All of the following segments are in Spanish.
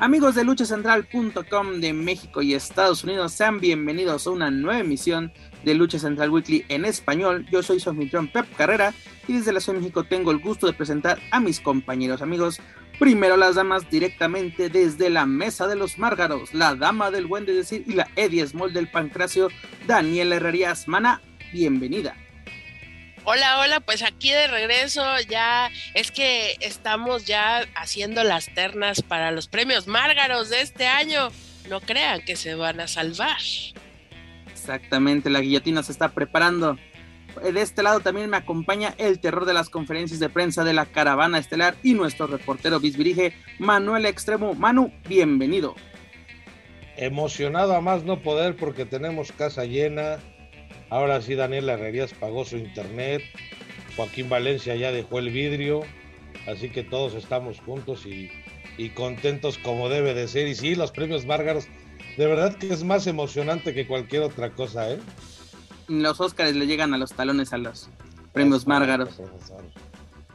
Amigos de luchacentral.com de México y Estados Unidos, sean bienvenidos a una nueva emisión de Lucha Central Weekly en español. Yo soy su anfitrión Pep Carrera y desde la Ciudad de México tengo el gusto de presentar a mis compañeros amigos. Primero las damas directamente desde la mesa de los Márgaros, la dama del buen de decir y la Eddie Small del Pancracio, Daniela Herrerías. Mana, bienvenida. Hola, hola, pues aquí de regreso ya es que estamos ya haciendo las ternas para los premios Márgaros de este año. No crean que se van a salvar. Exactamente, la guillotina se está preparando. De este lado también me acompaña el terror de las conferencias de prensa de la caravana estelar y nuestro reportero bisbirige Manuel Extremo. Manu, bienvenido. Emocionado a más no poder porque tenemos casa llena, Ahora sí, Daniel Herrerías pagó su internet. Joaquín Valencia ya dejó el vidrio. Así que todos estamos juntos y, contentos como debe de ser. Y sí, los premios Márgaros, de verdad que es más emocionante que cualquier otra cosa, ¿eh? Los Óscares le llegan a los talones a los premios Márgaros.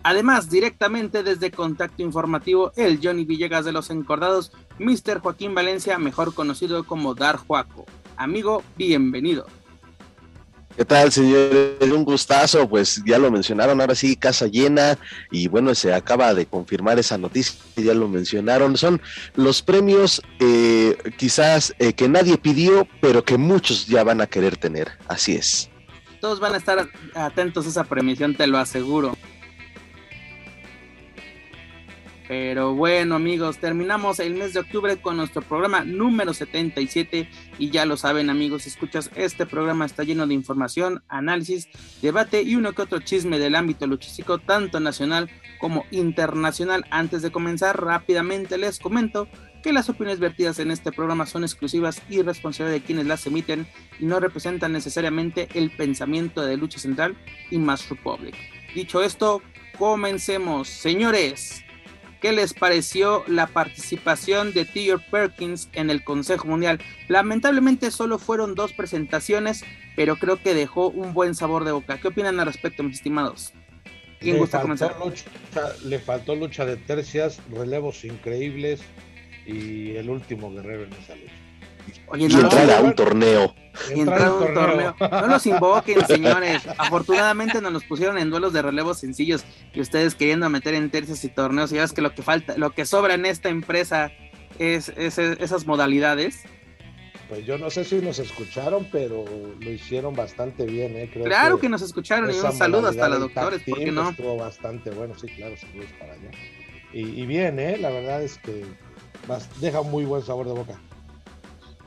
Además, directamente desde Contacto Informativo, el Johnny Villegas de los Encordados, Mr. Joaquín Valencia, mejor conocido como Dar Juaco. Amigo, bienvenido. ¿Qué tal, señores? Un gustazo, pues ya lo mencionaron, ahora sí, casa llena, y bueno, se acaba de confirmar esa noticia, ya lo mencionaron, son los premios eh, quizás eh, que nadie pidió, pero que muchos ya van a querer tener, así es. Todos van a estar atentos a esa premiación, te lo aseguro. Pero bueno amigos, terminamos el mes de octubre con nuestro programa número 77 y ya lo saben amigos, escuchas, este programa está lleno de información, análisis, debate y uno que otro chisme del ámbito luchístico tanto nacional como internacional. Antes de comenzar rápidamente les comento que las opiniones vertidas en este programa son exclusivas y responsables de quienes las emiten y no representan necesariamente el pensamiento de Lucha Central y Mass Republic. Dicho esto, comencemos. Señores, ¿Qué les pareció la participación de Tiger Perkins en el Consejo Mundial? Lamentablemente solo fueron dos presentaciones, pero creo que dejó un buen sabor de boca. ¿Qué opinan al respecto, mis estimados? ¿Quién le gusta comenzar? le faltó lucha de tercias, relevos increíbles y el último guerrero en esa lucha. Oye, no, entrar a un torneo. Entrar a un torneo. No nos invoquen, señores. Afortunadamente nos los pusieron en duelos de relevos sencillos y ustedes queriendo meter en tercios y torneos. Y ya es que lo que falta, lo que sobra en esta empresa es, esas modalidades. Pues yo no sé si nos escucharon, pero lo hicieron bastante bien, ¿eh? claro que, nos escucharon y un saludo hasta los doctores, ¿por qué no? Estuvo bastante bueno, sí, claro, saludos para allá. Y, bien, ¿eh? La verdad es que deja un muy buen sabor de boca.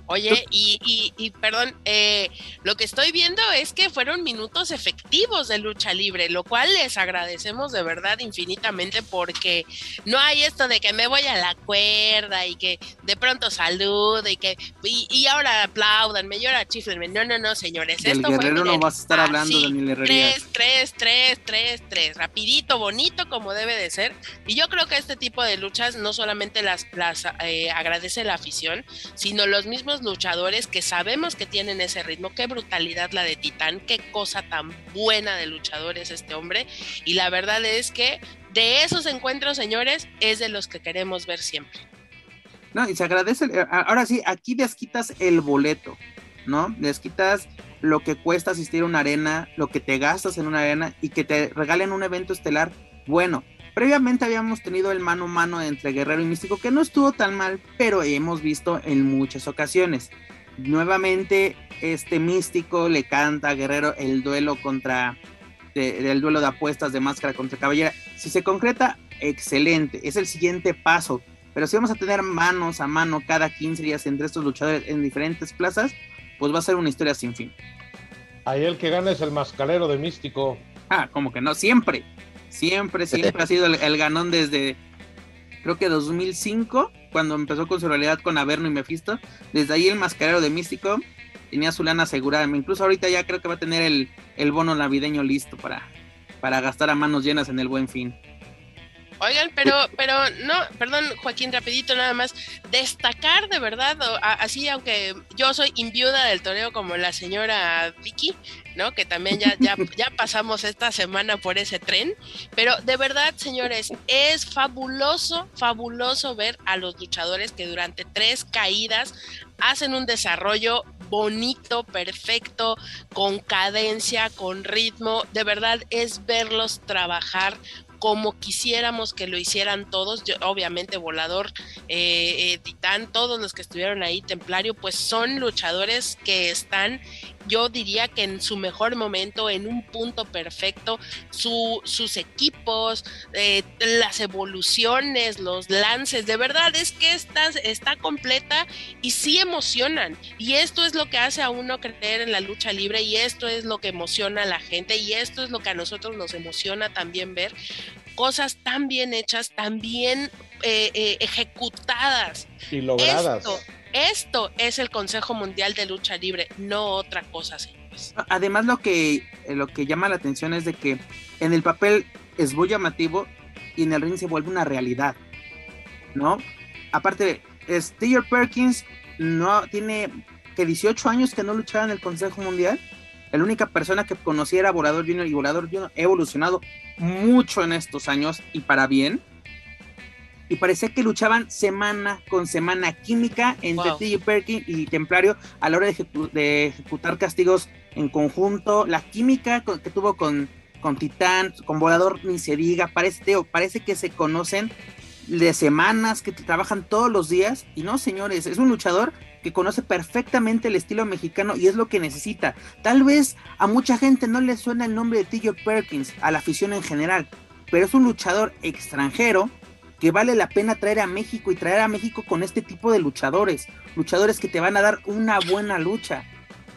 Oye, y, y, perdón, eh, lo que estoy viendo es que fueron minutos efectivos de lucha libre, lo cual les agradecemos de verdad infinitamente porque no hay esto de que me voy a la cuerda y que de pronto salude y que y, ahora aplaudan, me llora chiflenme. No, no, no, señores. Del esto guerrero no vas a estar hablando, Daniel Herrera. Tres, tres, tres, tres, tres, rapidito, bonito como debe de ser. Y yo creo que este tipo de luchas no solamente las, las eh, agradece la afición, sino los mismos luchadores que sabemos que tienen ese ritmo. Qué brutalidad la de Titán, qué cosa tan buena de luchador es este hombre. Y la verdad es que de esos encuentros, señores, es de los que queremos ver siempre. No, y se agradece. Eh, ahora sí, aquí desquitas el boleto, ¿no? Desquitas lo que cuesta asistir a una arena, lo que te gastas en una arena y que te regalen un evento estelar bueno. Previamente habíamos tenido el mano a mano entre Guerrero y Místico, que no estuvo tan mal, pero hemos visto en muchas ocasiones. Nuevamente, este Místico le canta a Guerrero el duelo contra, del duelo de apuestas de máscara contra cabellera. Si se concreta, excelente, es el siguiente paso. Pero si vamos a tener manos a mano cada 15 días entre estos luchadores en diferentes plazas, pues va a ser una historia sin fin. Ahí el que gana es el mascarero de Místico. Ah, como que no, siempre. Siempre, siempre ha sido el, ganón desde, creo que 2005, cuando empezó con su realidad con Averno y Mephisto. Desde ahí el mascarero de Místico tenía su lana asegurada. Incluso ahorita ya creo que va a tener el, el bono navideño listo para, para gastar a manos llenas en el buen fin. Oigan, pero, pero no, perdón, Joaquín, rapidito nada más, destacar de verdad, así aunque yo soy inviuda del toreo como la señora Vicky, ¿no? Que también ya, ya, ya pasamos esta semana por ese tren, pero de verdad, señores, es fabuloso, fabuloso ver a los luchadores que durante tres caídas hacen un desarrollo bonito, perfecto, con cadencia, con ritmo. De verdad es verlos trabajar como quisiéramos que lo hicieran todos, obviamente Volador, eh, eh, Titán, todos los que estuvieron ahí, Templario, pues son luchadores que están yo diría que en su mejor momento, en un punto perfecto, sus equipos, eh, las evoluciones, los lances, de verdad es que está, está completa y sí emocionan. Y esto es lo que hace a uno creer en la lucha libre y esto es lo que emociona a la gente y esto es lo que a nosotros nos emociona también ver cosas tan bien hechas, tan bien eh, eh, ejecutadas. Y logradas. Esto es el Consejo Mundial de Lucha Libre, no otra cosa, señores. Además, lo que, lo que llama la atención es de que en el papel es muy llamativo y en el ring se vuelve una realidad, ¿no? Aparte, Steer Perkins no tiene que 18 años que no luchaba en el Consejo Mundial. La única persona que conocía era Volador Junior y Volador Junior ha evolucionado mucho en estos años y para bien y parecía que luchaban semana con semana química entre wow. Perkin y Templario a la hora de, ejecutar castigos en conjunto. La química que tuvo con, con Titán, con Volador, ni se diga, parece, parece que se conocen de semanas, que trabajan todos los días. Y no, señores, es un luchador que conoce perfectamente el estilo mexicano y es lo que necesita. Tal vez a mucha gente no le suena el nombre de T.J. Perkins, a la afición en general, pero es un luchador extranjero que vale la pena traer a México y traer a México con este tipo de luchadores, luchadores que te van a dar una buena lucha.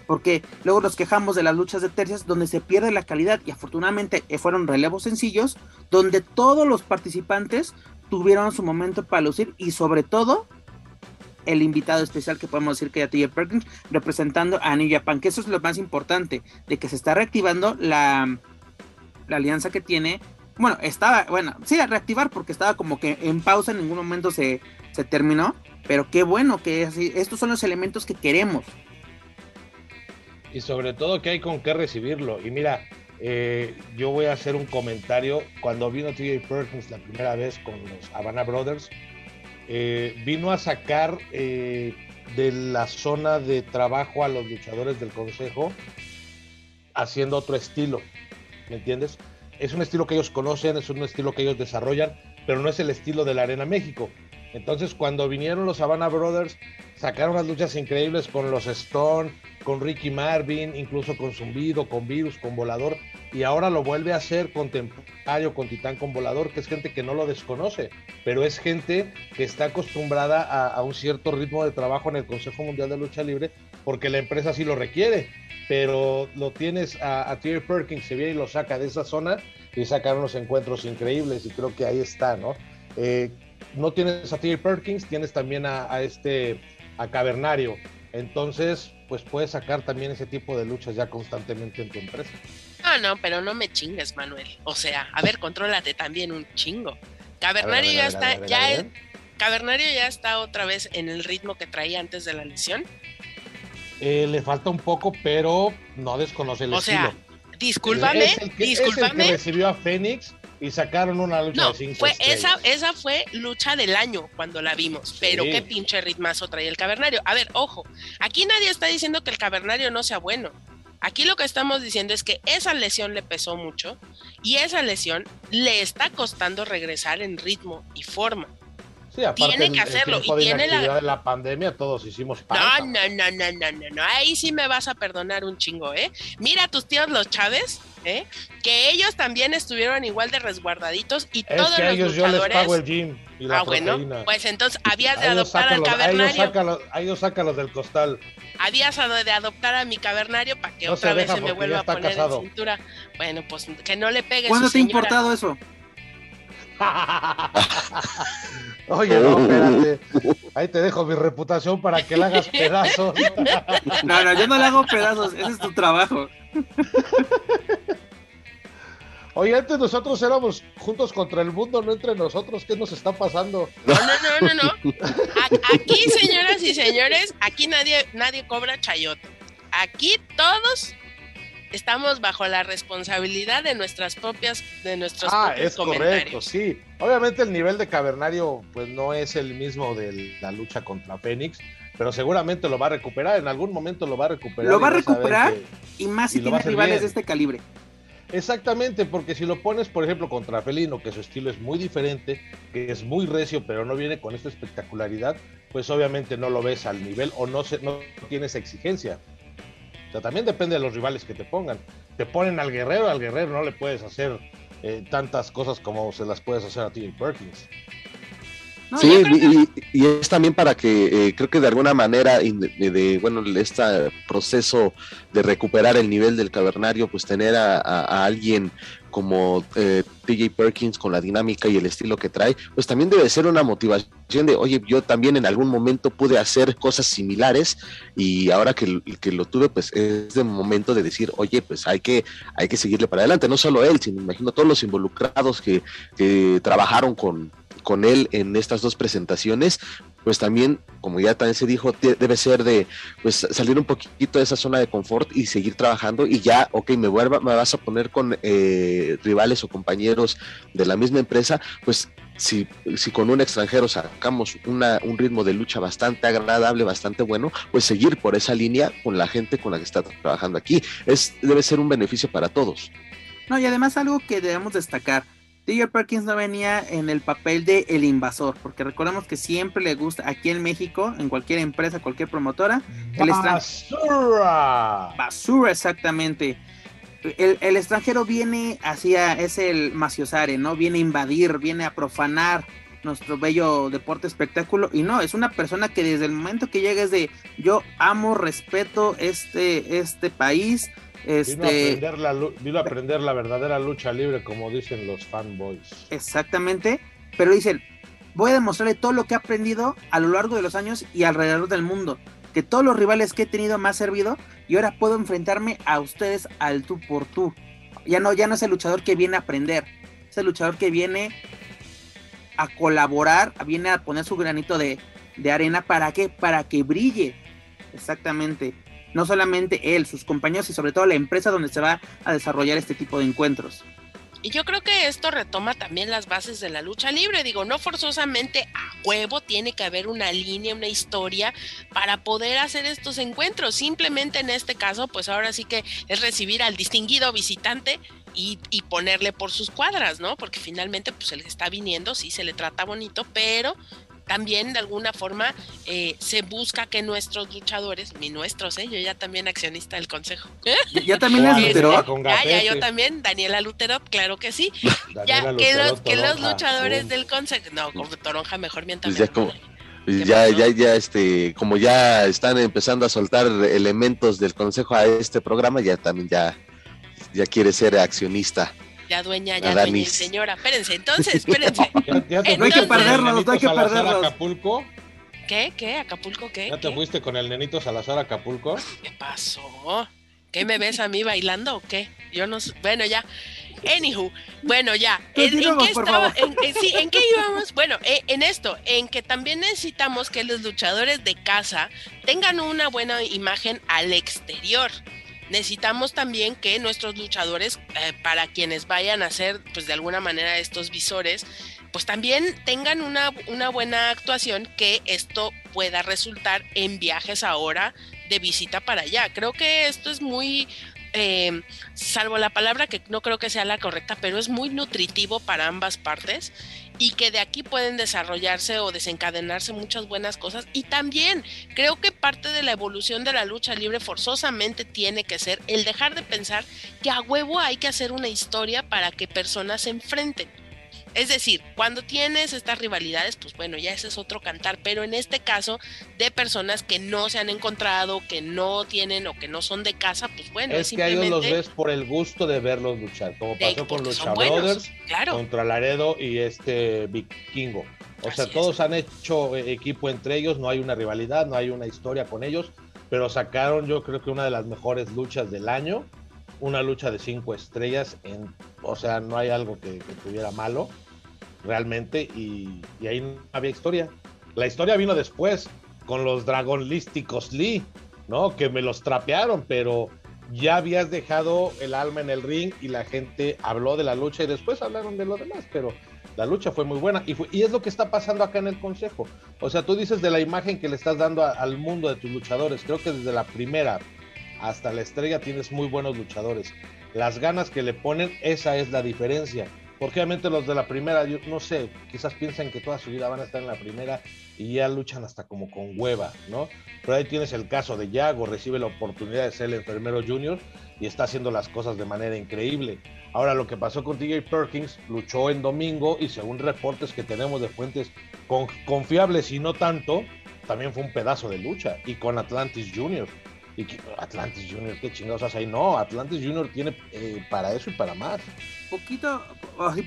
Porque luego nos quejamos de las luchas de tercias donde se pierde la calidad y afortunadamente eh, fueron relevos sencillos donde todos los participantes tuvieron su momento para lucir y sobre todo el invitado especial que podemos decir que ya T.J. Perkins representando a New Japan, que eso es lo más importante, de que se está reactivando la, la alianza que tiene bueno, estaba, bueno, sí, a reactivar porque estaba como que en pausa, en ningún momento se, se terminó, pero qué bueno que así, estos son los elementos que queremos. Y sobre todo que hay con qué recibirlo. Y mira, eh, yo voy a hacer un comentario. Cuando vino TJ Perkins la primera vez con los Havana Brothers, eh, vino a sacar eh, de la zona de trabajo a los luchadores del consejo haciendo otro estilo. ¿Me entiendes? Es un estilo que ellos conocen, es un estilo que ellos desarrollan, pero no es el estilo de la Arena México. Entonces, cuando vinieron los Havana Brothers, sacaron unas luchas increíbles con los Stone, con Ricky Marvin, incluso con Zumbido, con Virus, con Volador, y ahora lo vuelve a hacer con con Titán, con Volador, que es gente que no lo desconoce, pero es gente que está acostumbrada a, a un cierto ritmo de trabajo en el Consejo Mundial de Lucha Libre, porque la empresa sí lo requiere pero lo tienes a, a Terry Perkins, se viene y lo saca de esa zona y saca unos encuentros increíbles y creo que ahí está, ¿no? Eh, no tienes a Terry Perkins, tienes también a, este, a Cavernario, entonces pues puedes sacar también ese tipo de luchas ya constantemente en tu empresa. Ah, no, pero no me chingues, Manuel. O sea, a ver, contrólate también un chingo. Cavernario ya está, ya Cavernario ya está otra vez en el ritmo que traía antes de la lesión. Eh, le falta un poco, pero no desconoce el o estilo. Sea, discúlpame, es el que, discúlpame. Es el que recibió a Fénix y sacaron una lucha no, de cinco fue estrellas. esa, esa fue lucha del año cuando la vimos, pero Sí. qué pinche ritmazo traía el cavernario. A ver, ojo, aquí nadie está diciendo que el cavernario no sea bueno. Aquí lo que estamos diciendo es que esa lesión le pesó mucho y esa lesión le está costando regresar en ritmo y forma. Sí, aparte tiene el- que el hacerlo, y tiempo de tiene la- de la pandemia todos hicimos No, pausa. no, no, no, no, no, no, ahí sí me vas a perdonar un chingo, ¿eh? Mira a tus tíos los Chávez, ¿eh? que ellos también estuvieron igual de resguardaditos y Es todos que a los ellos yo les luchadores. pago el gym y la ah, bueno, pues entonces habías de adoptar al sácalos- cavernario. a ellos sácalos del costal. Habías de adoptar a mi cavernario para que No otra se vez se me vuelva a poner casado. en cintura. Bueno, pues que no le pegue ¿Cuándo su te ha importado eso? Oye, no, espérate. Ahí te dejo mi reputación para que la hagas pedazos. No, no, yo no le hago pedazos, ese es tu trabajo. Oye, antes nosotros éramos juntos contra el mundo, no entre nosotros. ¿Qué nos está pasando? No, no, no, no, no. A- Aquí, señoras y señores, aquí nadie, nadie cobra chayote. Aquí todos estamos bajo la responsabilidad de nuestras propias, de nuestros Ah, propios es correcto, sí. Obviamente el nivel de Cavernario pues no es el mismo de la lucha contra Fénix, pero seguramente lo va a recuperar, en algún momento lo va a recuperar. Lo va a recuperar que- y más si Y lo va a tiene rivales bien. de este calibre. Exactamente, porque si lo pones, por ejemplo, contra Felino, que su estilo es muy diferente, que es muy recio, pero no viene con esta espectacularidad, pues obviamente no lo ves al nivel o no, se, no tienes exigencia. O sea, también depende de los rivales que te pongan. Te ponen al guerrero, al guerrero no le puedes hacer eh, tantas cosas como se las puedes hacer a T.J. Perkins. No, sí, y, y es también para que eh, creo que de alguna manera de, de, bueno este proceso de recuperar el nivel del cavernario, pues tener a, a- a alguien como eh, TJ Perkins con la dinámica y el estilo que trae, pues también debe ser una motivación de, oye, yo también en algún momento pude hacer cosas similares y ahora que, que lo tuve, pues es de momento de decir, oye, pues hay que, hay que seguirle para adelante, no solo él, sino imagino todos los involucrados que, que trabajaron con, con él en estas dos presentaciones, pues también, como ya también se dijo, debe ser de pues salir un poquito de esa zona de confort y seguir trabajando y ya, ok, me, vuelva, me vas a poner con eh, rivales o compañeros de la misma empresa, pues si, si con un extranjero sacamos una, un ritmo de lucha bastante agradable, bastante bueno, pues seguir por esa línea con la gente con la que está trabajando aquí. Es, debe ser un beneficio para todos. No, y además algo que debemos destacar. TJ Perkins no venía en el papel de el invasor, porque recordemos que siempre le gusta aquí en México, en cualquier empresa, cualquier promotora, el ¡Basura! basura exactamente. El, el extranjero viene hacia, es el maciosare, ¿no? Viene a invadir, viene a profanar nuestro bello deporte espectáculo. Y no, es una persona que desde el momento que llega es de yo amo, respeto este, este país. Vino, a Este, aprender la, lu- vino a aprender la verdadera lucha libre, como dicen los fanboys. exactamente. Pero dicen, voy a demostrarle todo lo que he aprendido a lo largo de los años y alrededor del mundo. Que todos los rivales que he tenido me ha servido y ahora puedo enfrentarme a ustedes al tú por tú. Ya no, ya no es el luchador que viene a aprender, es el luchador que viene a colaborar, viene a poner su granito de, de arena. ¿Para qué? Para que brille. Exactamente. No solamente él, sus compañeros y sobre todo la empresa donde se va a desarrollar este tipo de encuentros. Y yo creo que esto retoma también las bases de la lucha libre. Digo, no forzosamente a huevo tiene que haber una línea, una historia para poder hacer estos encuentros. Simplemente en este caso, pues ahora sí que es recibir al distinguido visitante y, ponerle por sus cuadras, ¿no? Porque finalmente, pues el que está viniendo, sí se le trata bonito, pero también de alguna forma eh, se busca que nuestros luchadores, ni nuestros, ¿eh? yo ya también accionista del consejo. Ya, ya también es Luterot. con ya, ya, yo también, Daniela Luterot, claro que sí. Daniela Ya, que los, que los luchadores del consejo, no, con Toronja mejor mientras Pues ya como- ya, ya, ya, este, como ya están empezando a soltar elementos del consejo a este programa, ya también ya, ya quiere ser accionista. Ya dueña, ya dueña y señora. Espérense, entonces, espérense. Ya, ya te No hay que perdernos, no hay que perdernos. Acapulco? ¿Qué? ¿Qué? ¿Acapulco qué? ¿Ya te ¿Qué? fuiste con el nenito Salazar a Acapulco? ¿Qué pasó? ¿Qué me ves a mí bailando o qué? Yo no sé. Bueno, ya. Anywho, bueno, ya. ¿En, qué estaba? favor. En, en- sí, ¿en qué íbamos? Bueno, eh, en esto, en que también necesitamos que los luchadores de casa tengan una buena imagen al exterior. Necesitamos también que nuestros luchadores, eh, para quienes vayan a ser, pues de alguna manera, estos visores, pues también tengan una, una buena actuación, que esto pueda resultar en viajes ahora de visita para allá. Creo que esto es muy eh, salvo la palabra que no creo que sea la correcta, pero es muy nutritivo para ambas partes y que de aquí pueden desarrollarse o desencadenarse muchas buenas cosas. Y también creo que parte de la evolución de la lucha libre forzosamente tiene que ser el dejar de pensar que a huevo hay que hacer una historia para que personas se enfrenten. Es decir, cuando tienes estas rivalidades, pues bueno, ya ese es otro cantar, pero en este caso de personas que no se han encontrado, que no tienen o que no son de casa, pues bueno, es, que ellos los ves por el gusto de verlos luchar, como pasó con Lucha Brothers contra Laredo y este Vikingo. O sea, todos han hecho equipo entre ellos, no hay una rivalidad, no hay una historia con ellos, pero sacaron yo creo que una de las mejores luchas del año una lucha de cinco estrellas, en, o sea, no hay algo que, tuviera malo realmente y, ahí no había historia. La historia vino después con los dragonlísticos Lee, ¿no? Que me los trapearon, pero ya habías dejado el alma en el ring y la gente habló de la lucha y después hablaron de lo demás, pero la lucha fue muy buena y, y es lo que está pasando acá en el consejo. O sea, tú dices de la imagen que le estás dando al mundo de tus luchadores, creo que desde la primera hasta la estrella tienes muy buenos luchadores. Las ganas que le ponen, esa es la diferencia. Porque obviamente los de la primera, yo no sé, quizás piensan que toda su vida van a estar en la primera y ya luchan hasta como con hueva, ¿no? Pero ahí tienes el caso de Yago, recibe la oportunidad de ser el enfermero junior y está haciendo las cosas de manera increíble. Ahora lo que pasó con TJ Perkins, luchó en domingo y según reportes que tenemos de fuentes confiables y no tanto, también fue un pedazo de lucha y con Atlantis Junior. Y Atlantis Junior, qué chingados hace ahí. No, Atlantis Junior tiene eh, para eso y para más. Poquito,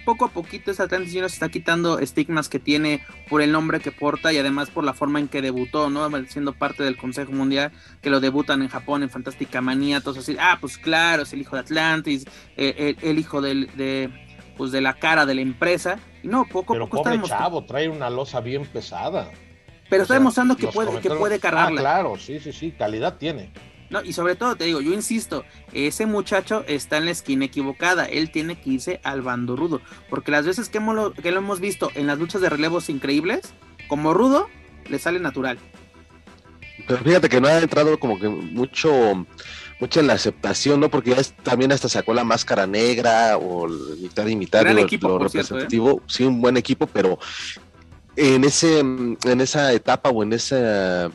poco a poquito ese Atlantis Junior se está quitando estigmas que tiene por el nombre que porta y además por la forma en que debutó, ¿no? Siendo parte del Consejo Mundial, que lo debutan en Japón en Fantástica Manía, todos así, ah, pues claro, es el hijo de Atlantis, eh, el, hijo de, pues de la cara de la empresa. Y no, poco a poco pobre chavo, trae una losa bien pesada. Pero está demostrando que puede, que puede cargarla. Ah, claro, sí, sí, sí, calidad tiene. No, y sobre todo te digo, yo insisto, ese muchacho está en la esquina equivocada, él tiene que irse al bando rudo, porque las veces que, hemos, que lo hemos visto en las luchas de relevos increíbles, como rudo, le sale natural. Pero fíjate que no ha entrado como que mucho mucho en la aceptación, ¿no? Porque ya también hasta sacó la máscara negra o mitad y mitad, lo, equipo, ¿eh? representativo, sí, un buen equipo, pero en, ese, en esa etapa o en esa,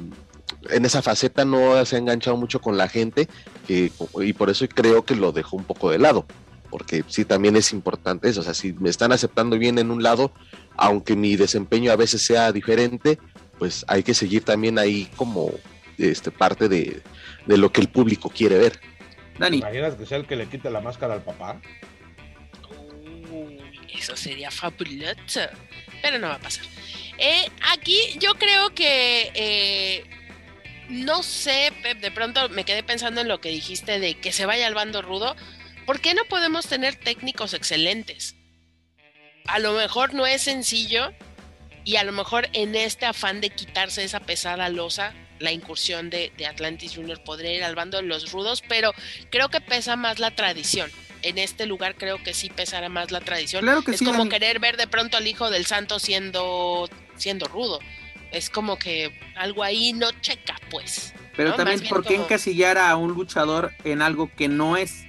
en esa faceta no se ha enganchado mucho con la gente y por eso creo que lo dejó un poco de lado, porque sí también es importante eso, o sea, si me están aceptando bien en un lado, aunque mi desempeño a veces sea diferente, pues hay que seguir también ahí como este, parte de, lo que el público quiere ver. Dani. imaginas que sea el que le quite la máscara al papá? Eso sería fabuloso, pero no va a pasar. Eh, aquí yo creo que eh, no sé, de pronto me quedé pensando en lo que dijiste de que se vaya al bando rudo. ¿Por qué no podemos tener técnicos excelentes? A lo mejor no es sencillo y a lo mejor en este afán de quitarse esa pesada losa, la incursión de, de Atlantis Junior podría ir al bando de los rudos, pero creo que pesa más la tradición en este lugar creo que sí pesará más la tradición. es como querer ver de pronto al hijo del santo siendo siendo rudo. Es como que algo ahí no checa, pues. Pero también, ¿por qué encasillar a un luchador en algo que no es?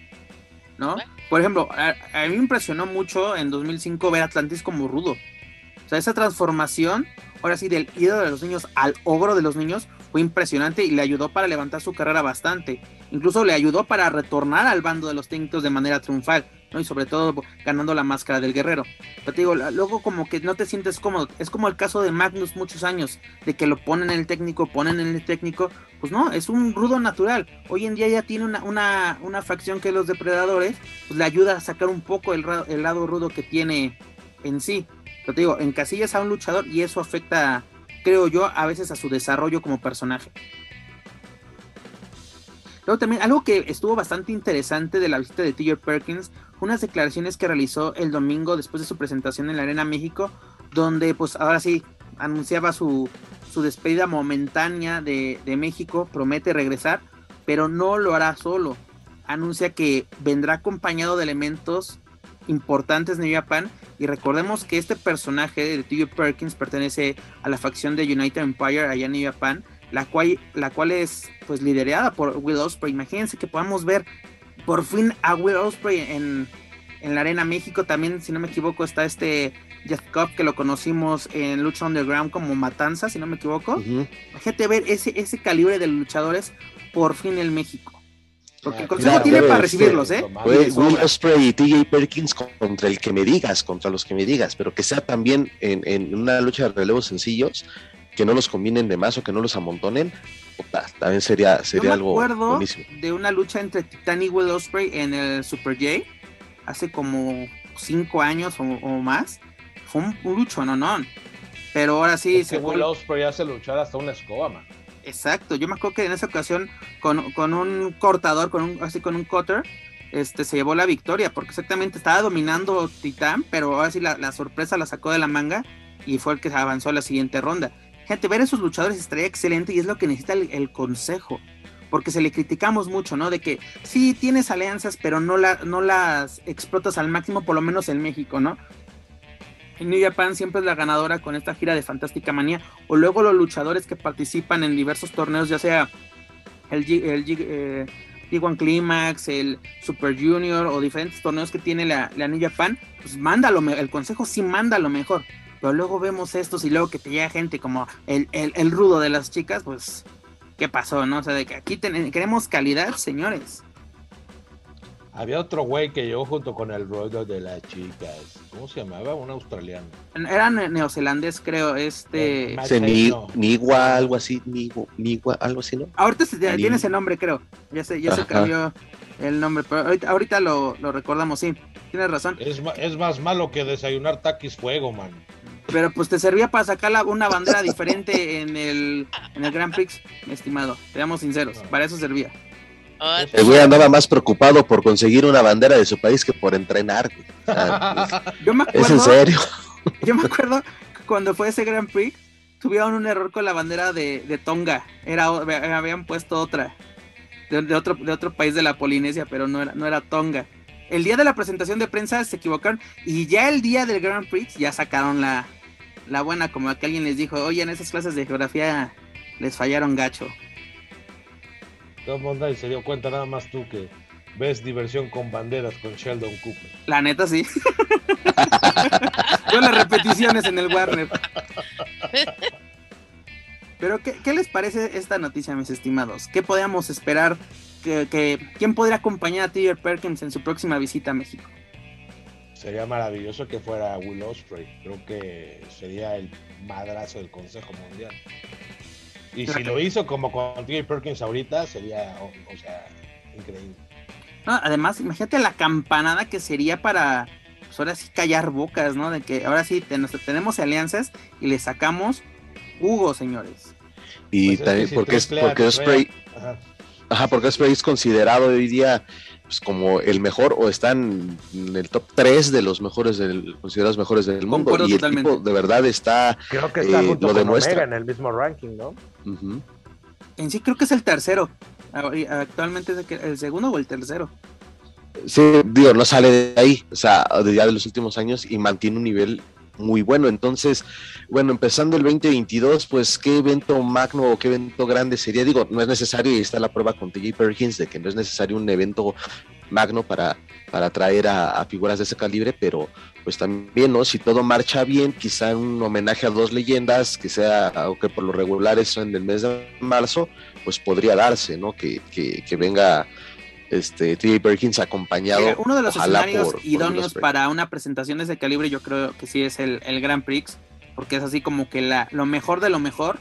¿No? Por ejemplo, a, mí me impresionó mucho en 2005 ver a Atlantis como rudo. O sea, esa transformación, ahora sí, del ídolo de los niños al ogro de los niños, fue impresionante y le ayudó para levantar su carrera bastante. Incluso le ayudó para retornar al bando de los técnicos de manera triunfal. Y sobre todo ganando la máscara del guerrero. Pero te digo, luego como que no te sientes cómodo. Es como el caso de Magnus muchos años, de que lo ponen en el técnico, ponen en el técnico. Pues no, es un rudo natural. Hoy en día ya tiene una, una, una facción que los depredadores, pues le ayuda a sacar un poco el, el lado rudo que tiene en sí. Pero te digo, encasillas a un luchador y eso afecta, creo yo, a veces a su desarrollo como personaje. Luego también algo que estuvo bastante interesante de la visita de TJ Perkins, unas declaraciones que realizó el domingo después de su presentación en la Arena México, donde pues ahora sí anunciaba su, su despedida momentánea de, de México, promete regresar, pero no lo hará solo. Anuncia que vendrá acompañado de elementos importantes de New Japan y recordemos que este personaje de TJ Perkins pertenece a la facción de United Empire allá en New Japan la cual, la cual es pues liderada por Will Ospreay. Imagínense que podamos ver por fin a Will Ospreay en, en la Arena México. También, si no me equivoco, está este Jeff Cobb que lo conocimos en Lucha Underground como Matanza, si no me equivoco. Ujú. Fíjate ver ese, ese calibre de luchadores por fin en México. Porque el consejo claro, tiene para de recibirlos, ¿eh? Fue Will sobra. Ospreay y TJ Perkins contra el que me digas, contra los que me digas, pero que sea también en, en una lucha de relevos sencillos, que no los combinen de más o que no los amontonen, puta, también sería, Yo sería me algo acuerdo buenísimo. de una lucha entre Titan y Will Ospreay en el Super J hace como cinco años o, o más. Fue un, un lucho, no, no. Pero ahora sí, Es que se Will Ospreay hace luchar hasta una escoba, man. Exacto, yo me acuerdo que en esa ocasión con, con un cortador, con un, así con un cutter, este, se llevó la victoria, porque exactamente estaba dominando Titán, pero ahora sí la, la sorpresa la sacó de la manga y fue el que avanzó a la siguiente ronda. Gente, ver a esos luchadores estaría excelente y es lo que necesita el, consejo, porque se le criticamos mucho, ¿no? De que sí tienes alianzas, pero no, la, no las explotas al máximo, por lo menos en México, ¿no? En New Japan siempre es la ganadora con esta gira de Fantástica Manía. O luego los luchadores que participan en diversos torneos, ya sea el, G, el G, eh, G1 Climax, el Super Junior o diferentes torneos que tiene la, la New Japan, pues mándalo, el consejo sí manda lo mejor. Pero luego vemos estos y luego que te llega gente como el, el, el rudo de las chicas, pues, ¿qué pasó? no? O sea, de que aquí ten, queremos calidad, señores. Había otro güey que llegó junto con el rollo de las chicas. ¿Cómo se llamaba? Un australiano. Era neozelandés, creo, este... Matt Se ni, no. Nigua, algo así, Nigua, Nigua, algo así, ¿no? Ahorita se, tiene ese nombre, creo. Ya se, ya se cambió el nombre, pero ahorita, ahorita lo, lo recordamos, sí. Tienes razón. Es, es más malo que desayunar taquis fuego, man. Pero pues te servía para sacar la- una bandera diferente en el, en el Grand Prix, mi estimado. Seamos sinceros, para eso servía. Ah, El güey andaba más preocupado por conseguir una bandera de su país que por entrenar. güey. O sea, Yo me es, es en serio. yo me acuerdo que cuando fue ese Grand Prix, tuvieron un error con la bandera de, de Tonga. Era, habían puesto otra, de, de otro, de otro país de la Polinesia, pero no era, no era Tonga. El día de la presentación de prensa se equivocaron y ya el día del Grand Prix ya sacaron la, la buena, como que alguien les dijo, oye, en esas clases de geografía les fallaron gacho. Ahí se dio cuenta nada más tú que ves diversión con banderas con Sheldon Cooper. La neta sí. Yo las repeticiones en el Warner. Pero, ¿qué, qué les parece esta noticia, mis estimados? ¿Qué podríamos esperar? Que, que- ¿Quién podría acompañar a Tiger Perkins en su próxima visita a México? Sería maravilloso que fuera Will Ospreay. Creo que sería el madrazo del Consejo Mundial. Y si lo hizo como con TJ Perkins ahorita, sería, o, o sea, increíble. No, además, imagínate la campanada que sería para, pues ahora sí, callar bocas, ¿no? De que ahora sí ten- tenemos alianzas y le sacamos Hugo, señores. Y Pues es que también si porque, es, porque Osprey. Ajá. ajá, porque Osprey es considerado hoy día pues, como el mejor o están en el top 3 de los mejores del, considerados mejores del mundo. Concuerdo Y el totalmente. tipo de verdad está. Creo que está Eh, junto lo con demuestra. Omega en el mismo ranking, ¿no? En sí creo que es el tercero. Ahori- Actualmente es el segundo o el tercero. Sí, digo, no sale de ahí, o sea, de ya de los últimos años y mantiene un nivel muy bueno. Entonces, bueno, empezando el 2022, pues qué evento magno o qué evento grande sería. Digo, no es necesario, y está la prueba con TJ Perkins de que no es necesario un evento magno para, para traer a, figuras de ese calibre, pero pues también, ¿no? Si todo marcha bien, quizá un homenaje a dos leyendas, que sea, aunque por lo regular eso en el mes de marzo, pues podría darse, ¿no? Que, que, que venga este TJ Perkins acompañado. Eh, Uno de los escenarios por- idóneos para una presentación de ese calibre, yo creo que sí es el, el Grand Prix, porque es así como que la, lo mejor de lo mejor.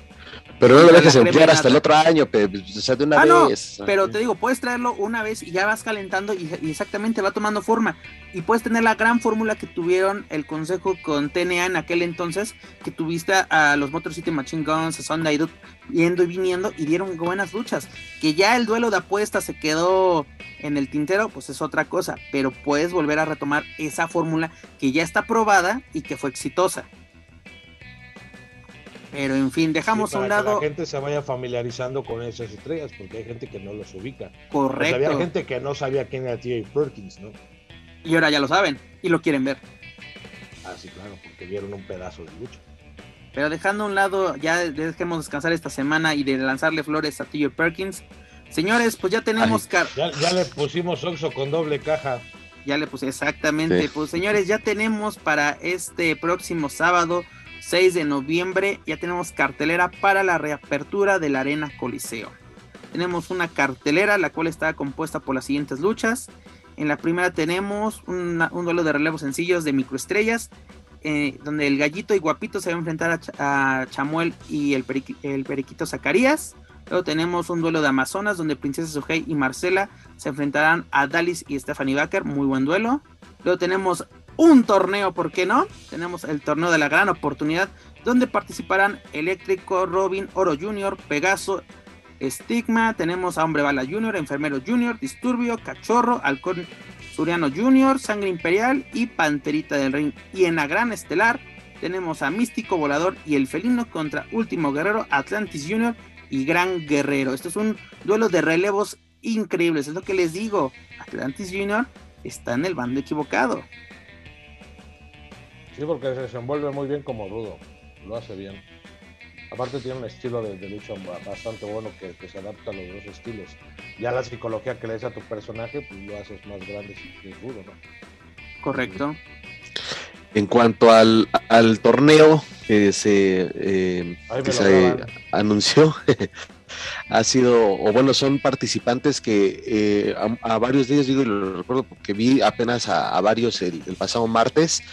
Pero no lo dejes enfriar hasta el otro año, pe, o sea, de una Ah, no, vez. Pero te digo, puedes traerlo una vez y ya vas calentando y, y exactamente va tomando forma. Y puedes tener la gran fórmula que tuvieron el consejo con TNA en aquel entonces, que tuviste a los Motor City Machine Guns, a Sunday Dude, yendo y viniendo y dieron buenas luchas. Que ya el duelo de apuestas se quedó en el tintero, pues es otra cosa. Pero puedes volver a retomar esa fórmula que ya está probada y que fue exitosa. Pero en fin, dejamos Sí, a un para que lado la gente se vaya familiarizando con esas estrellas, porque hay gente que no los ubica. Pues correcto. había gente que no sabía quién era TJ Perkins, ¿no? Y ahora ya lo saben y lo quieren ver. Ah, sí, claro, porque vieron un pedazo de lucha. Pero dejando a un lado, ya dejemos descansar esta semana y de lanzarle flores a TJ Perkins. Señores, pues ya tenemos... Ya, ya, le pusimos Oxo con doble caja. Ya le puse exactamente. Pues señores, ya tenemos para este próximo sábado 6 de noviembre, ya tenemos cartelera para la reapertura de la Arena Coliseo. Tenemos una cartelera la cual está compuesta por las siguientes luchas. En la primera tenemos un duelo de relevos sencillos de microestrellas, eh, donde el gallito y guapito se van a enfrentar a, Chamuel y el, el, periquito Zacarías. Luego tenemos un duelo de Amazonas, donde Princesa Sujei y Marcela se enfrentarán a Dalis y Stephanie Baker. Muy buen duelo. Luego tenemos un torneo, ¿por qué no? Tenemos el torneo de la gran oportunidad, donde participarán Eléctrico, Robin, Oro Junior, Pegaso, Stigma, tenemos a Hombre Bala Junior, Enfermero Junior, Disturbio, Cachorro, Halcón Suriano Junior, Sangre Imperial y Panterita del Ring. Y en la gran estelar tenemos a Místico Volador y el Felino contra Último Guerrero, Atlantis Junior y Gran Guerrero. Esto es un duelo de relevos increíbles, es lo que les digo. Atlantis Junior está en el bando equivocado. Sí, porque se desenvuelve muy bien como rudo. Lo hace bien. Aparte tiene un estilo de, lucha bastante bueno que, se adapta a los dos estilos. Ya la psicología que le des a tu personaje, pues lo haces más grande y rudo, ¿no? Correcto. En cuanto al, torneo que se, eh, se anunció, ha sido, o bueno, son participantes que eh, a, varios días, digo, y lo recuerdo porque vi apenas a, varios el, pasado martes,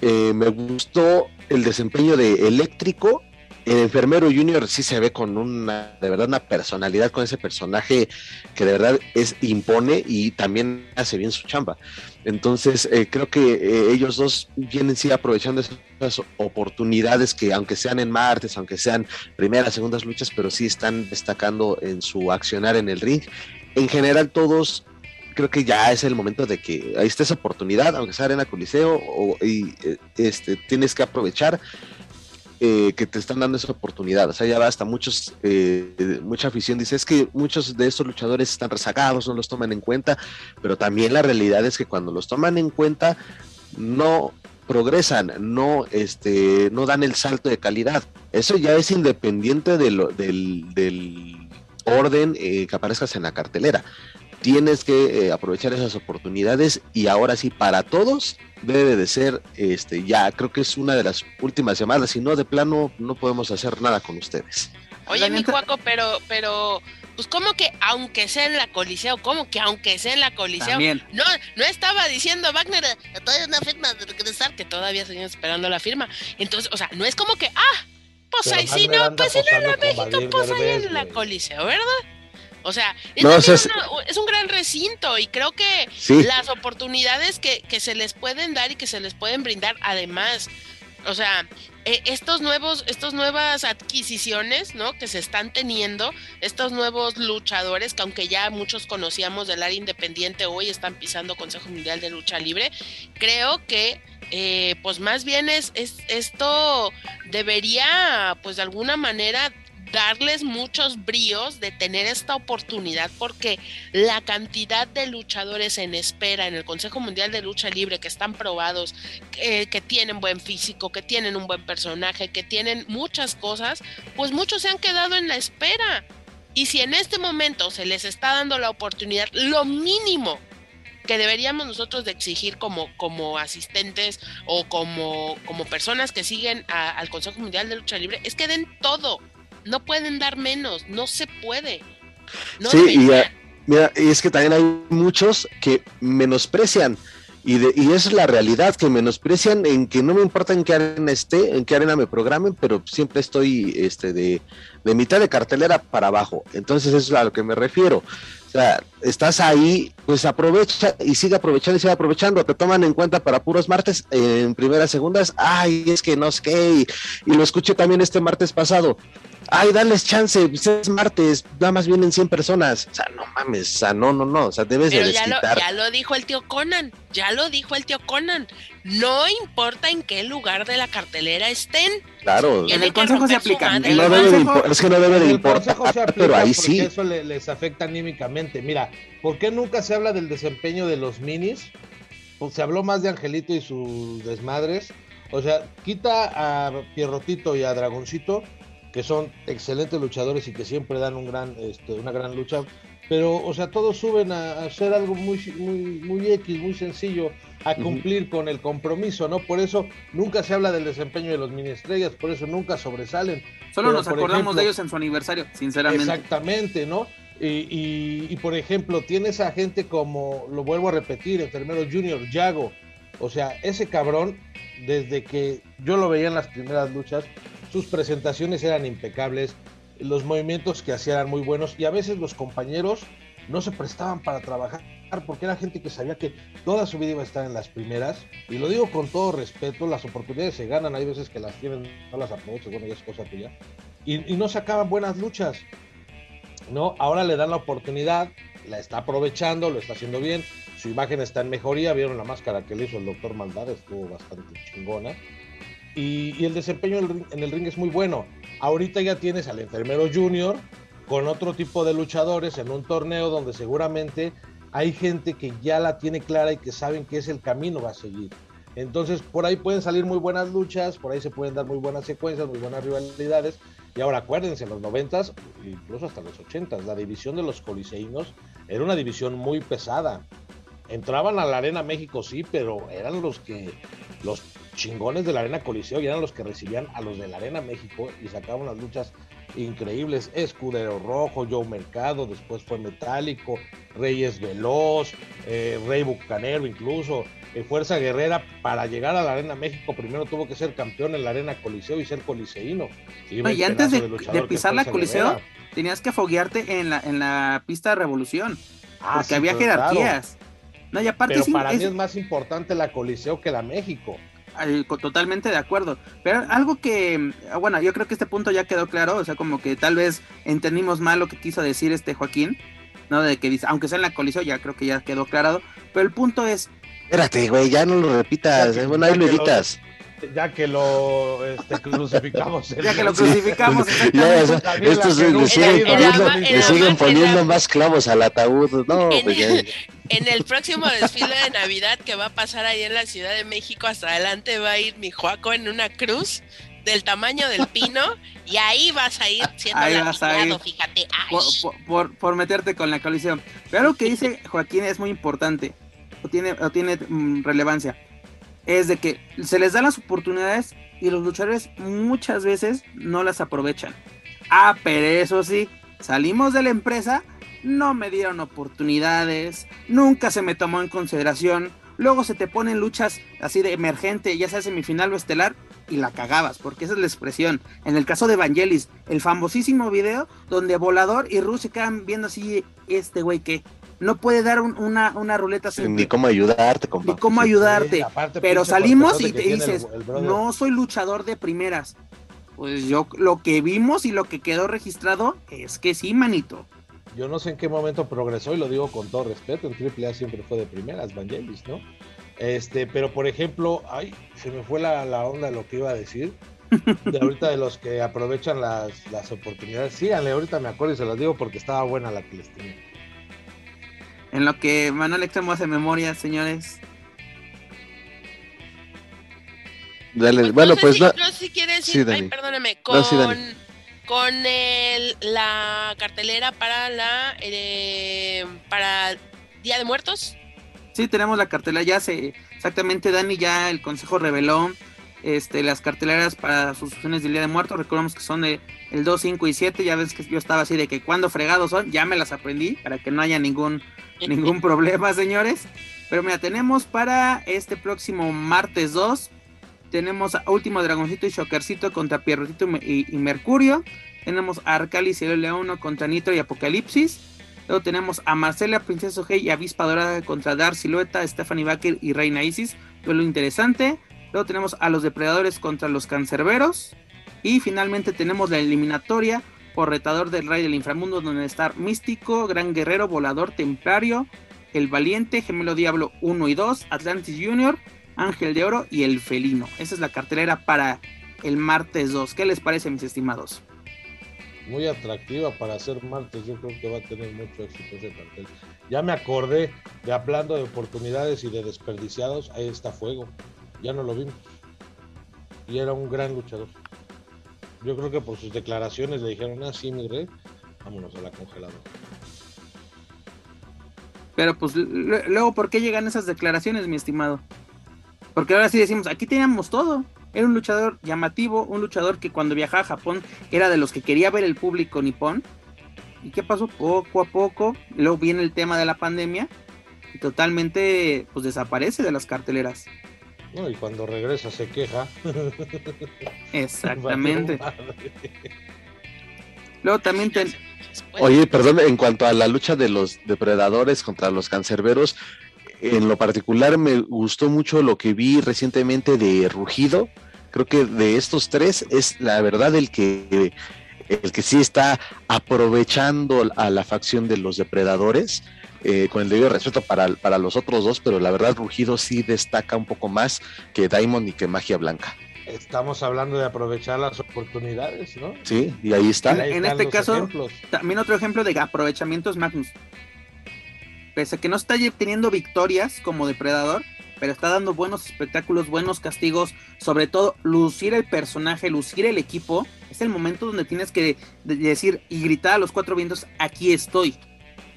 eh, me gustó el desempeño de Eléctrico. El enfermero Junior sí se ve con una, de verdad, una personalidad con ese personaje que de verdad es impone y también hace bien su chamba. Entonces, eh, creo que eh, ellos dos vienen sí aprovechando esas oportunidades que, aunque sean en martes, aunque sean primeras, segundas luchas, pero sí están destacando en su accionar en el ring. En general, todos creo que ya es el momento de que ahí está esa oportunidad, aunque sea Arena Coliseo, o, y eh, este, tienes que aprovechar eh, que te están dando esa oportunidad. O sea, ya basta, muchos, eh, mucha afición dice, es que muchos de estos luchadores están rezagados, no los toman en cuenta, pero también la realidad es que cuando los toman en cuenta, no progresan, no, este, no dan el salto de calidad. Eso ya es independiente de lo, del, del orden que aparezcas en la cartelera tienes que eh, aprovechar esas oportunidades y ahora sí para todos debe de ser este ya creo que es una de las últimas llamadas si no de plano no podemos hacer nada con ustedes. Oye mi cuaco pero pero pues como que aunque sea en la coliseo como que aunque sea en la coliseo no no estaba diciendo Wagner todavía una firma de regresar que todavía seguimos esperando la firma. Entonces o sea no es como que ah pues ahí sí no pues si no en México pues ahí en la coliseo verdad o sea, es, un gran recinto y creo que las oportunidades que, se les pueden dar y que se les pueden brindar, además, o sea, e, estos nuevos, estas nuevas adquisiciones, ¿no? Que se están teniendo, estos nuevos luchadores que aunque ya muchos conocíamos del área independiente, hoy están pisando Consejo Mundial de Lucha Libre, creo que eh, pues más bien es, es, esto debería pues de alguna manera darles muchos bríos de tener esta oportunidad porque la cantidad de luchadores en espera en el Consejo Mundial de Lucha Libre que están probados, que tienen buen físico, que tienen un buen personaje, que tienen muchas cosas, pues muchos se han quedado en la espera. Y si en este momento se les está dando la oportunidad, lo mínimo que deberíamos nosotros de exigir como, como asistentes o como, como personas que siguen al Consejo Mundial de Lucha Libre es que den todo no pueden dar menos, no se puede. sí, y, mira, y es que también hay muchos que menosprecian. Y, de, y es la realidad, que menosprecian en que no me importa en qué arena esté, en qué arena me programen, pero siempre estoy este, de, de mitad de cartelera para abajo. Entonces eso es a lo que me refiero. O sea, estás ahí, pues aprovecha y sigue aprovechando y sigue aprovechando. Te toman en cuenta para puros martes en primeras, segundas. Ay, es que no sé qué. Y, lo escuché también este martes pasado. Ay, dales chance, pues, es martes, nada más vienen 100 personas. O sea, no mames, o sea, no, no, no, o sea, debes de desquitar. Ya lo, ya lo dijo el tío Conan, ya lo dijo el tío Conan. No importa en qué lugar de la cartelera estén. Claro, en el consejo se aplica. Es que no debe de importar, pero ahí sí. Eso les afecta anímicamente. Mira, ¿por qué nunca se habla del desempeño de los minis? Pues se habló más de Angelito y sus desmadres. O sea, quita a Pierrotito y a Dragoncito que son excelentes luchadores y que siempre dan un gran, este, una gran lucha, pero, o sea, todos suben a, hacer algo muy, muy, muy X, muy sencillo, a cumplir con el compromiso, ¿no? Por eso nunca se habla del desempeño de los mini estrellas, por eso nunca sobresalen. Solo nos acordamos de ellos en su aniversario, sinceramente. Exactamente, ¿no? Y, y, por ejemplo, tienes a gente como, lo vuelvo a repetir, Enfermero Junior, Yago. O sea, ese cabrón, desde que yo lo veía en las primeras luchas, sus presentaciones eran impecables, los movimientos que hacían eran muy buenos y a veces los compañeros no se prestaban para trabajar porque era gente que sabía que toda su vida iba a estar en las primeras. Y lo digo con todo respeto, las oportunidades se ganan, hay veces que las tienen, no las aprovechan, bueno, ya es cosa tuya, y, no sacaban buenas luchas, ¿no? Ahora le dan la oportunidad, la está aprovechando, lo está haciendo bien, su imagen está en mejoría, vieron la máscara que le hizo el doctor Maldad, estuvo bastante chingona, y, el desempeño en el, ring, es muy bueno. Ahorita ya tienes al enfermero junior con otro tipo de luchadores en un torneo donde seguramente hay gente que ya la tiene clara y que saben que es el camino va a seguir. Entonces, por ahí pueden salir muy buenas luchas, por ahí se pueden dar muy buenas secuencias, muy buenas rivalidades. Y ahora acuérdense, en los noventas, incluso hasta los ochentas, la división de los coliseínos era una división muy pesada. Entraban a la Arena México, sí, pero eran los que, los chingones de la Arena Coliseo y eran los que recibían a los de la Arena México y sacaban las luchas increíbles. Escudero Rojo, Joe Mercado, después fue Metálico, Reyes Veloz, eh, Rey Bucanero incluso. Eh, Fuerza Guerrera para llegar a la Arena México primero tuvo que ser campeón en la Arena Coliseo y ser coliseíno. Y, antes de, pisar la Coliseo tenías que foguearte en la, en la pista de Revolución. Ah, porque había jerarquías. No, y aparte Pero para mí es más importante la Coliseo que la México totalmente de acuerdo. Pero algo que, bueno, yo creo que este punto ya quedó claro, o sea, como que tal vez entendimos mal lo que quiso decir este Joaquín, ¿no? De que dice, aunque sea en la colisión, ya creo que ya quedó aclarado, pero el punto es... Espérate, güey, ya no lo repitas, bueno, ahí lo editas. Ya que lo este, crucificamos. ya que lo crucificamos. estos le siguen, poniendo, le siguen poniendo más clavos al ataúd. No, pues en el próximo desfile de Navidad que va a pasar ahí en la Ciudad de México, hasta adelante va a ir mi Joaco en una cruz del tamaño del pino y ahí vas a ir siendo ahí fíjate. Por, por, meterte con la colisión. Pero lo que dice Joaquín es muy importante, o tiene, o tiene mm, relevancia, es de que se les dan las oportunidades y los luchadores muchas veces no las aprovechan. Ah, pero eso sí, salimos de la empresa no me dieron oportunidades, nunca se me tomó en consideración. Luego se te ponen luchas así de emergente, ya sea semifinal o estelar, y la cagabas, porque esa es la expresión. En el caso de Evangelis, el famosísimo video donde Volador y Ruth se quedan viendo así, este güey que no puede dar una, una ruleta sin Ni cómo ayudarte, Ni cómo ayudarte. pero salimos y te dices, no soy luchador de primeras. Pues yo lo que vimos y lo que quedó registrado es que sí, manito. Yo no sé en qué momento progresó y lo digo con todo respeto. En AAA siempre fue de primeras, Vangelis, ¿no? Este, pero por ejemplo, ay, se me fue la, onda de lo que iba a decir. De ahorita de los que aprovechan las, las oportunidades. Síganle, ahorita me acuerdo y se las digo porque estaba buena la que les tenía. En lo que Manuel Extremo hace memoria, señores. Dale, pues bueno, pues no. si quieres sí, ay, perdóname, con con el, la cartelera para la eh, para Día de Muertos. Sí, tenemos la cartelera, ya se exactamente Dani ya el consejo reveló este las carteleras para sus del Día de Muertos, recordemos que son de el 2, 5 y 7, ya ves que yo estaba así de que cuando fregados son, ya me las aprendí para que no haya ningún ningún problema, señores. Pero mira, tenemos para este próximo martes 2 tenemos a Último Dragoncito y Shockercito contra Pierrotito y, Mercurio. Tenemos a Arcalis y León contra Nitro y Apocalipsis. Luego tenemos a Marcela, Princesa G y Avispa Dorada contra Dar Silueta, Stephanie Baker y Reina Isis. Duelo interesante. Luego tenemos a los Depredadores contra los Cancerberos. Y finalmente tenemos la eliminatoria por retador del Rey del Inframundo, donde está Místico, Gran Guerrero, Volador, Templario, El Valiente, Gemelo Diablo 1 y 2, Atlantis Junior Ángel de Oro y El Felino. Esa es la cartelera para el martes 2. ¿Qué les parece, mis estimados? Muy atractiva para hacer martes. Yo creo que va a tener mucho éxito ese cartel. Ya me acordé de hablando de oportunidades y de desperdiciados. Ahí está Fuego. Ya no lo vimos. Y era un gran luchador. Yo creo que por sus declaraciones le dijeron, ah, sí, mi rey, vámonos a la congeladora. Pero pues luego, ¿por qué llegan esas declaraciones, mi estimado? Porque ahora sí decimos, aquí teníamos todo. Era un luchador llamativo, un luchador que cuando viajaba a Japón era de los que quería ver el público nipón. ¿Y qué pasó? Poco a poco, luego viene el tema de la pandemia y totalmente pues desaparece de las carteleras. No, y cuando regresa se queja. Exactamente. luego también ten... Oye, perdón, en cuanto a la lucha de los depredadores contra los cancerberos, en lo particular me gustó mucho lo que vi recientemente de Rugido. Creo que de estos tres es la verdad el que el que sí está aprovechando a la facción de los depredadores. Eh, con el debido respeto para, para los otros dos, pero la verdad Rugido sí destaca un poco más que Diamond y que Magia Blanca. Estamos hablando de aprovechar las oportunidades, ¿no? Sí, y ahí está. en este caso, también otro ejemplo de aprovechamiento es Magnus pese a que no está teniendo victorias como depredador, pero está dando buenos espectáculos, buenos castigos, sobre todo lucir el personaje, lucir el equipo, es el momento donde tienes que decir y gritar a los cuatro vientos, aquí estoy.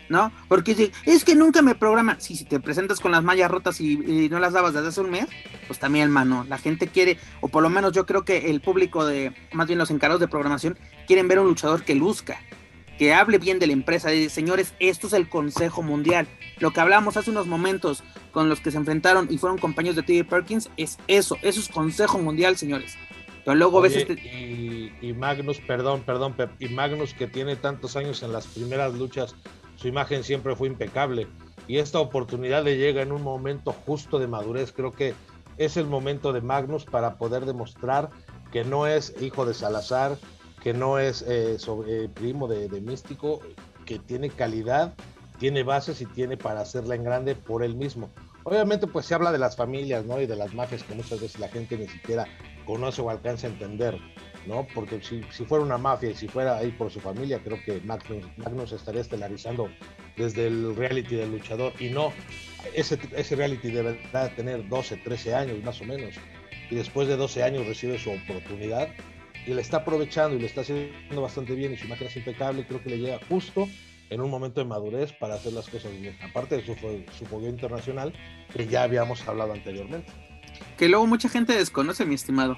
¿No? Porque es que nunca me programa. Si, si te presentas con las mallas rotas y, y, no las dabas desde hace un mes, pues también, mano. La gente quiere, o por lo menos yo creo que el público de, más bien los encargados de programación, quieren ver a un luchador que luzca que hable bien de la empresa, de señores, esto es el Consejo Mundial. Lo que hablamos hace unos momentos con los que se enfrentaron y fueron compañeros de T.J. Perkins es eso, eso es Consejo Mundial, señores. Pero luego ves este... y, Magnus, perdón, perdón, Pep, y Magnus que tiene tantos años en las primeras luchas, su imagen siempre fue impecable. Y esta oportunidad le llega en un momento justo de madurez. Creo que es el momento de Magnus para poder demostrar que no es hijo de Salazar, que no es eh, eh, primo de, Místico, que tiene calidad, tiene bases y tiene para hacerla en grande por él mismo. Obviamente, pues se habla de las familias, ¿no? Y de las mafias que muchas veces la gente ni siquiera conoce o alcanza a entender, ¿no? Porque si, fuera una mafia y si fuera ahí por su familia, creo que Magnus, Magnus estaría estelarizando desde el reality del luchador y no, ese, ese reality deberá tener 12, 13 años más o menos. Y después de 12 años recibe su oportunidad y le está aprovechando y le está haciendo bastante bien y su imagen es impecable, creo que le llega justo en un momento de madurez para hacer las cosas bien, aparte de su, su podio internacional que ya habíamos hablado anteriormente. Que luego mucha gente desconoce, mi estimado,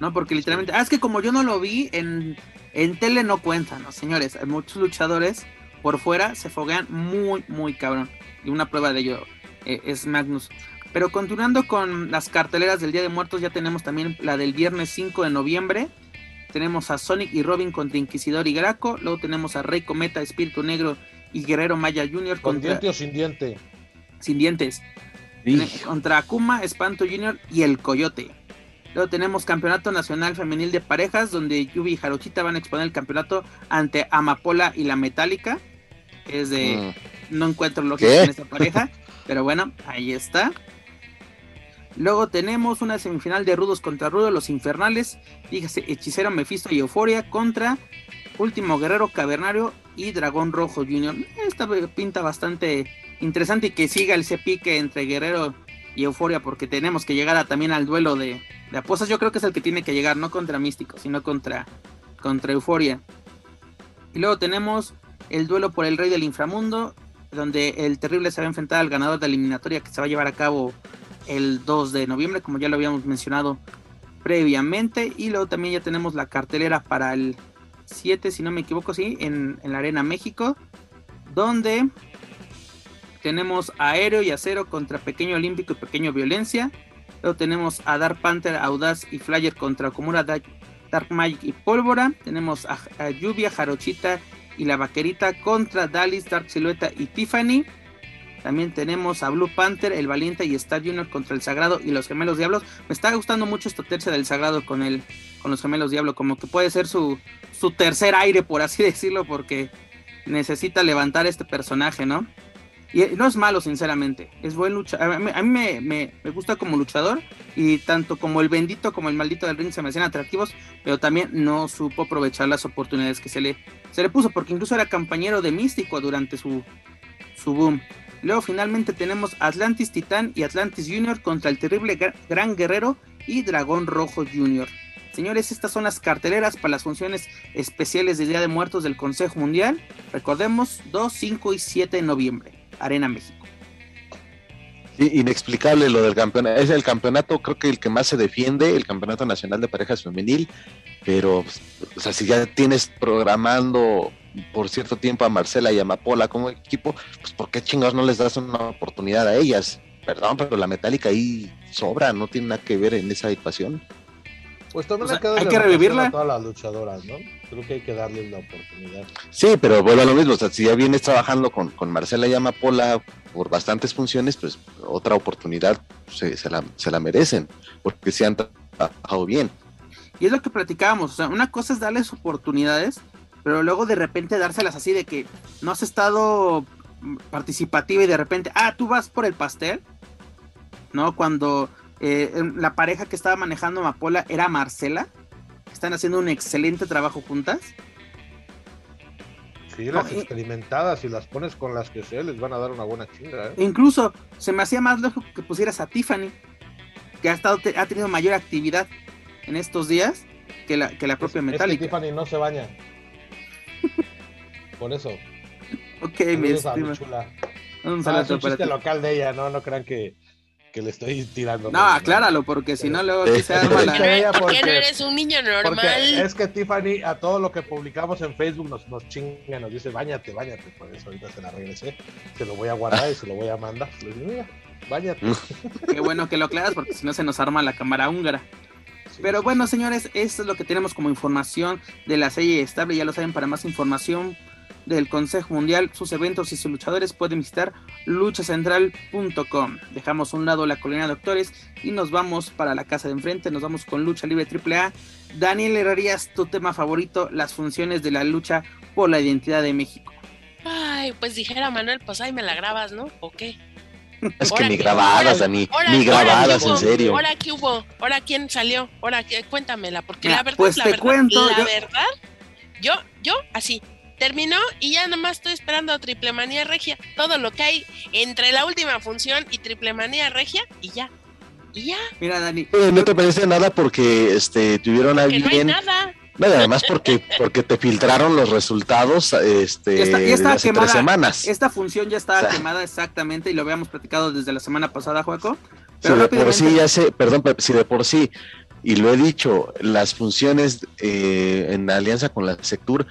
¿no? Porque literalmente, ah, es que como yo no lo vi, en, en tele no cuenta, ¿no? Señores, hay muchos luchadores por fuera se foguean muy, muy cabrón. Y una prueba de ello eh, es Magnus. Pero continuando con las carteleras del Día de Muertos, ya tenemos también la del viernes 5 de noviembre, tenemos a Sonic y Robin contra Inquisidor y Graco. Luego tenemos a Rey Cometa, Espíritu Negro y Guerrero Maya Jr. ¿Con diente o sin diente? Sin dientes. Contra Akuma, Espanto Jr. y el Coyote. Luego tenemos Campeonato Nacional Femenil de Parejas, donde Yubi y Jarochita van a exponer el campeonato ante Amapola y la Metálica. es de. Mm. No encuentro lógica en esta pareja, pero bueno, ahí está. Luego tenemos una semifinal de Rudos contra Rudos, los Infernales. Fíjese, Hechicero Mephisto y Euforia contra Último Guerrero Cavernario y Dragón Rojo Junior. Esta pinta bastante interesante y que siga el pique entre Guerrero y Euforia porque tenemos que llegar también al duelo de, de, apuestas. Yo creo que es el que tiene que llegar, no contra Místico, sino contra, contra Euforia. Y luego tenemos el duelo por el Rey del Inframundo, donde el Terrible se va a enfrentar al ganador de eliminatoria que se va a llevar a cabo el 2 de noviembre, como ya lo habíamos mencionado previamente. Y luego también ya tenemos la cartelera para el 7, si no me equivoco, sí, en, la Arena México, donde tenemos Aéreo y Acero contra Pequeño Olímpico y Pequeño Violencia. Luego tenemos a Dark Panther, Audaz y Flyer contra Komura Dark, Magic y Pólvora. Tenemos a, Lluvia, Jarochita y la Vaquerita contra Dalis, Dark Silueta y Tiffany. También tenemos a Blue Panther, el Valiente y Star Junior contra el Sagrado y los Gemelos Diablos. Me está gustando mucho esta tercia del Sagrado con el, con los Gemelos Diablos, como que puede ser su, su tercer aire, por así decirlo, porque necesita levantar este personaje, ¿no? Y no es malo, sinceramente. Es buen luchador. A mí, me, me, gusta como luchador. Y tanto como el bendito como el maldito del ring se me hacían atractivos. Pero también no supo aprovechar las oportunidades que se le, se le puso. Porque incluso era compañero de Místico durante su, su boom. Luego finalmente tenemos Atlantis Titán y Atlantis Junior contra el terrible Gran Guerrero y Dragón Rojo Junior. Señores, estas son las carteleras para las funciones especiales de Día de Muertos del Consejo Mundial. Recordemos, 2, 5 y 7 de noviembre, Arena México. Sí, inexplicable lo del campeonato. Es el campeonato, creo que el que más se defiende, el Campeonato Nacional de Parejas Femenil. Pero, o sea, si ya tienes programando por cierto tiempo a Marcela y a Mapola como equipo, pues ¿por qué chingados no les das una oportunidad a ellas? Perdón, pero la metálica ahí sobra, no tiene nada que ver en esa ecuación. Pues también O sea, hay que, revivirla. a todas las luchadoras, ¿no? Creo que hay que darles la oportunidad. Sí, pero vuelvo a lo mismo, o sea, si ya vienes trabajando con, con Marcela y Amapola por bastantes funciones, pues otra oportunidad se, se la, se la merecen, porque se han trabajado bien. Y es lo que platicábamos, o sea, una cosa es darles oportunidades, pero luego de repente dárselas así de que no has estado participativa y de repente, ah, tú vas por el pastel, ¿no? Cuando eh, en- la pareja que estaba manejando Amapola era Marcela, están haciendo un excelente trabajo juntas. Sí, las No, y- experimentadas, si las pones con las que sé, les van a dar una buena chinga, ¿eh? incluso se me hacía más lógico que pusieras a Tiffany, que ha, estado, ha tenido mayor actividad en estos días que la, que la propia Es- es que Metallica. Tiffany no se baña. Por eso. ok, mi Saludos a mi estima. chula. Un Ah, saludo es un para chiste ti. local de ella, no, no crean que, que le estoy tirando. No, acláralo, porque si no, luego aquí se arma ¿Por la. por qué no eres un niño normal? es que Tiffany a todo lo que publicamos en Facebook nos, nos chinga, nos dice, bañate, bañate. Por eso ahorita se la regresé. Se lo voy a guardar y se lo voy a mandar. Le digo, mira, bañate. Qué bueno que lo aclaras, porque si no se nos arma la cámara húngara. Pero bueno, señores, esto es lo que tenemos como información de la serie estable. Ya lo saben, para más información del Consejo Mundial, sus eventos y sus luchadores pueden visitar luchacentral.com. Dejamos a un lado la colina de doctores y nos vamos para la casa de enfrente. Nos vamos con Lucha Libre AAA. Daniel Herrerías, tu tema favorito, las funciones de la lucha por la identidad de México. Ay, pues dijera Manuel, pues ahí me la grabas, ¿no? ¿O qué? Es que ni grabadas, Dani, ni grabadas, en serio. Ahora qué hubo, ahora quién salió, ahora qué, cuéntamela, porque Mira, la verdad, pues la te verdad, cuento, la yo- verdad, yo, yo así terminó y ya nomás estoy esperando a Triple Manía Regia, todo lo que hay entre la última función y Triple Manía Regia y ya, y ya, Mira, Dani, Eh, no te parece nada porque este tuvieron a que no hay nada. No, además porque porque te filtraron los resultados este Ya está- ya desde estaba hace quemada. tres semanas. esta función ya estaba O sea- quemada exactamente y lo habíamos platicado desde la semana pasada, Juaco. Si Pero de por sí ya sé, perdón, si de por sí, y lo he dicho, las funciones eh, en alianza con la Sectur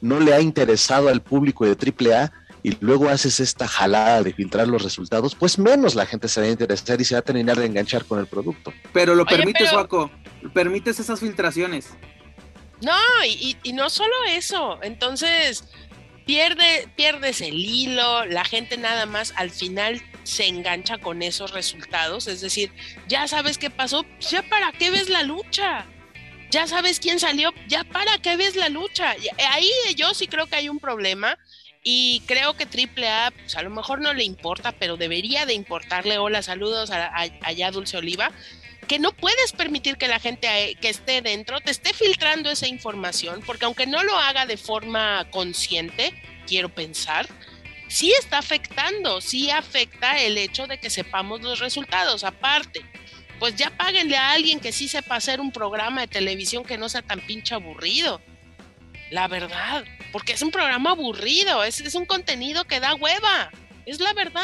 no le ha interesado al público de AAA y luego haces esta jalada de filtrar los resultados, pues menos la gente se va a interesar y se va a terminar de enganchar con el producto. pero lo Oye, permites, pero-. Permites esas filtraciones. No, y, y- y no solo eso, entonces pierde, pierdes el hilo, la gente nada más al final se engancha con esos resultados, es decir, ya sabes qué pasó, ya para qué ves la lucha, ya sabes quién salió, ya para qué ves la lucha. Y Ahí yo sí creo que hay un problema y creo que AAA, pues a lo mejor no le importa, pero debería de importarle, hola, saludos a, a- allá Dulce Oliva, que no puedes permitir que la gente eh, que esté dentro te esté filtrando esa información, porque aunque no lo haga de forma consciente, quiero pensar, sí está afectando, sí afecta el hecho de que sepamos los resultados. Aparte, pues ya páguenle a alguien que sí sepa hacer un programa de televisión que no sea tan pinche aburrido. La verdad, porque es un programa aburrido, es, es un contenido que da hueva, es la verdad.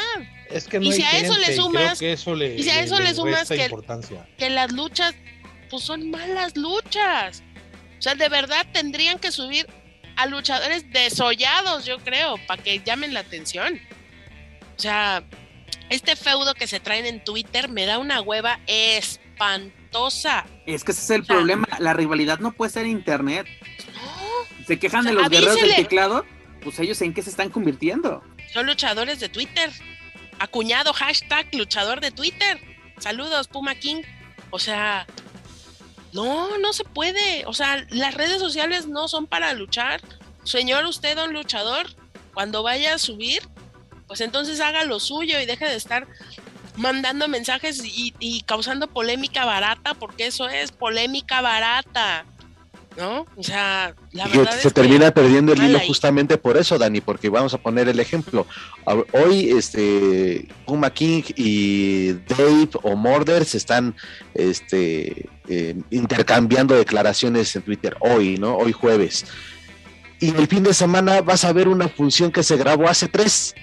Es que no Y si a eso le sumas- eso le, y si a eso le sumas que- importancia. que las luchas, pues son malas luchas. O sea, de verdad tendrían que subir a luchadores desollados, yo creo, para que llamen la atención. O sea, este feudo que se traen en Twitter me da una hueva espantosa. Es que ese es el O sea- problema. La rivalidad no puede ser internet. No, Se quejan O sea, de los guerreros del avísele. teclado. Pues ellos en qué se están convirtiendo. son luchadores de Twitter. Acuñado hashtag luchador de Twitter. Saludos, Puma King. O sea, no, no se puede. O sea, las redes sociales no son para luchar. Señor, usted, don luchador, cuando vaya a subir, pues entonces haga lo suyo y deje de estar mandando mensajes y, y causando polémica barata, porque eso es polémica barata. ¿no? O sea, la verdad se es que termina perdiendo el hilo ahí. justamente por eso, Dani, porque vamos a poner el ejemplo. A- Hoy, este, Puma King y Dave o Morder se están, este, eh, intercambiando declaraciones en Twitter hoy, ¿no? Hoy jueves. Y el fin de semana vas a ver una función que se grabó hace tres.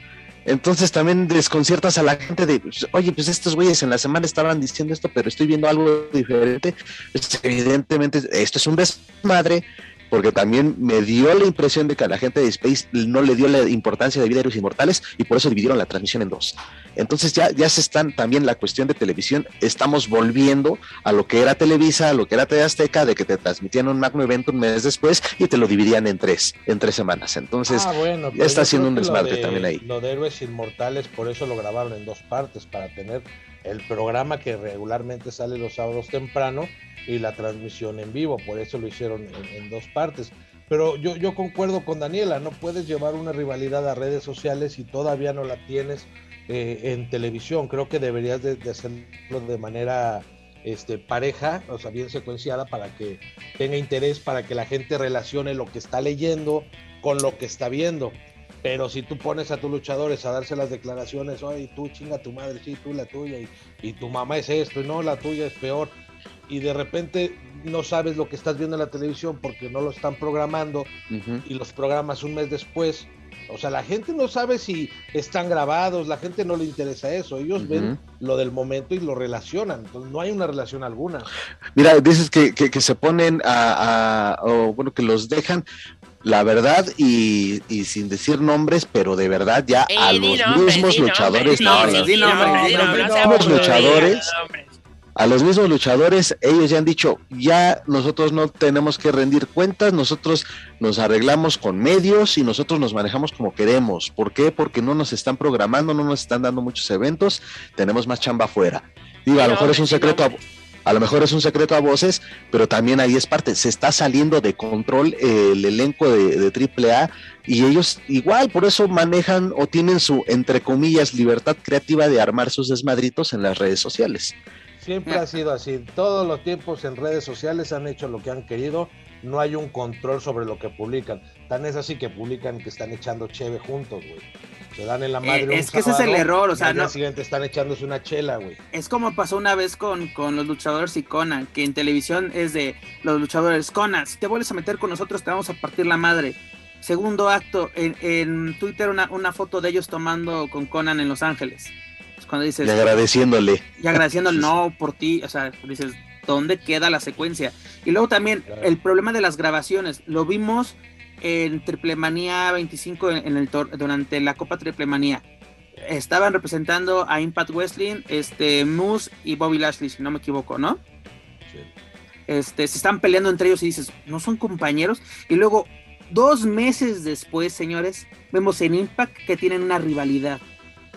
Entonces también desconciertas a la gente de, pues, oye, pues estos güeyes en la semana estaban diciendo esto, pero estoy viendo algo diferente. Pues, evidentemente, esto es un desmadre, porque también me dio la impresión de que a la gente de Space no le dio la importancia de Vida de los Inmortales y por eso dividieron la transmisión en dos. Entonces ya, ya se están también la cuestión de televisión, estamos volviendo a lo que era Televisa, a lo que era TV Azteca, de que te transmitían un magno evento un mes después y te lo dividían en tres, en tres semanas. Entonces, Ah, bueno, ya pero está haciendo un desmadre de- también ahí. Lo de Héroes Inmortales, por eso lo grabaron en dos partes, para tener el programa que regularmente sale los sábados temprano y la transmisión en vivo, por eso lo hicieron en, dos partes. Pero yo, yo concuerdo con Daniela, no puedes llevar una rivalidad a redes sociales y todavía no la tienes eh, en televisión. Creo que deberías de, de hacerlo de manera este, pareja, o sea, bien secuenciada para que tenga interés, para que la gente relacione lo que está leyendo con lo que está viendo. Pero si tú pones a tus luchadores a darse las declaraciones, oye, tú chinga tu madre, sí, tú la tuya, y, y tu mamá es esto, y no, la tuya es peor, y de repente no sabes lo que estás viendo en la televisión porque no lo están programando, y los programas un mes después. O sea, la gente no sabe si están grabados, la gente no le interesa eso. Ellos ven lo del momento y lo relacionan. Entonces, no hay una relación alguna. Mira, dices que, que, que se ponen a, a- o bueno, que los dejan, la verdad, y, y sin decir nombres, pero de verdad ya a Eh, di los mismos luchadores, luchadores. a los mismos luchadores, ellos ya han dicho, ya nosotros no tenemos que rendir cuentas, nosotros nos arreglamos con medios y nosotros nos manejamos como queremos. ¿Por qué? Porque no nos están programando, no nos están dando muchos eventos, tenemos más chamba afuera. Digo, a lo mejor es un secreto a, lo mejor es un secreto a voces, pero también ahí es parte, se está saliendo de control el elenco de, de AAA y ellos igual por eso manejan o tienen su, entre comillas, libertad creativa de armar sus desmadritos en las redes sociales. Siempre ha sido así. Todos los tiempos en redes sociales han hecho lo que han querido. No hay un control sobre lo que publican. Tan es así que publican que están echando cheve juntos, güey. Se dan en la madre. Eh, un es que ese es el error, o sea, al no- siguiente están echándose una chela, güey. Es como pasó una vez con, con los luchadores y Conan, que en televisión es de los luchadores, Conan, si te vuelves a meter con nosotros te vamos a partir la madre. Segundo acto, en, en Twitter una, una foto de ellos tomando con Conan en Los Ángeles. Es cuando dices, Y agradeciéndole. y agradeciendo el no por ti, o sea, dices, ¿dónde queda la secuencia? Y luego también el problema de las grabaciones, lo vimos en Triple Manía 25 en, el durante la Copa Triple Manía. Estaban representando a Impact Wrestling, este Moose y Bobby Lashley, si no me equivoco, ¿no? Este, se están peleando entre ellos y dices, ¿no son compañeros? Y luego, dos meses después, señores, vemos en Impact que tienen una rivalidad.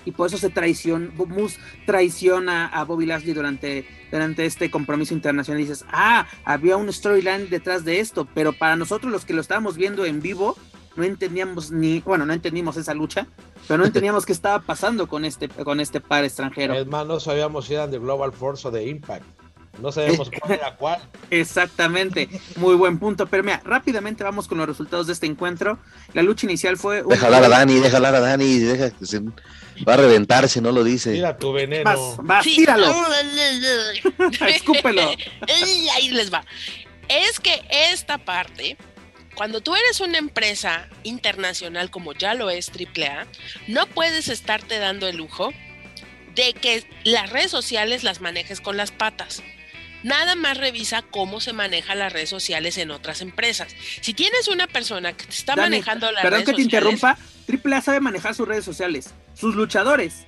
Y por eso se traiciona, Moose traiciona a Bobby Lashley durante, durante este compromiso internacional. Y dices, ah, había un storyline detrás de esto, pero para nosotros los que lo estábamos viendo en vivo, no entendíamos ni, bueno, no entendimos esa lucha, pero no entendíamos qué estaba pasando con este, con este par extranjero. Más, no sabíamos si eran de Global Force o de Impact. No sabíamos cuál era cuál. Exactamente, muy buen punto. Pero mira, rápidamente vamos con los resultados de este encuentro. La lucha inicial fue. un- Deja hablar a Dani, deja hablar a Dani, deja que se va a reventar si no lo dice. Mira tu veneno. Vas, vas, Sí. tíralo, escúpelo. Ahí les va. Es que esta parte, cuando tú eres una empresa internacional como ya lo es AAA, no puedes estarte dando el lujo de que las redes sociales las manejes con las patas. Nada más revisa cómo se manejan las redes sociales en otras empresas. Si tienes una persona que te está Dani, manejando las Perdón redes que te sociales, interrumpa. Triple A sabe manejar sus redes sociales. Sus luchadores,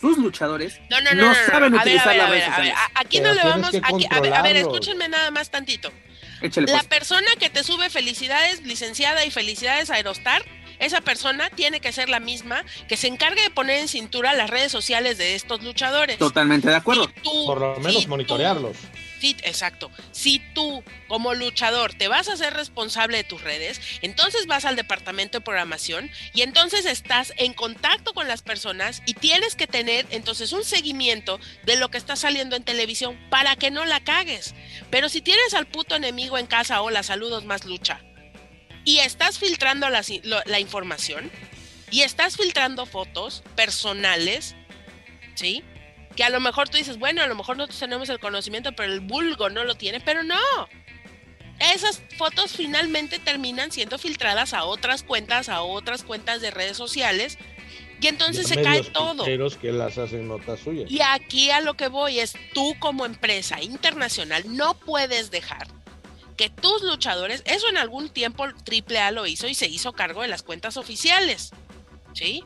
sus luchadores, No, no, no, no saben utilizar a ver, las a ver, redes a ver, sociales. Aquí Pero no le vamos. aquí- a, ver, a ver, escúchenme nada más tantito. Échale La pues. persona que te sube felicidades, licenciada y felicidades Aerostar, esa persona tiene que ser la misma que se encargue de poner en cintura las redes sociales de estos luchadores. Totalmente de acuerdo. Si tú- Por lo menos si tú- monitorearlos. Sí, exacto. Si tú, como luchador, te vas a ser responsable de tus redes, entonces vas al departamento de programación y entonces estás en contacto con las personas y tienes que tener entonces un seguimiento de lo que está saliendo en televisión para que no la cagues. Pero si tienes al puto enemigo en casa, hola, saludos más lucha, y estás filtrando la, la información y estás filtrando fotos personales, ¿sí? que a lo mejor tú dices, bueno, a lo mejor nosotros tenemos el conocimiento, pero el vulgo no lo tiene, pero no. Esas fotos finalmente terminan siendo filtradas a otras cuentas, a otras cuentas de redes sociales, y entonces se cae todo. que las hacen notas suyas. Y aquí a lo que voy es, tú como empresa internacional no puedes dejar que tus luchadores, eso en algún tiempo AAA lo hizo y se hizo cargo de las cuentas oficiales, ¿sí?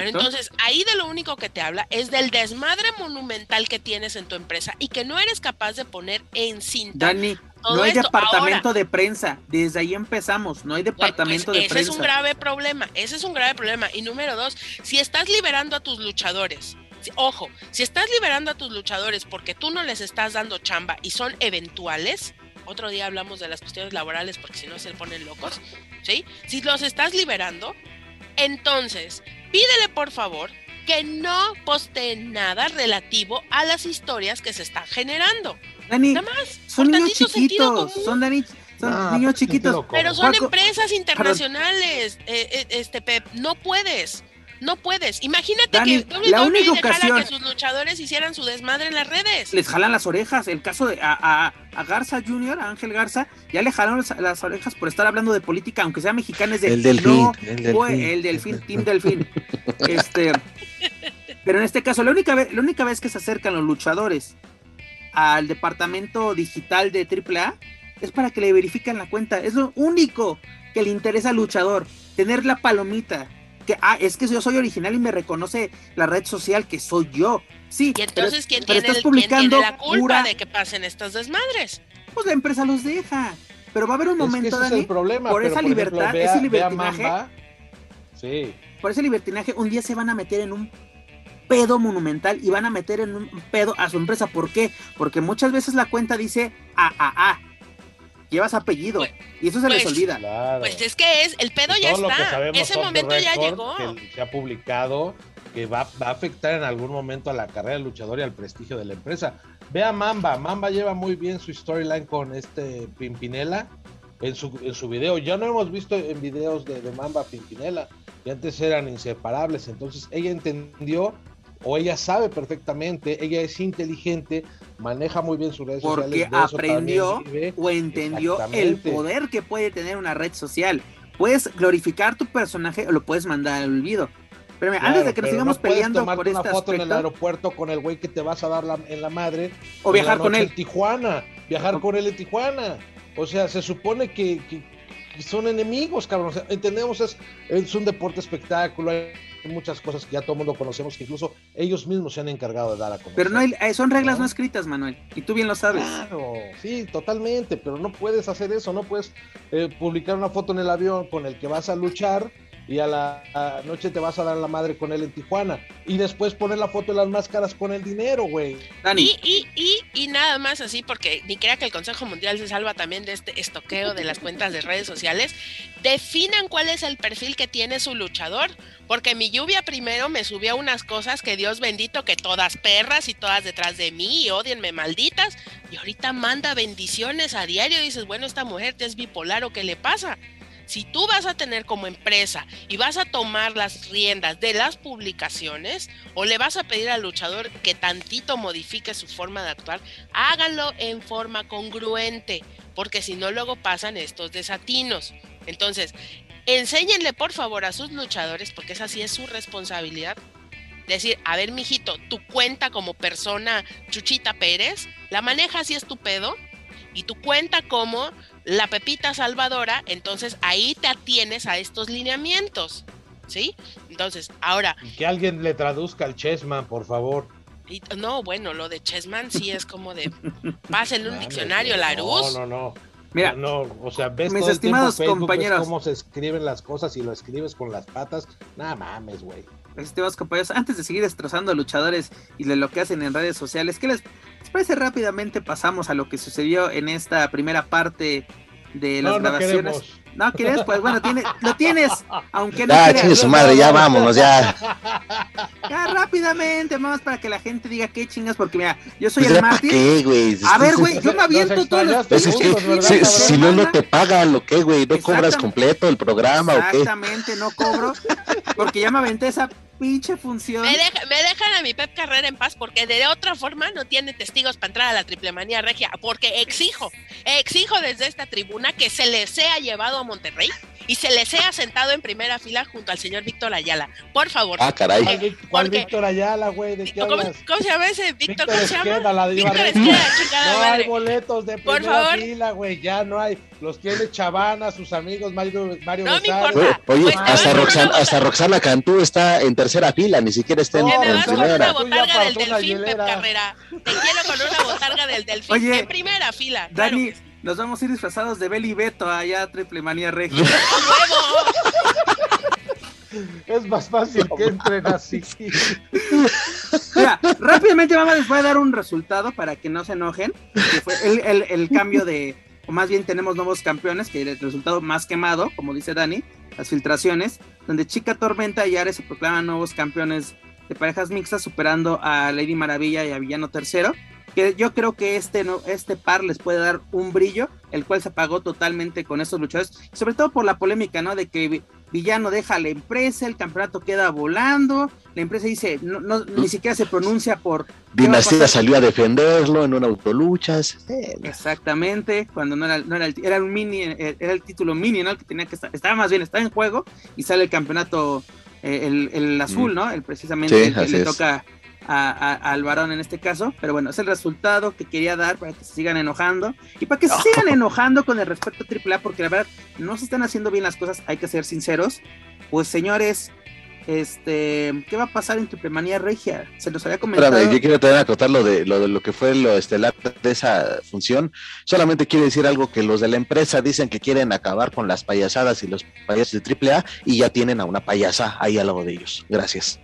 entonces, ahí de lo único que te habla es del desmadre monumental que tienes en tu empresa y que no eres capaz de poner en cinta. Dani, no hay departamento de prensa. Desde ahí empezamos. No hay pues, departamento de prensa. Ese es un grave problema. Ese es un grave problema. Y número dos, si estás liberando a tus luchadores, ojo, si estás liberando a tus luchadores porque tú no les estás dando chamba y son eventuales, otro día hablamos de las cuestiones laborales porque si no se ponen locos, ¿sí? Si los estás liberando, entonces pídele por favor que no posteen nada relativo a las historias que se están generando. Dani, Nada más, son niños chiquitos, son, son niños chiquitos. Pero son empresas internacionales, eh, eh, este Pep, no puedes. No puedes. Imagínate que la única ocasión que sus luchadores hicieran su desmadre en las redes. Les jalan las orejas. El caso de a, a, Garza Jr., a Ángel Garza, ya le jalaron las, orejas por estar hablando de política, aunque sea mexicano, es de el delfín, el delfín, el delfín, Team Delfín. este, pero en este caso, la única vez, la única vez que se acercan los luchadores al departamento digital de AAA es para que le verifiquen la cuenta. Es lo único que le interesa al luchador, tener la palomita que, ah, es que yo soy original y me reconoce la red social que soy yo. Sí, y entonces, ¿quién, tiene, estás publicando la culpa de que pasen estas desmadres? Pues la empresa los deja. Pero va a haber un momento, Dani, problema, por esa libertad, ese libertinaje. sí. Por ese libertinaje, un día se van a meter en un pedo monumental y van a meter en un pedo a su empresa. ¿Por qué? Porque muchas veces la cuenta dice AAA llevas apellido pues, y eso se les pues, olvida. Pues es que es, el pedo ya está, ese momento ya llegó. se ha publicado que va, va, a afectar en algún momento a la carrera del luchador y al prestigio de la empresa. Ve a Mamba, Mamba lleva muy bien su storyline con este Pimpinela en su, en su video. Ya no hemos visto en videos de, de Mamba Pimpinela, que antes eran inseparables, entonces ella entendió o ella sabe perfectamente, ella es inteligente, maneja muy bien sus redes sociales. Porque aprendió o entendió el poder que puede tener una red social. Puedes glorificar tu personaje o lo puedes mandar al olvido. Pero antes de que nos sigamos peleando por una este foto en el aeropuerto con el güey que te vas a dar en la madre. O viajar con él. En Tijuana. Viajar con él en Tijuana. O sea, se supone que, son enemigos, cabrón. entendemos, es, es un deporte espectáculo, muchas cosas que ya todo el mundo conocemos que incluso ellos mismos se han encargado de dar a conocer. Pero no hay, eh, son reglas ¿no? escritas, Manuel, y tú bien lo sabes. Claro, sí, totalmente, pero no puedes hacer eso, no puedes eh, publicar una foto en el avión con el que vas a luchar y a la noche te vas a dar la madre con él en Tijuana. Y después poner la foto de las máscaras con el dinero, güey. Y, y, y, y, nada más así, porque ni crea que el Consejo Mundial se salva también de este estoqueo de las cuentas de redes sociales. Definan cuál es el perfil que tiene su luchador. Porque mi lluvia primero me subió unas cosas que Dios bendito, que todas perras y todas detrás de mí y odienme malditas. Y ahorita manda bendiciones a diario. Y dices, bueno, esta mujer te es bipolar o qué le pasa si tú vas a tener como empresa y vas a tomar las riendas de las publicaciones o le vas a pedir al luchador que tantito modifique su forma de actuar, háganlo en forma congruente, porque si no luego pasan estos desatinos. Entonces, enséñenle por favor a sus luchadores, porque esa sí es su responsabilidad, decir, a ver, mijito, tu cuenta como persona Chuchita Pérez, la maneja así estupendo y tu cuenta como la Pepita Salvadora, entonces ahí te atienes a estos lineamientos, ¿sí? Entonces, ahora... que alguien le traduzca al Chessman, por favor. no, bueno, lo de Chessman sí es como de... Pásenle un diccionario, la luz. No, no, no. Mira, no, o sea, ves mis estimados compañeros, cómo se escriben las cosas y lo escribes con las patas. Nada mames, güey. estimados compañeros, antes de seguir destrozando a luchadores y de lo que hacen en redes sociales, ¿qué les parece rápidamente pasamos a lo que sucedió en esta primera parte de las No, no grabaciones? queremos. No, quieres, pues bueno, tiene, lo tienes, aunque no Ya, quieras. chingue su madre, ya vámonos, ya. Ya rápidamente, más para que la gente diga qué chingas, porque mira, yo soy Pues el ya, ¿para mártir. qué, güey? A ver, güey, yo me aviento todos los Pues es que juntos, ¿verdad, si, no, no te pagan, ¿lo qué, güey? ¿No cobras completo el programa o qué? Exactamente, no cobro, porque ya me aventé esa pinche función. Me, deja- me dejan a mi Pep Carrera en paz porque de otra forma no tiene testigos para entrar a la triple manía regia. Porque exijo, exijo desde esta tribuna que se les sea llevado a Monterrey y se les sea sentado en primera fila junto al señor Víctor Ayala. Por favor. Ah, caray. ¿Cuál, cuál Porque- Víctor Ayala, güey? ¿De qué ¿Cómo, cómo se llama ese Víctor? Víctor ¿Cómo se llama? Esqueda, la diva Víctor. Esqueda, chingada No hay madre. boletos de Por primera favor. fila, güey. Ya no hay. Los tiene Chavana, sus amigos Mario, Mario No me Besares. importa. Oye, Pues, hasta, vas Roxana, hasta Roxana Cantú está en tercera fila, ni siquiera está en, me en vas con primera. una Tú ya botarga del una delfín, Pep. Carrera. Te quiero con una botarga del delfín Oye, en primera fila. claro Dani, nos vamos a ir disfrazados de Beli Beto allá a Triple Manía Regia. Es más fácil que entren así. Mira, rápidamente vamos les voy a dar un resultado para que no se enojen. Que fue el, el- el cambio de, o más bien tenemos nuevos campeones, que el resultado más quemado, como dice Dani, las filtraciones, donde Chica Tormenta y Ares se proclaman nuevos campeones de parejas mixtas, superando a Lady Maravilla y a Villano Tercero. Que yo creo que este, no, este par les puede dar un brillo, el cual se apagó totalmente con estos luchadores, sobre todo por la polémica, ¿no? De que Villano deja la empresa, el campeonato queda volando, la empresa dice, no, no, ni siquiera se pronuncia por ¿Qué va a Dinastía salió a defenderlo en una autoluchas. Exactamente, cuando no era, no era, el, era un mini, eh, era el título mini, ¿no? El que tenía que estar, estaba más bien, estaba en juego y sale el campeonato, eh, el, el azul, ¿no? El precisamente Sí, el que le es. toca a- a- al varón en este caso, pero bueno, es el resultado que quería dar para que se sigan enojando y para que se sigan enojando con el respeto a AAA, porque la verdad no se están haciendo bien las cosas, hay que ser sinceros. Pues señores, este, ¿qué va a pasar en Triple Manía Regia? Se los había comentado. Espérame, yo quiero también acotar lo de, lo de lo que fue lo estelar de esa función. Solamente quiero decir algo que los de la empresa dicen que quieren acabar con las payasadas y los payasos de AAA y ya tienen a una payasa ahí al lado de ellos. Gracias.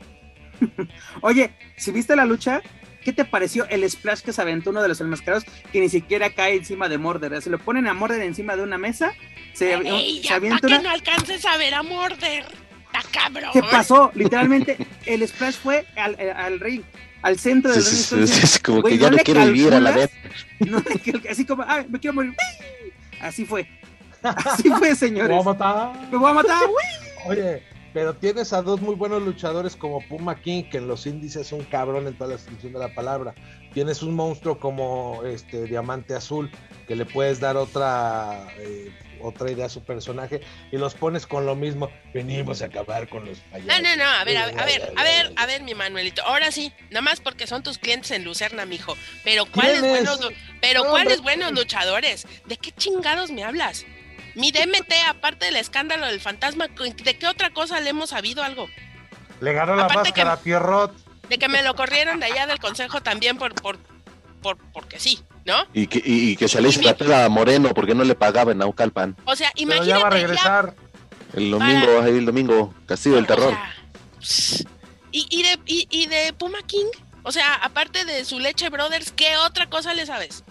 Oye, si viste la lucha, ¿qué te pareció el splash que se aventó uno de los enmascarados que ni siquiera cae encima de Morder? Se lo ponen a Morder encima de una mesa, se, Ey, se ya, avienta que no alcances a ver a Morder. ¡Está cabrón! ¿Qué pasó? Literalmente, el splash fue al, al ring, al centro del sí, ring. sí, como que ya ¿no le quiere vivir a la vez. no, así como, ay, me quiero morir. Así fue. Así fue, señores. Vamos a matar. Me voy a matar. Oye, pero tienes a dos muy buenos luchadores como Puma King, que en los índices es un cabrón en toda la extensión de la palabra. Tienes un monstruo como este Diamante Azul, que le puedes dar otra eh, otra idea a su personaje y los pones con lo mismo. Venimos a acabar con los payasos. No, no, no, a ver, a ver, a ver, a ver, a ver, mi Manuelito. Ahora sí, nada más porque son tus clientes en Lucerna, mijo. Pero ¿cuáles buenos, pero No, cuáles buenos luchadores? ¿De qué chingados me hablas? Mi DMT, aparte del escándalo del fantasma, ¿de qué otra cosa le hemos sabido algo? Le ganó la Aparte máscara a Pierrot. De que me lo corrieron de allá del consejo también por, por, por, porque sí, ¿no? Y que, y, y que se le hizo la peda a Moreno porque no le pagaba en Naucalpan. O sea, Pero ya va a imagínate. regresar. El domingo, ahí el domingo, Castillo del o Terror. sea, y, y de, y, y de Puma King, o sea, aparte de su Leche Brothers, ¿qué otra cosa le sabes?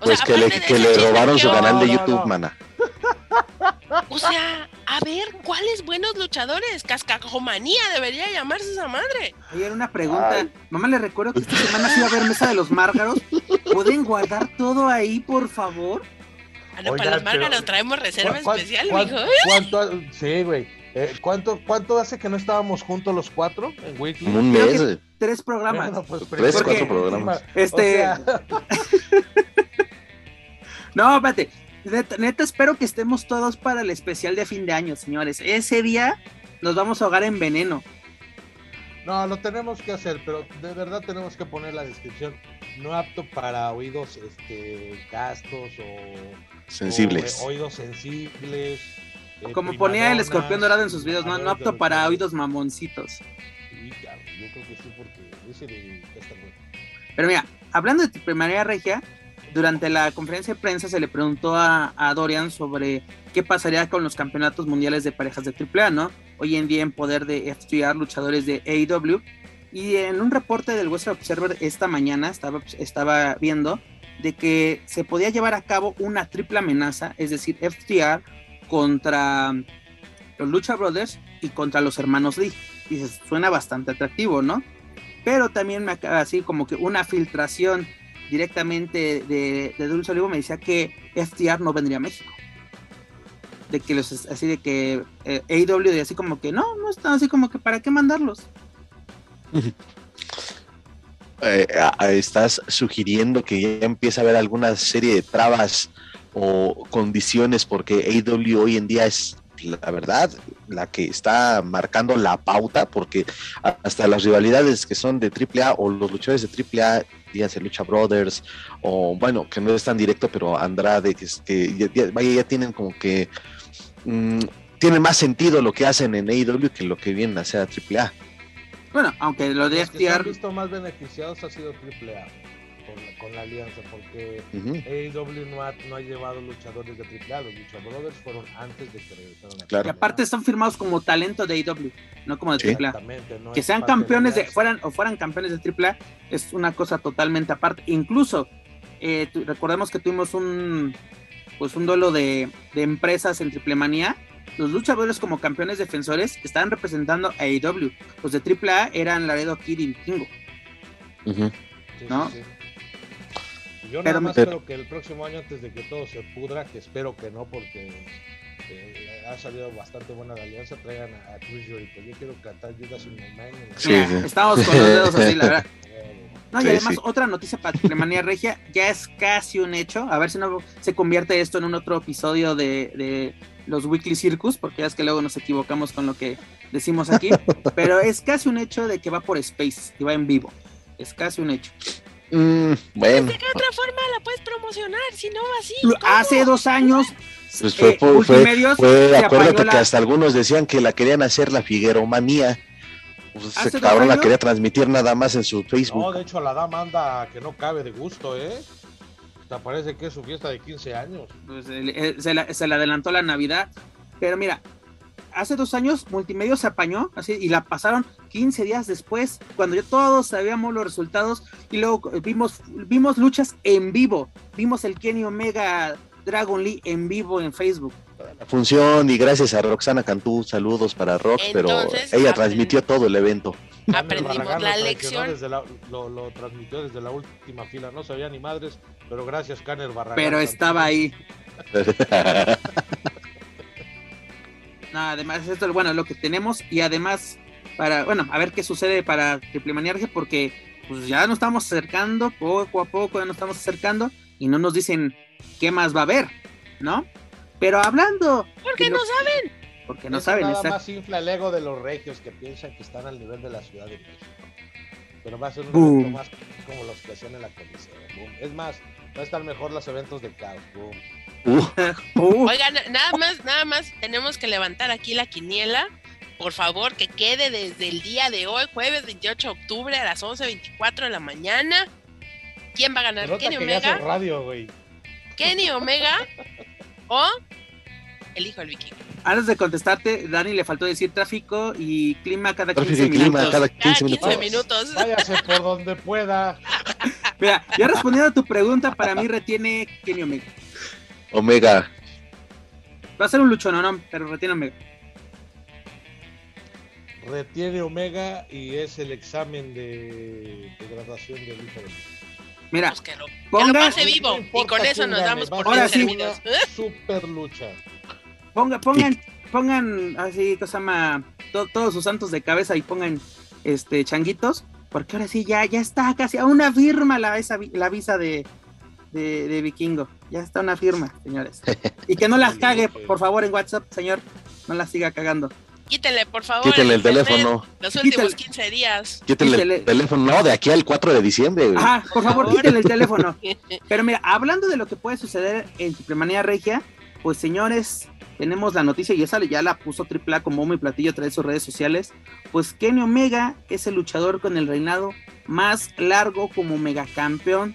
O Pues sea, que le, que le robaron ¿qué su canal de no, YouTube, no. mana. O sea, a ver, ¿cuáles buenos luchadores? Cascajomanía debería llamarse esa madre. Oye, era una pregunta. Mamá, le recuerdo que esta semana sí va a haber mesa de los márgaros. ¿Pueden guardar todo ahí, por favor? Ah, no, Oigan, para los pero- márgaros traemos reserva ¿Cuán- especial, mijo. cuánto- sí, güey. Eh, ¿cuánto, ¿Cuánto hace que no estábamos juntos los cuatro en Weekly? Un mes. eh. Tres programas. Bueno, pues, Tres, cuatro programas. Este- O sea, No, espérate. Neta, neta, espero que estemos todos para el especial de fin de año, señores. Ese día nos vamos a ahogar en veneno. no, lo tenemos que hacer, pero de verdad tenemos que poner la descripción. No apto para oídos este, gastos o, Sensibles. o, eh, oídos sensibles. eh, Como ponía el escorpión dorado en sus videos, no, no apto para oídos mamoncitos. Sí, claro, yo creo que sí, porque ese de. Pero mira, hablando de Primaria Regia, durante la conferencia de prensa se le preguntó a, a Dorian sobre qué pasaría con los campeonatos mundiales de parejas de AAA, ¿no? hoy en día en poder de FTR, luchadores de AEW. Y en un reporte del Western Observer esta mañana estaba, estaba viendo de que se podía llevar a cabo una triple amenaza, es decir, FTR contra los Lucha Brothers y contra los hermanos Lee. Dices, suena bastante atractivo, ¿no? Pero también me acaba así como que una filtración directamente de, de Dulce Olivo me decía que FTR no vendría a México. De que los, así de que eh, AEW de así como que no, no están así como que para qué mandarlos. Eh, estás sugiriendo que ya empieza a haber alguna serie de trabas o condiciones porque AEW hoy en día es la verdad, la que está marcando la pauta, porque hasta las rivalidades que son de AAA o los luchadores de AAA, díganse Lucha Brothers, o bueno, que no es tan directo, pero Andrade, que, que ya, vaya, ya tienen como que mmm, tiene más sentido lo que hacen en AEW que lo que vienen a hacer a AAA. Bueno, aunque lo de Los que se han visto más beneficiados ha sido AAA con, la alianza, porque Uh -huh. AEW no ha, no ha llevado luchadores de AAA, los Lucha Brothers fueron antes de que regresaran a Claro. Y aparte están firmados como talento de AEW, no como de Sí. AAA. Exactamente, no Que sean campeones de, fueran o fueran campeones de AAA es una cosa totalmente aparte. Incluso eh, tu- recordemos que tuvimos un pues un duelo de, de empresas en Triple Manía. Los luchadores como campeones defensores estaban representando a AEW. Los de AAA eran Laredo Kid y Vikingo. Ujú. Sí, ¿no? sí, sí. Yo nada más pero- espero que el próximo año, antes de que todo se pudra, que espero que no, porque eh, ha salido bastante buena la alianza, traigan a, a Chris Jericho. Yo quiero cantar Judas in My Mind. Sí. Estamos con los dedos así, la verdad. No, y además sí. otra noticia para Triplemanía Regia, ya es casi un hecho, a ver si no se convierte esto en un otro episodio de, de los Weekly Circus, porque ya es que luego nos equivocamos con lo que decimos aquí, pero es casi un hecho de que va por Space, y va en vivo, es casi un hecho. Mm, bueno, ¿De qué otra forma la puedes promocionar si no así? ¿Cómo? Hace dos años, pues fue, eh, fue, fue, fue- acuérdate que la- hasta algunos decían que la querían hacer la Figueromanía. Pues ¿Hace ese cabrón la quería transmitir nada más en su No, Facebook. de hecho, la dama anda que no cabe de gusto, ¿eh? Hasta parece que es su fiesta de 15 años. pues, el- el- se, la- se le adelantó la Navidad, pero mira, hace dos años Multimedios se apañó así y la pasaron 15 días después, cuando ya todos sabíamos los resultados y luego vimos, vimos luchas en vivo, vimos el Kenny Omega Dragon Lee en vivo en Facebook. La función y gracias a Roxana Cantú, saludos para Rox, pero ella transmitió todo el evento. Aprendimos la lección. desde la- lo, lo transmitió desde la última fila. No sabía ni madres, pero gracias, Canner Barragán. Pero estaba ahí. Nada, además, esto es bueno, lo que tenemos y además, para, bueno, a ver qué sucede para Triple Manía Regia, porque pues ya nos estamos acercando, poco a poco ya nos estamos acercando y no nos dicen qué más va a haber, ¿no? Pero hablando. Porque lo- no saben. Porque no Eso saben, Nada exacto. más infla el ego de los regios que piensan que están al nivel de la Ciudad de México. Pero va a ser un Boom. evento más como los que hacían en la Coliseo. Boom. Es más, va a estar mejor los eventos de caos. Boom. Uh, Uh, Oigan, nada más, nada más tenemos que levantar aquí la quiniela. Por favor, que quede desde el día de hoy, jueves 28 de octubre a las 11.24 de la mañana. ¿Quién va a ganar? ¿Kenny Omega? radio, güey. ¿Kenny Omega? ¿O el hijo del vikingo? antes de contestarte, Dani le faltó decir tráfico y clima cada 15 tráfico y clima minutos. cada Cada 15 15 minutos. minutos. Váyase por donde pueda. Mira, ya respondiendo a tu pregunta, para mí retiene Kenny Omega. Omega, Va a ser un luchononón, pero retiene Omega. Retiene Omega y es el examen de, de graduación del hijo de Mira, Pues que lo, que lo ponga, pase vivo. No y con eso nos damos por Ahora sí. Super lucha. ponga, pongan, pongan así, cosa llama, to- todos sus santos de cabeza y pongan este changuitos, porque ahora sí ya, ya está casi a una firma la, esa, vi- la visa de, de, de Vikingo. Ya está una firma, señores. Y que no las cague, por favor, en WhatsApp, señor. No las siga cagando. Quítele, por favor. quítenle el internet teléfono, Los últimos Quítale. 15 días. Quítele. el teléfono, no, de aquí al 4 de diciembre. güey. Ajá, por favor, favor. quítenle el teléfono. Pero mira, hablando de lo que puede suceder en Supremanía Regia, pues señores, tenemos la noticia y esa ya la puso AAA como muy platillo a través de sus redes sociales. Pues Kenny Omega es el luchador con el reinado más largo como megacampeón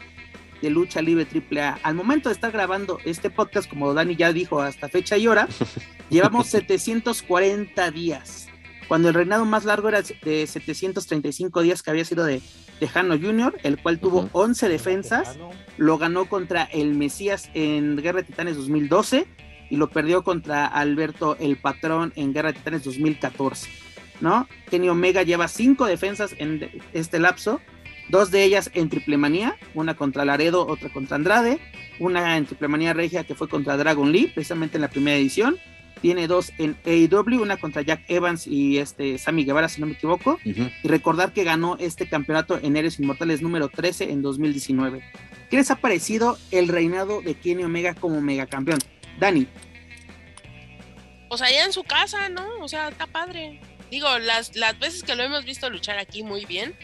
de lucha libre AAA. Al momento de estar grabando este podcast, como Dani ya dijo hasta fecha y hora, llevamos 740 días. cuando el reinado más largo era de 735 días que había sido de Tejano Jr., el cual tuvo 11 defensas, lo ganó contra el Mesías en Guerra de Titanes 2012 y lo perdió contra Alberto el Patrón en Guerra de Titanes 2014, ¿no? Kenny Omega lleva 5 defensas en este lapso, dos de ellas en triple manía, una contra Laredo, otra contra Andrade, una en triple manía regia que fue contra Dragon Lee, precisamente en la primera edición, tiene dos en AEW, una contra Jack Evans y este Sammy Guevara, si no me equivoco. Y recordar que ganó este campeonato en Eres Inmortales número 13 en 2019. ¿Qué les ha parecido el reinado de Kenny Omega como megacampeón? Dani. Pues allá en su casa, ¿no? O sea, está padre. Digo, las, las veces que lo hemos visto luchar aquí muy bien,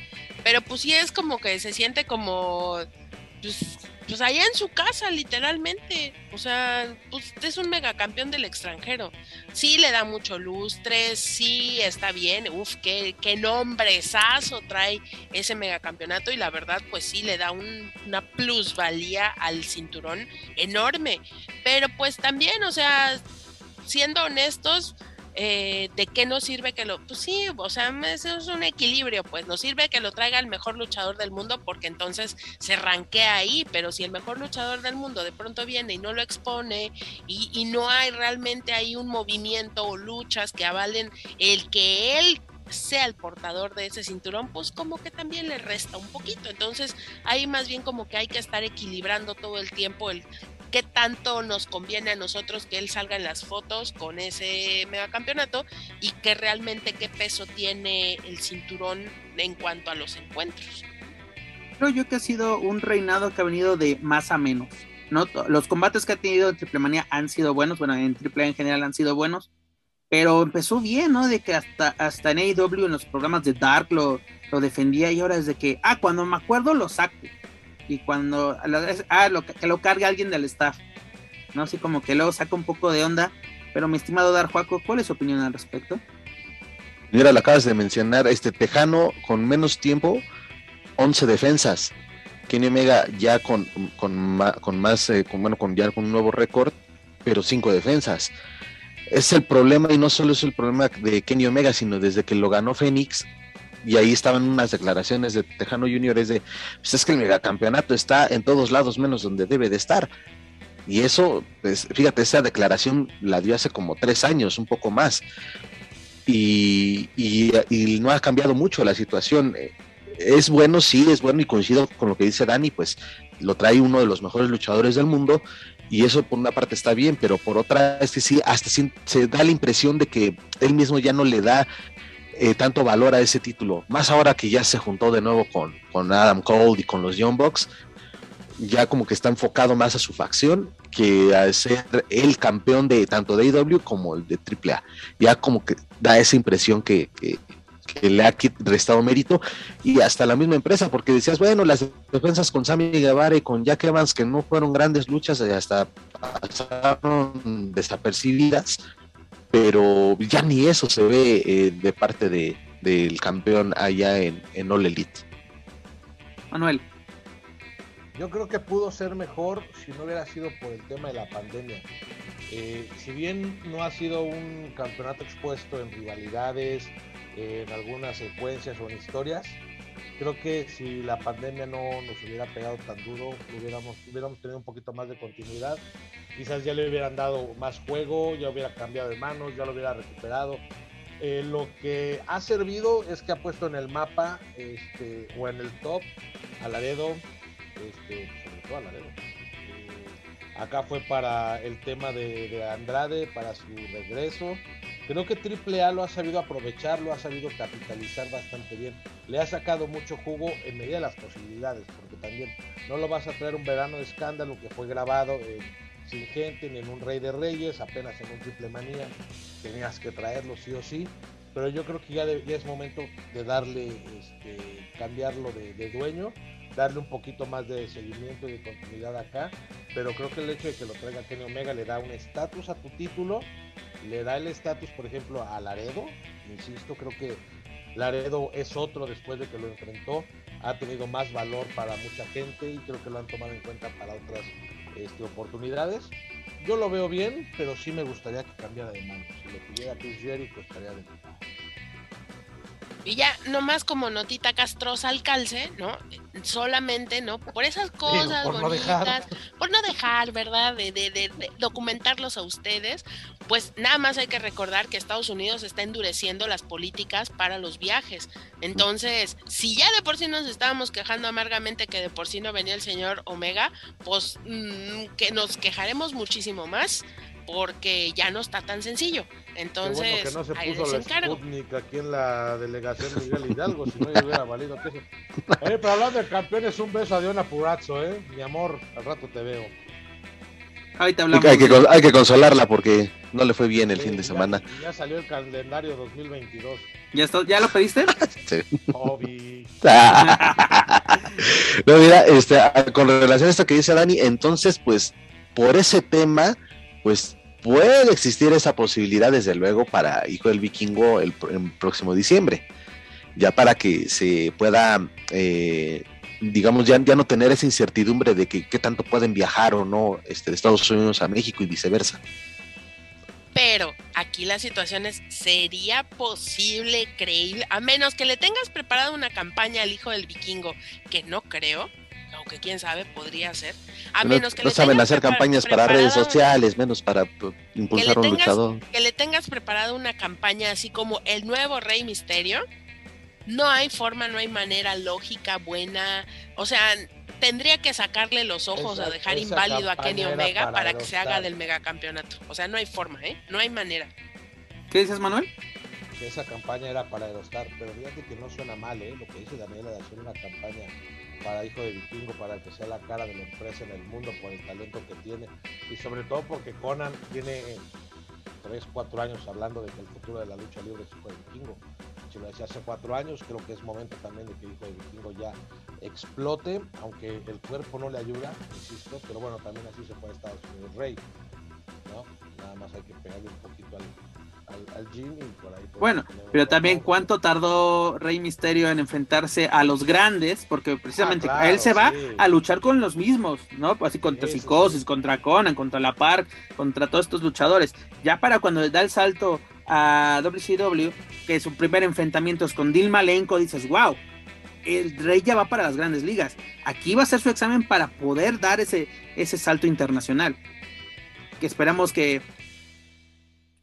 pero pues sí es como que se siente como pues, pues allá en su casa, literalmente. O sea, pues es un megacampeón del extranjero. Sí le da mucho lustre, sí está bien. Uf, qué, qué nombrezazo trae ese megacampeonato. Y la verdad, pues sí le da una plusvalía al cinturón enorme. Pero pues también, o sea, siendo honestos, eh, ¿de qué nos sirve que lo.? Pues sí, o sea, es, es un equilibrio, pues nos sirve que lo traiga el mejor luchador del mundo porque entonces se ranquea ahí, pero si el mejor luchador del mundo de pronto viene y no lo expone y, y no hay realmente ahí un movimiento o luchas que avalen el que él sea el portador de ese cinturón, pues como que también le resta un poquito. Entonces, ahí más bien como que hay que estar equilibrando todo el tiempo el qué tanto nos conviene a nosotros que él salga en las fotos con ese megacampeonato y que realmente qué peso tiene el cinturón en cuanto a los encuentros. Creo yo que ha sido un reinado que ha venido de más a menos. ¿no? Los combates que ha tenido en Triple Manía han sido buenos, bueno, en Triple en general han sido buenos, pero empezó bien, ¿no? De que hasta, hasta en AEW, en los programas de Dark, lo, lo defendía y ahora es de que, ah, cuando me acuerdo lo saco y cuando ah, lo, que lo cargue alguien del staff, ¿no? Así como que luego saca un poco de onda. Pero mi estimado Dar Juaco, ¿cuál es su opinión al respecto? Mira, lo acabas de mencionar, este Tejano con menos tiempo, 11 defensas. Kenny Omega ya con, con, con más, eh, con, bueno, con ya con un nuevo récord, pero 5 defensas. Es el problema, y no solo es el problema de Kenny Omega, sino desde que lo ganó Fénix, y ahí estaban unas declaraciones de Tejano Junior, es de, pues es que el megacampeonato está en todos lados menos donde debe de estar. Y eso, pues, fíjate, esa declaración la dio hace como tres años, un poco más. Y, y, no ha cambiado mucho la situación. Es bueno, sí, es bueno y coincido con lo que dice Dani, pues lo trae uno de los mejores luchadores del mundo y eso por una parte está bien, pero por otra es que sí, hasta se da la impresión de que él mismo ya no le da eh, tanto valor a ese título. Más ahora que ya se juntó de nuevo con, con Adam Cole y con los Young Bucks, ya como que está enfocado más a su facción que a ser el campeón de tanto de AEW como el de AAA. Ya como que da esa impresión que, le ha restado mérito y hasta la misma empresa, porque decías, bueno, las defensas con Sammy Guevara y con Jack Evans, que no fueron grandes luchas, hasta pasaron desapercibidas, pero ya ni eso se ve eh, de parte de, del campeón allá en, en All Elite. Manuel. Yo creo que pudo ser mejor si no hubiera sido por el tema de la pandemia. Eh, si bien no ha sido un campeonato expuesto en rivalidades, en algunas secuencias o en historias, creo que si la pandemia no nos hubiera pegado tan duro, hubiéramos, hubiéramos tenido un poquito más de continuidad quizás ya le hubieran dado más juego, ya hubiera cambiado de manos, ya lo hubiera recuperado. Eh, lo que ha servido es que ha puesto en el mapa este, o en el top a Laredo, este, sobre todo a. Eh, acá fue para el tema de, Andrade, para su regreso. Creo que AAA lo ha sabido aprovechar, lo ha sabido capitalizar bastante bien. Le ha sacado mucho jugo en medida de las posibilidades, porque también no lo vas a traer un verano de escándalo que fue grabado sin gente, ni en un Rey de Reyes, apenas en un Triple Manía, tenías que traerlo sí o sí, pero yo creo que ya, es momento de darle, este, cambiarlo de, dueño, darle un poquito más de seguimiento y de continuidad acá, pero creo que el hecho de que lo traiga Kenny Omega le da un estatus a tu título, le da el estatus, por ejemplo, a Laredo, insisto, creo que Laredo es otro después de que lo enfrentó, ha tenido más valor para mucha gente y creo que lo han tomado en cuenta para otras este, oportunidades. Yo lo veo bien, pero sí me gustaría que cambiara de mano. Si lo tuviera Chris Jericho estaría de Y ya, nomás como notita castrosa al calce, ¿no? Solamente, ¿no? Por esas cosas por no bonitas, dejar. por no dejar, ¿verdad? De, de, de, de documentarlos a ustedes, pues nada más hay que recordar que Estados Unidos está endureciendo las políticas para los viajes. Entonces, si ya de por sí nos estábamos quejando amargamente que de por sí no venía el señor Omega, pues mm, que nos quejaremos muchísimo más porque ya no está tan sencillo. Qué Entonces, bueno que no se ahí puso les la encargo. Sputnik aquí en la delegación Miguel Hidalgo, si no ya hubiera valido queso. Oye, pero hablando de campeones, un beso a Diona Purazzo, ¿eh? Mi amor, al rato te veo. Ahorita hablamos. Hay que, hay que consolarla porque no le fue bien el Sí, fin de ya- semana. Ya, salió el calendario 2022. ¿Ya, está- ¿Ya lo pediste? Sí. No, mira, este, con relación a esto que dice Dani, entonces, pues, por ese tema, pues, puede existir esa posibilidad, desde luego, para Hijo del Vikingo el, pr- el próximo diciembre, ya para que se pueda, eh, digamos, ya, ya no tener esa incertidumbre de que qué tanto pueden viajar o no este, de Estados Unidos a México y viceversa. Pero aquí la situación es, ¿sería posible, creíble? A menos que le tengas preparada una campaña al hijo del vikingo, que no creo, aunque quién sabe, podría ser. A no menos que no le saben tengas hacer campañas para redes sociales, menos para impulsar un tengas- luchador. Que le tengas preparada una campaña así como el nuevo Rey Misterio. No hay forma, no hay manera lógica, buena. O sea, tendría que sacarle los ojos Esa- a dejar inválido a Kenny Omega para para, que se haga del megacampeonato. O sea, no hay forma, ¿eh? No hay manera. ¿Qué dices, Manuel? que esa campaña era para Aerostar, pero fíjate que no suena mal, ¿eh? Lo que dice Daniela de hacer una campaña para Hijo de Vikingo, para que sea la cara de la empresa en el mundo por el talento que tiene y sobre todo porque Conan tiene 3, 4 años hablando de que el futuro de la lucha libre es Hijo de Vikingo. Si lo decía hace 4 años, creo que es momento también de que Hijo de Vikingo ya explote, aunque el cuerpo no le ayuda, insisto, pero bueno, también así se puede Estados Unidos Rey, ¿no? Nada más hay que pegarle un poquito al, al, al gym y por ahí. Bueno, pero también cuánto tardó Rey Misterio en enfrentarse a los grandes, porque precisamente Ah, claro, él se va sí. a luchar con los mismos, ¿no? Así contra Sí, Psicosis, sí. contra Conan, contra La Park, contra todos estos luchadores. Ya para cuando da el salto a WCW, que su primer enfrentamiento es con Dilma Malenko, dices, wow, el Rey ya va para las grandes ligas. Aquí va a ser su examen para poder dar ese, ese salto internacional. Que esperamos que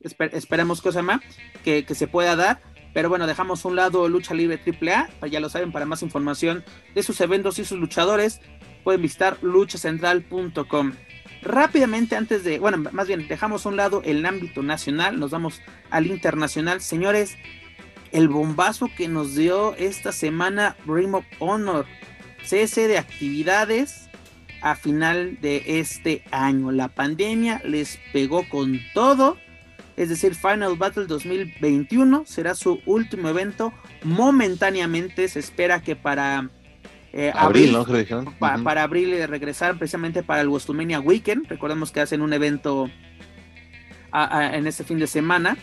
esper- esperemos cosa más que, que se pueda dar. Pero bueno, dejamos un lado Lucha Libre AAA. Ya lo saben, para más información de sus eventos y sus luchadores, pueden visitar luchacentral.com. Rápidamente, antes de, bueno, más bien, dejamos un lado el ámbito nacional, nos vamos al internacional. Señores, el bombazo que nos dio esta semana Ring of Honor, cese de actividades a final de este año. La pandemia les pegó con todo es decir, Final Battle 2021 será su último evento. Momentáneamente se espera que para eh, Abril, ¿no? Para abril eh, regresar precisamente para el WrestleMania Weekend. Recordemos que hacen un evento a- a- en este fin de semana.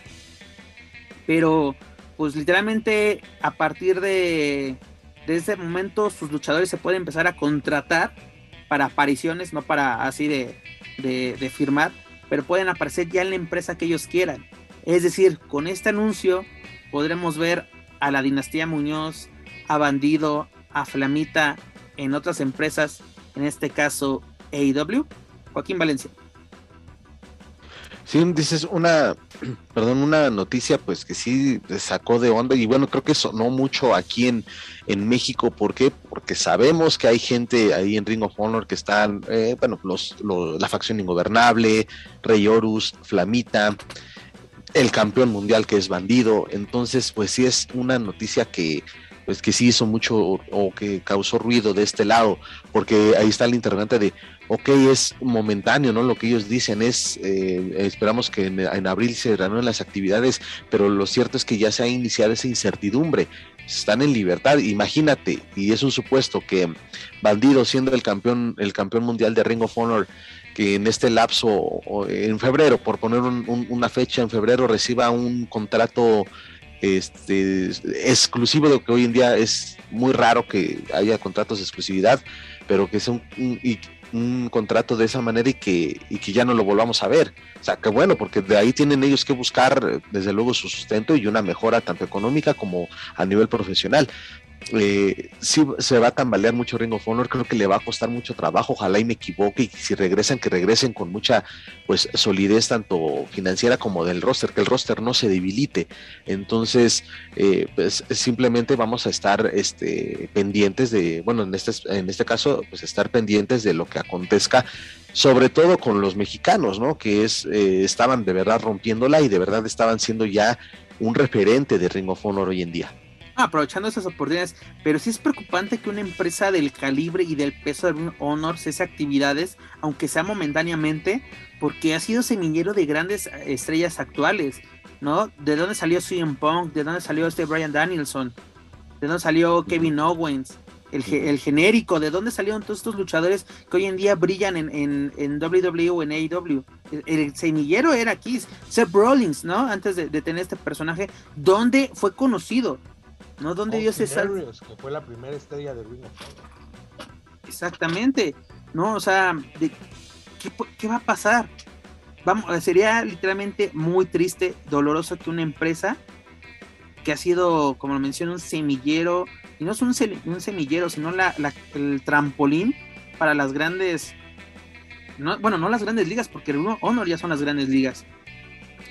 Pero, pues literalmente a partir de, de ese momento sus luchadores se pueden empezar a contratar para apariciones, no para así de, de, de firmar, pero pueden aparecer ya en la empresa que ellos quieran. Es decir, con este anuncio podremos ver a la dinastía Muñoz, a Bandido, a Flamita en otras empresas, en este caso AEW. Joaquín Valencia. Sí, dices una, perdón, una noticia pues que sí sacó de onda y bueno, creo que sonó mucho aquí en, en México. ¿Por qué? Porque sabemos que hay gente ahí en Ring of Honor que están, eh, bueno, los, los- la facción ingobernable, Rey Horus, Flamita, el campeón mundial que es bandido. Entonces, pues sí es una noticia que pues que sí hizo mucho o, o que causó ruido de este lado, porque ahí está el interrogante de, ok, es momentáneo, ¿no? Lo que ellos dicen es, eh, esperamos que en, abril se reanuden las actividades, pero lo cierto es que ya se ha iniciado esa incertidumbre, están en libertad, imagínate, y es un supuesto que Bandido siendo el campeón, el campeón mundial de Ring of Honor, que en este lapso, en febrero, por poner un- un- una fecha, en febrero reciba un contrato este, exclusivo de lo que hoy en día es muy raro que haya contratos de exclusividad, pero que un- y un contrato de esa manera y que, y que ya no lo volvamos a ver. O sea, que bueno, porque de ahí tienen ellos que buscar, desde luego, su sustento y una mejora tanto económica como a nivel profesional eh, sí se va a tambalear mucho Ring of Honor, creo que le va a costar mucho trabajo, ojalá y me equivoque y si regresan, que regresen con mucha pues solidez tanto financiera como del roster, que el roster no se debilite. Entonces, eh, pues simplemente vamos a estar este, pendientes de, bueno, en este, en este caso, pues estar pendientes de lo que acontezca sobre todo con los mexicanos, ¿no? Que es, eh, estaban de verdad rompiéndola y de verdad estaban siendo ya un referente de Ring of Honor hoy en día aprovechando esas oportunidades, pero sí es preocupante que una empresa del calibre y del peso de Honor cese actividades, aunque sea momentáneamente, porque ha sido semillero de grandes estrellas actuales, ¿no? ¿De dónde salió CM Punk? ¿De dónde salió este Brian Danielson? ¿De dónde salió Kevin Owens? El, el, genérico, ¿de dónde salieron todos estos luchadores que hoy en día brillan en, en, WWE o en AEW? El, semillero era aquí, Seth Rollins, ¿no? Antes de, de, tener este personaje, ¿dónde fue conocido? ¿No? ¿Dónde dio ese salto? Que fue la primera estrella de Ring Exactamente, ¿no? O sea, ¿qué, va a pasar? Vamos, sería literalmente muy triste, doloroso que una empresa que ha sido, como lo menciono, un semillero, y no es un, semillero, sino la, el trampolín para las grandes, bueno, no las grandes ligas, porque el Honor ya son las grandes ligas,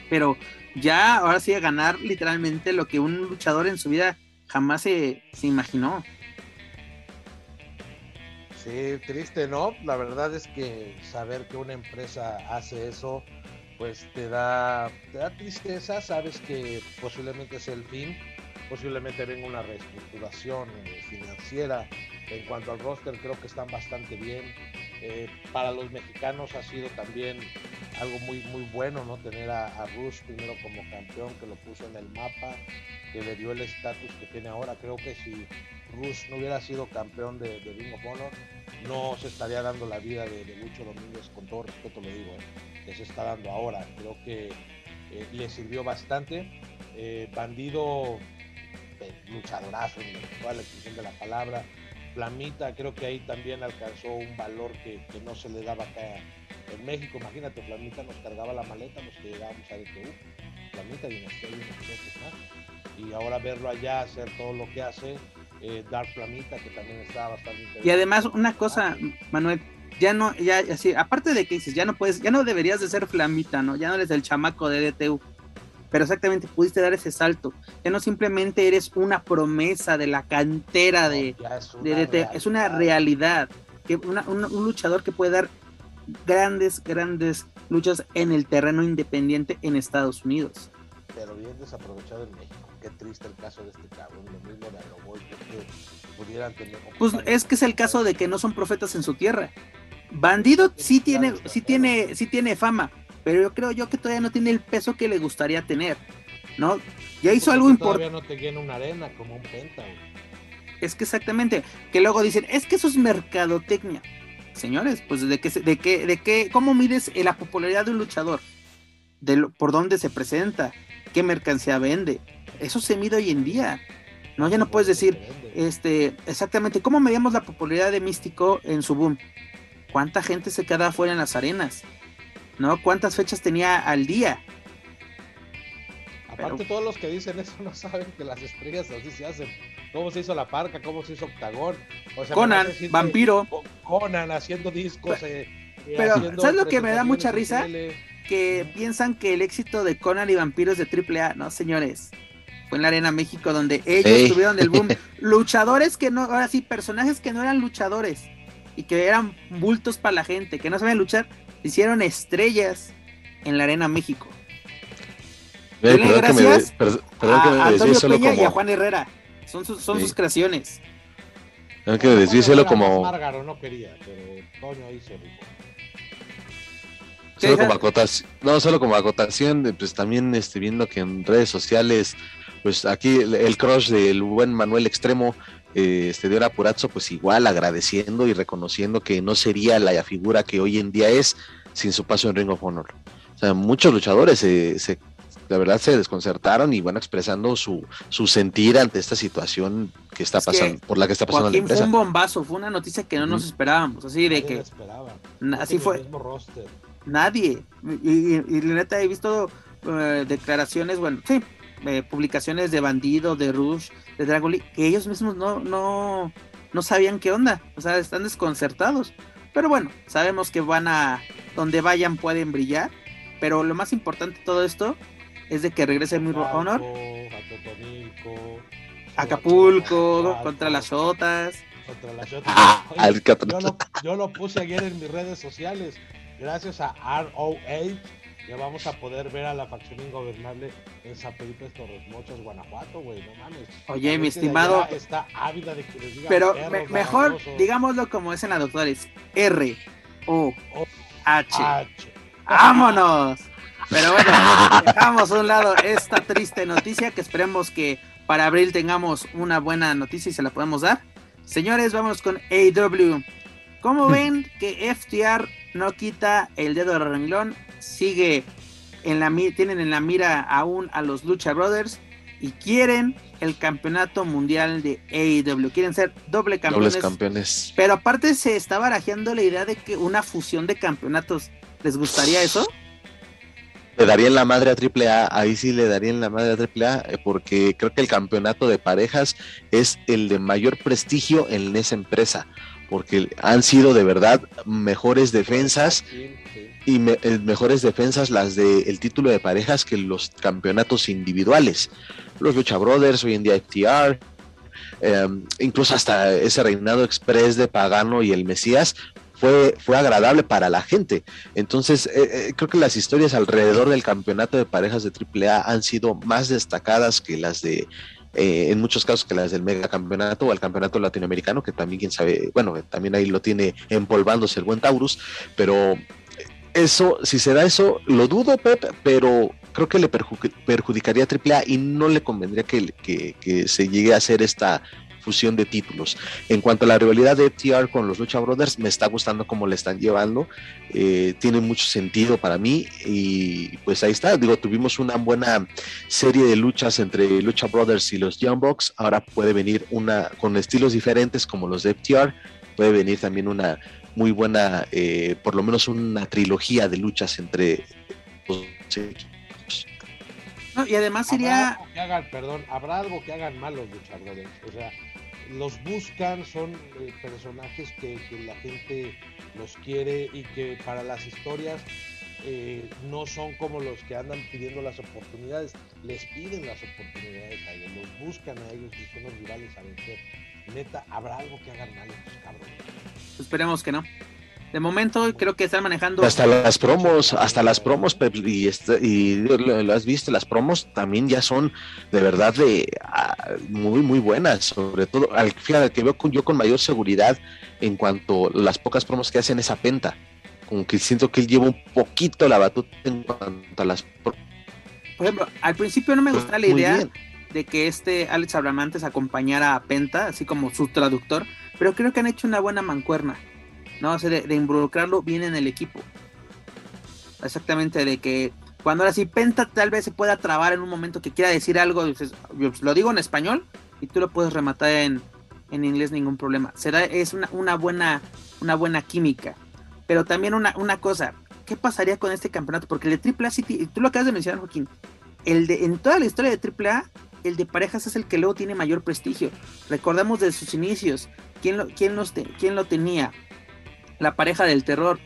pero ya ahora sí a ganar literalmente lo que un luchador en su vida jamás se, imaginó. Sí, triste, ¿no? La verdad es que saber que una empresa hace eso, pues te da, te da tristeza, sabes que posiblemente es el fin, posiblemente venga una reestructuración eh, financiera. En cuanto al roster, creo que están bastante bien. Eh, para los mexicanos ha sido también algo muy muy bueno, ¿no? Tener a, a Rush primero como campeón, que lo puso en el mapa, que le dio el estatus que tiene ahora. Creo que si Rush no hubiera sido campeón de, de Ring of Honor, no se estaría dando la vida de, Lucho Domínguez, con todo respeto lo digo, ¿eh? que se está dando ahora. Creo que eh, le sirvió bastante. Bandido, luchadorazo, en toda la extensión de la palabra. Flamita, creo que ahí también alcanzó un valor que, no se le daba acá en México. Imagínate, Flamita nos cargaba la maleta los que llegábamos a DTU. Flamita y y ahora verlo allá hacer todo lo que hace, eh, Dark Flamita, que también está bastante interesante. Y además, una cosa, Manuel, ya no, ya así, aparte de que dices, ya no puedes, ya no deberías de ser Flamita, ¿no? Ya no eres el chamaco de DTU. Pero exactamente pudiste dar ese salto. Ya no simplemente eres una promesa de la cantera de, es una realidad. Que un, un luchador que puede dar grandes, grandes luchas en el terreno independiente en Estados Unidos. Pero bien desaprovechado en México qué triste el caso de este cabrón, lo mismo de Aeroboy, que pudieran tener... Pues es que es el caso de que no son profetas en su tierra. Bandido sí tiene, sí tiene, sí tiene fama, pero yo creo yo que todavía no tiene el peso que le gustaría tener, ¿no? Ya hizo algo importante. Todavía no te llena una arena como un penta, Es que exactamente, que luego dicen, es que eso es mercadotecnia. Señores, pues de qué, de qué, de qué, cómo mides la popularidad de un luchador, de por dónde se presenta, qué mercancía vende, eso se mide hoy en día. No, ya no puedes decir, este, exactamente, ¿cómo medíamos la popularidad de Místico en su boom? ¿Cuánta gente se quedaba fuera en las arenas? ¿No? ¿Cuántas fechas tenía al día? Aparte, todos los que dicen eso no saben que las estrellas así se hacen. ¿Cómo se hizo la parca? ¿Cómo se hizo Octagón? Conan, Vampiro. Conan haciendo discos. Eh, pero, ¿sabes lo que me da mucha risa? Que piensan que el éxito de Conan y Vampiro es de AAA. No, señores fue en la Arena México donde ellos tuvieron el boom. luchadores que no, ahora sí, personajes que no eran luchadores y que eran bultos para la gente, que no sabían luchar, hicieron estrellas en la Arena México. gracias a Antonio Peña y a Juan Herrera. Son sus, son sus creaciones. Tengo que decírselo como. no quería, pero Toño ahí se Solo como acotación, no, solo como acotación, pues también este, viendo que en redes sociales pues aquí el, crush del buen Manuel Extremo eh, este, de Purazzo, pues igual agradeciendo y reconociendo que no sería la figura que hoy en día es sin su paso en Ring of Honor. O sea, muchos luchadores se, de verdad se desconcertaron y bueno, expresando su, su sentir ante esta situación que está pasando, por la que está pasando Joaquín la empresa. Fue un bombazo, fue una noticia que no nos esperábamos, así de Nadie que así fue. Nadie. Y, y- y la neta he visto eh, declaraciones, bueno, sí, eh, publicaciones de Bandido, de Rush, de Dragon League, que ellos mismos no, no, no sabían qué onda. O sea, están desconcertados. Pero bueno, sabemos que van a, donde vayan pueden brillar. Pero lo más importante de todo esto es de que regrese muy Chalco, Honor, Acapulco, Chalco, contra las Shotas. Contra las Shotas. Ah, Oye, lo, yo lo puse ayer en mis redes sociales. Gracias a ROH ya vamos a poder ver a la facción ingobernable en San Felipe Torres Mochas, Guanajuato, güey. No mames. Oye, La mi estimado- Está ávida de que les digan Pero perros me- mejor, digámoslo como es en la doctores. R, O, H. H. ¡Vámonos! Pero bueno, dejamos a un lado esta triste noticia que esperemos que para abril tengamos una buena noticia y se la podemos dar. Señores, vamos con AW. ¿Cómo ven que FTR no quita el dedo del renglón? Sigue en la tienen en la mira aún a los Lucha Brothers y quieren el campeonato mundial de AEW. Quieren ser doble campeones. Dobles campeones. Pero aparte se está barajeando la idea de que una fusión de campeonatos. ¿Les gustaría eso? Le darían la madre a AAA, ahí sí le darían la madre a AAA, eh, porque creo que el campeonato de parejas es el de mayor prestigio en esa empresa, porque han sido de verdad mejores defensas y eh, mejores defensas las del título de parejas que los campeonatos individuales. Los Lucha Brothers, hoy en día FTR, eh, incluso hasta ese reinado express de Pagano y el Mesías fue, fue agradable para la gente. Entonces, eh, eh, creo que las historias alrededor del campeonato de parejas de AAA han sido más destacadas que las de, eh, en muchos casos, que las del mega campeonato o el campeonato latinoamericano, que también, quién sabe, bueno, también ahí lo tiene empolvándose el buen Taurus, pero eso, si se da eso, lo dudo, Pep, pero creo que le perju- perjudicaría a AAA y no le convendría que- que se llegue a hacer esta fusión de títulos. En cuanto a la rivalidad de FTR con los Lucha Brothers, me está gustando cómo le están llevando, eh, tiene mucho sentido para mí y pues ahí está, digo, tuvimos una buena serie de luchas entre Lucha Brothers y los Young Bucks, ahora puede venir una con estilos diferentes como los de FTR, puede venir también una muy buena, eh, por lo menos una trilogía de luchas entre los equipos. No, y además Habrá sería algo que hagan, perdón, habrá algo que hagan mal los luchadores. O sea, los buscan, son eh, personajes que, la gente los quiere y que para las historias eh, no son como los que andan pidiendo las oportunidades. Les piden las oportunidades a ellos, los buscan a ellos y son los rivales a vencer. Neta, habrá algo que hagan mal estos cabrones. esperemos que no. De momento creo que están manejando Hasta las promos, hasta las promos, Pep, y, este- y lo, has visto, las promos también ya son de verdad de ah, muy, muy buenas, sobre todo, al, fíjate que veo con, yo con mayor seguridad en cuanto a las pocas promos que hacen esa penta, como que siento que él lleva un poquito la batuta en cuanto a las promos. por ejemplo, al principio no me gustaba la idea bien. de que este Alex Abramantes acompañara a Penta, así como su traductor, pero creo que han hecho una buena mancuerna, ¿no? O de, involucrarlo bien en el equipo. Exactamente, de que cuando ahora sí Penta tal vez se pueda trabar en un momento que quiera decir algo, dices, yo lo digo en español y tú lo puedes rematar en, en inglés, ningún problema. Será, es una, una buena, una buena química. Pero también una, una cosa, ¿qué pasaría con este campeonato? Porque el de AAA City, tú lo acabas de mencionar, Joaquín, el de, en toda la historia de AAA, el de parejas es el que luego tiene mayor prestigio. Recordamos de sus inicios, ¿quién lo, quién quién lo tenía? La pareja del terror,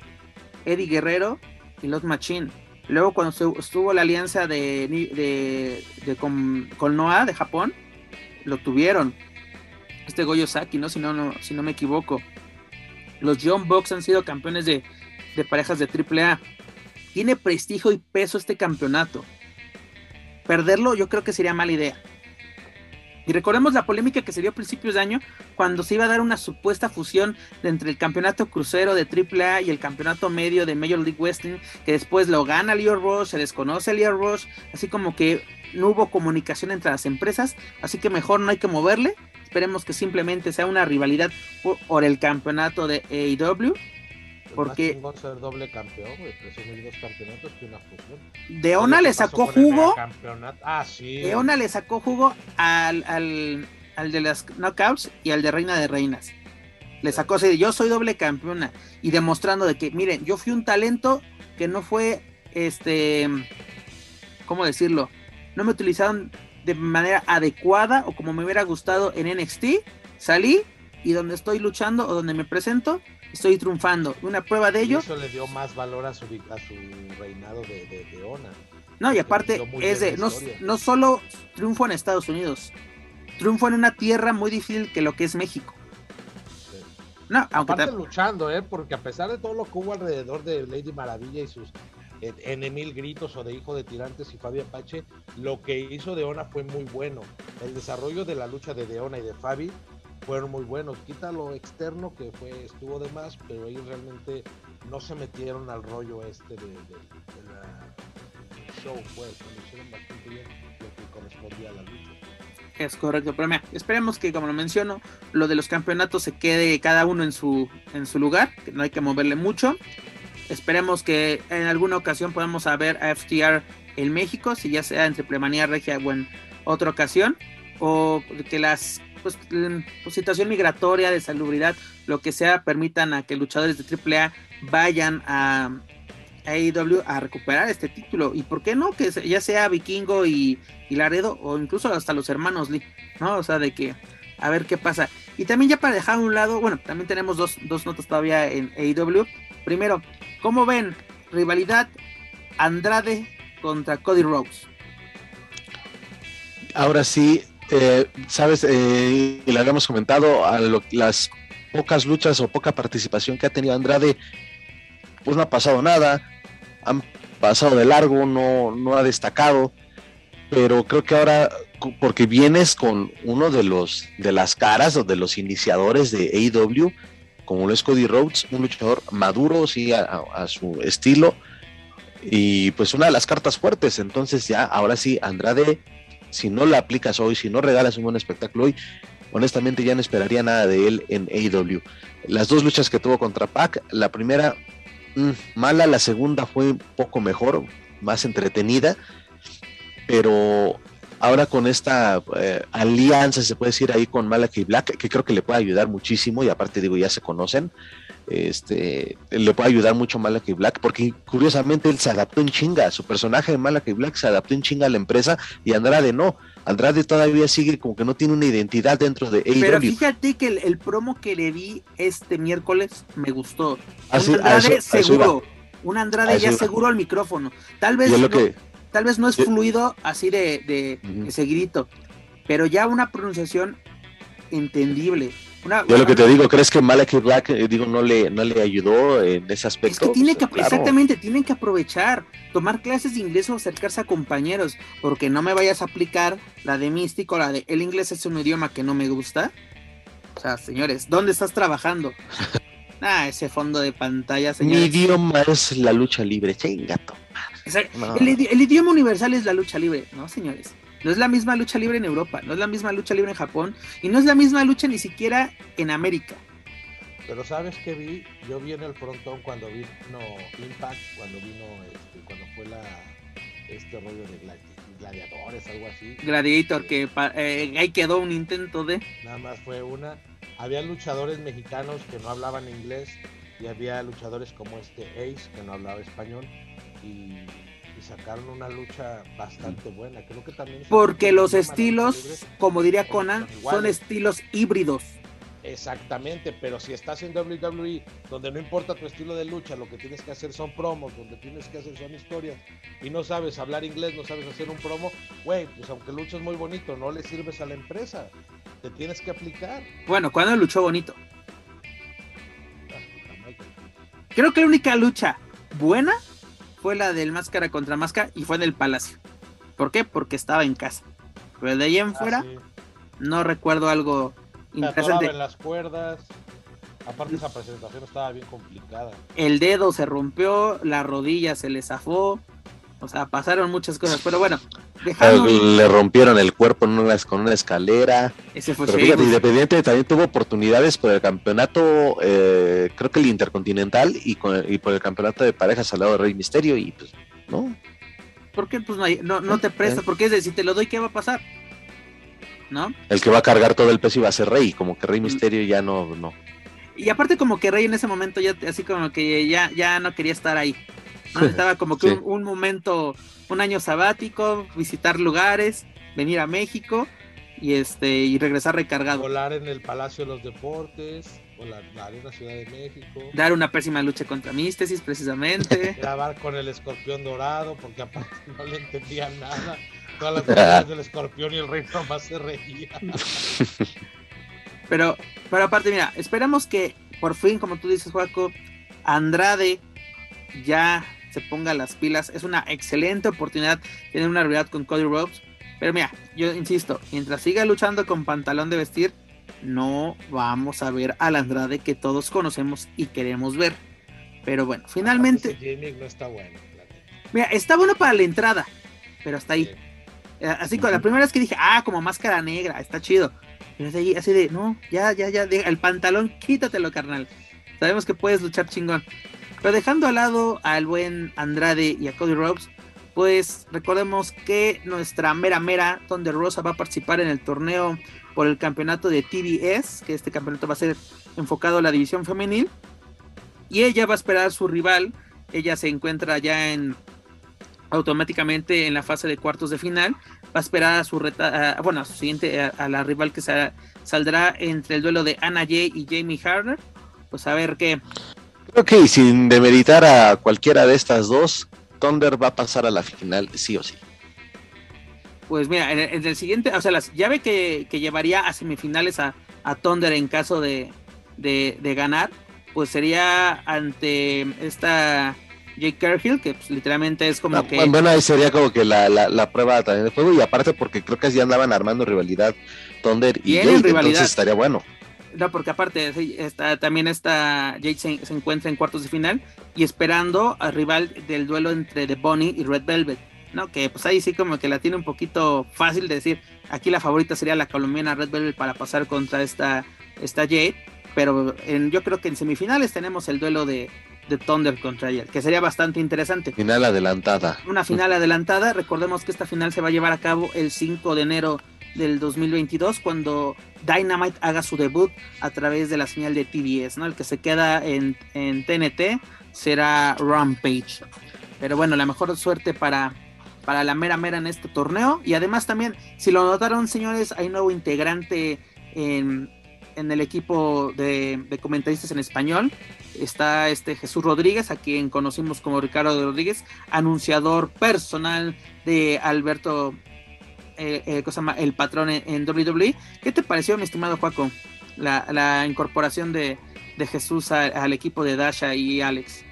Eddie Guerrero y Los Machine. Luego cuando estuvo la alianza de, de, con, Noah de Japón, lo tuvieron. Este Goyo Saki, ¿no? Si no, no, si no me equivoco. Los John Bucks han sido campeones de, de parejas de AAA. Tiene prestigio y peso este campeonato. Perderlo yo creo que sería mala idea. Y recordemos la polémica que se dio a principios de año cuando se iba a dar una supuesta fusión entre el campeonato crucero de AAA y el campeonato medio de Major League Wrestling, que después lo gana Leo Rush, se desconoce Leo Rush, así como que no hubo comunicación entre las empresas, así que mejor no hay que moverle. Esperemos que simplemente sea una rivalidad por, por el campeonato de AEW. Porque Más ser doble campeón, güey, presumir dos campeonatos que una fusión. Deona le sacó jugo. Ah, sí. Deona le sacó jugo al, al, al de las knockouts y al de Reina de Reinas. Le sacó así de yo soy doble campeona y demostrando de que, miren, yo fui un talento que no fue, este, ¿cómo decirlo? No me utilizaron de manera adecuada o como me hubiera gustado en NXT. Salí y donde estoy luchando o donde me presento, estoy triunfando. Una prueba de ello. eso le dio más valor a su, a su reinado de, de, de Ona. No, y aparte es de, no, no solo triunfo en Estados Unidos, triunfo en una tierra muy difícil que lo que es México. No, aunque Aparte luchando, ¿eh? Porque a pesar de todo lo que hubo alrededor de Lady Maravilla y sus eh, N mil gritos o de Hijo de Tirantes y Fabi Apache, lo que hizo Deona fue muy bueno. El desarrollo de la lucha de Deona y de Fabi fueron muy buenos. Quita lo externo que fue estuvo de más, pero ellos realmente no se metieron al rollo este de, la show, pues, lo hicieron bastante bien lo que correspondía a la lucha. Es correcto, pero mira, esperemos que, como lo menciono, lo de los campeonatos se quede cada uno en su, en su lugar, que no hay que moverle mucho. Esperemos que en alguna ocasión podamos ver a FTR en México, si ya sea en Triplemanía Regia o en otra ocasión, o que las pues, pues, situación migratoria, de salubridad, lo que sea, permitan a que luchadores de AAA vayan a, AEW a recuperar este título. Y por qué no, que ya sea Vikingo y, Laredo, o incluso hasta los hermanos Lee, ¿no? O sea, de que a ver qué pasa. Y también ya para dejar un lado, bueno, también tenemos dos, dos notas todavía en AEW. Primero, ¿cómo ven rivalidad Andrade contra Cody Rhodes? Ahora sí, eh, sabes, eh, le habíamos comentado, a las pocas luchas o poca participación que ha tenido Andrade, pues no ha pasado nada han pasado de largo, no, no ha destacado, pero creo que ahora, porque vienes con uno de los de las caras o de los iniciadores de AEW, como lo es Cody Rhodes, un luchador maduro, sí, a, su estilo, y pues una de las cartas fuertes, entonces ya, ahora sí, Andrade, si no la aplicas hoy, si no regalas un buen espectáculo hoy, honestamente ya no esperaría nada de él en AEW. Las dos luchas que tuvo contra Pac, la primera Mm, mala, la segunda fue un poco mejor, más entretenida, pero ahora con esta eh, alianza, se puede decir ahí con Malachi Black, que creo que le puede ayudar muchísimo, y aparte digo, ya se conocen, este, le puede ayudar mucho Malachi Black, porque curiosamente él se adaptó en chinga, su personaje de Malachi Black se adaptó en chinga a la empresa y Andrade no. Andrade todavía sigue como que no tiene una identidad dentro de AEW. Pero fíjate que el, promo que le vi este miércoles me gustó. un Andrade seguro, un Andrade ya seguro al micrófono. Tal vez, no, tal vez no es fluido así de, de seguidito, pero ya una pronunciación entendible. Yo lo que te digo, ¿crees que Malachi Black eh, digo, no, le, no le ayudó en ese aspecto? Es que tiene que, exactamente, tienen que aprovechar, tomar clases de inglés o acercarse a compañeros, porque no me vayas a aplicar la de místico, la de el inglés es un idioma que no me gusta. O sea, señores, ¿dónde estás trabajando? ah, ese fondo de pantalla, señores. Mi idioma es la lucha libre, chingato. el idioma universal es la lucha libre, ¿no, señores? No es la misma lucha libre en Europa, no es la misma lucha libre en Japón y no es la misma lucha ni siquiera en América. Pero sabes que vi, yo vi en el frontón cuando vino Impact, cuando vino, este, cuando fue la, este rollo de gladiadores, algo así. Gladiator, que eh, ahí quedó un intento de. Nada más fue una. Había luchadores mexicanos que no hablaban inglés y había luchadores como este Ace que no hablaba español y sacaron una lucha bastante buena. Creo que también. Porque los estilos, como diría Conan, son estilos híbridos. Exactamente, pero si estás en WWE, donde no importa tu estilo de lucha, lo que tienes que hacer son promos, donde tienes que hacer son historias, y no sabes hablar inglés, no sabes hacer un promo, güey, pues aunque luchas muy bonito, no le sirves a la empresa, te tienes que aplicar. Bueno, ¿cuándo luchó bonito? Ah, Creo que la única lucha buena fue la del máscara contra máscara y fue en el palacio. ¿Por qué? Porque estaba en casa. Pero de ahí en ah, fuera, no recuerdo algo interesante. en las cuerdas. Aparte esa presentación estaba bien complicada. El dedo se rompió, la rodilla se le zafó. O sea, pasaron muchas cosas, pero bueno, Le rompieron el cuerpo en con una escalera. Ese fue pero fíjate, Independiente también tuvo oportunidades por el campeonato, eh, creo que el Intercontinental y, por el campeonato de parejas al lado de Rey Misterio y pues, ¿no? ¿Por qué pues no, no, te prestas? Porque es decir, si te lo doy, ¿qué va a pasar? ¿No? El que va a cargar todo el peso iba a ser Rey, como que Rey mm. Misterio ya no, no. Y aparte como que Rey en ese momento ya así como que ya, ya no quería estar ahí. Estaba como que un, momento, un año sabático, visitar lugares, venir a México y este y regresar recargado. Volar en el Palacio de los Deportes, volar en la Ciudad de México. Dar una pésima lucha contra Místesis, precisamente. Grabar con el escorpión dorado, porque aparte no le entendían nada. Todas las cosas del escorpión y el rey nomás se reía. Pero, pero aparte, mira, esperamos que por fin, como tú dices, Juaco, Andrade ya se ponga las pilas. Es una excelente oportunidad tener una realidad con Cody Rhodes. Pero mira, yo insisto, mientras siga luchando con pantalón de vestir, no vamos a ver al Andrade que todos conocemos y queremos ver. Pero bueno, finalmente. no está bueno. Mira, está bueno para la entrada, pero hasta ahí. Eh, así con la primera vez que dije, ah, como máscara negra, está chido. Pero así, así de, no, ya, ya, ya, el pantalón, quítatelo, carnal. Sabemos que puedes luchar chingón. Pero dejando al lado al buen Andrade y a Cody Rhodes, pues recordemos que nuestra mera mera Thunder Rosa va a participar en el torneo por el campeonato de TBS, que este campeonato va a ser enfocado a la división femenil. Y ella va a esperar a su rival. Ella se encuentra ya en automáticamente en la fase de cuartos de final. Va a esperar a su reta, bueno, a su siguiente, a, la rival que saldrá entre el duelo de Anna Jay y Jamie Harder. Pues a ver qué, Creo que sin demeritar a cualquiera de estas dos, Thunder va a pasar a la final sí o sí. Pues mira, en, el siguiente, o sea, las, ya ve que, llevaría a semifinales a, a Thunder en caso de, ganar, pues sería ante esta Jake Kerhill, que pues, literalmente es como que... Bueno, ahí sería como que la, la, prueba también de juego, y aparte porque creo que ya andaban armando rivalidad Thunder y Jake, entonces estaría bueno. No, porque aparte está, también está Jade se, encuentra en cuartos de final y esperando al rival del duelo entre The Bunny y Red Velvet, ¿no? Que pues ahí sí como que la tiene un poquito fácil de decir, aquí la favorita sería la colombiana Red Velvet para pasar contra esta, esta Jade, pero en, yo creo que en semifinales tenemos el duelo de, de Thunder contra ella, que sería bastante interesante. Final adelantada. Una final adelantada, recordemos que esta final se va a llevar a cabo el 5 de enero del 2022 cuando Dynamite haga su debut a través de la señal de TBS, ¿no? El que se queda en, en TNT será Rampage. Pero bueno, la mejor suerte para, para la mera mera en este torneo. Y además también, si lo notaron señores, hay nuevo integrante en, en el equipo de, de, comentaristas en español. Está este Jesús Rodríguez, a quien conocimos como Ricardo Rodríguez, anunciador personal de Alberto eh, eh el patrón en, WWE. ¿Qué te pareció, mi estimado Juaco, la, incorporación de, Jesús al equipo de Dasha y Alex?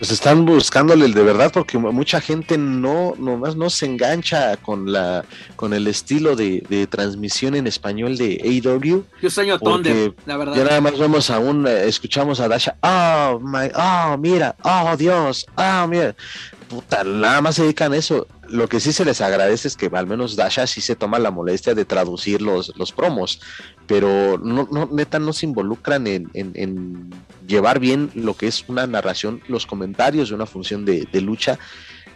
Pues están buscándole el de verdad porque mucha gente no nomás no se engancha con la con el estilo de, transmisión en español de AEW. Yo sueño Thunder, la verdad. Ya nada más vemos a un eh, escuchamos a Dasha, oh my, oh mira, oh Dios, oh mira, puta, nada más se dedican a eso lo que sí se les agradece es que al menos Dasha sí se toma la molestia de traducir los, los promos, pero no, no, neta no se involucran en, llevar bien lo que es una narración, los comentarios de una función de, de lucha.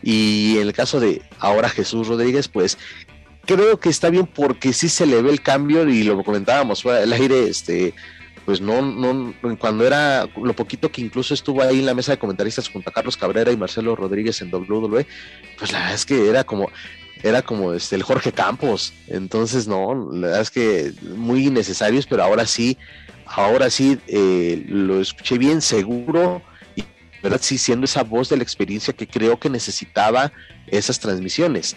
Y en el caso de ahora Jesús Rodríguez, pues creo que está bien porque sí se le ve el cambio y lo comentábamos fuera del aire, este, pues no, no, cuando era lo poquito que incluso estuvo ahí en la mesa de comentaristas junto a Carlos Cabrera y Marcelo Rodríguez en WWE, pues la verdad es que era como, era como este, el Jorge Campos, entonces no, la verdad es que muy innecesarios, pero ahora sí, ahora sí eh, lo escuché bien seguro y verdad sí siendo esa voz de la experiencia que creo que necesitaba esas transmisiones.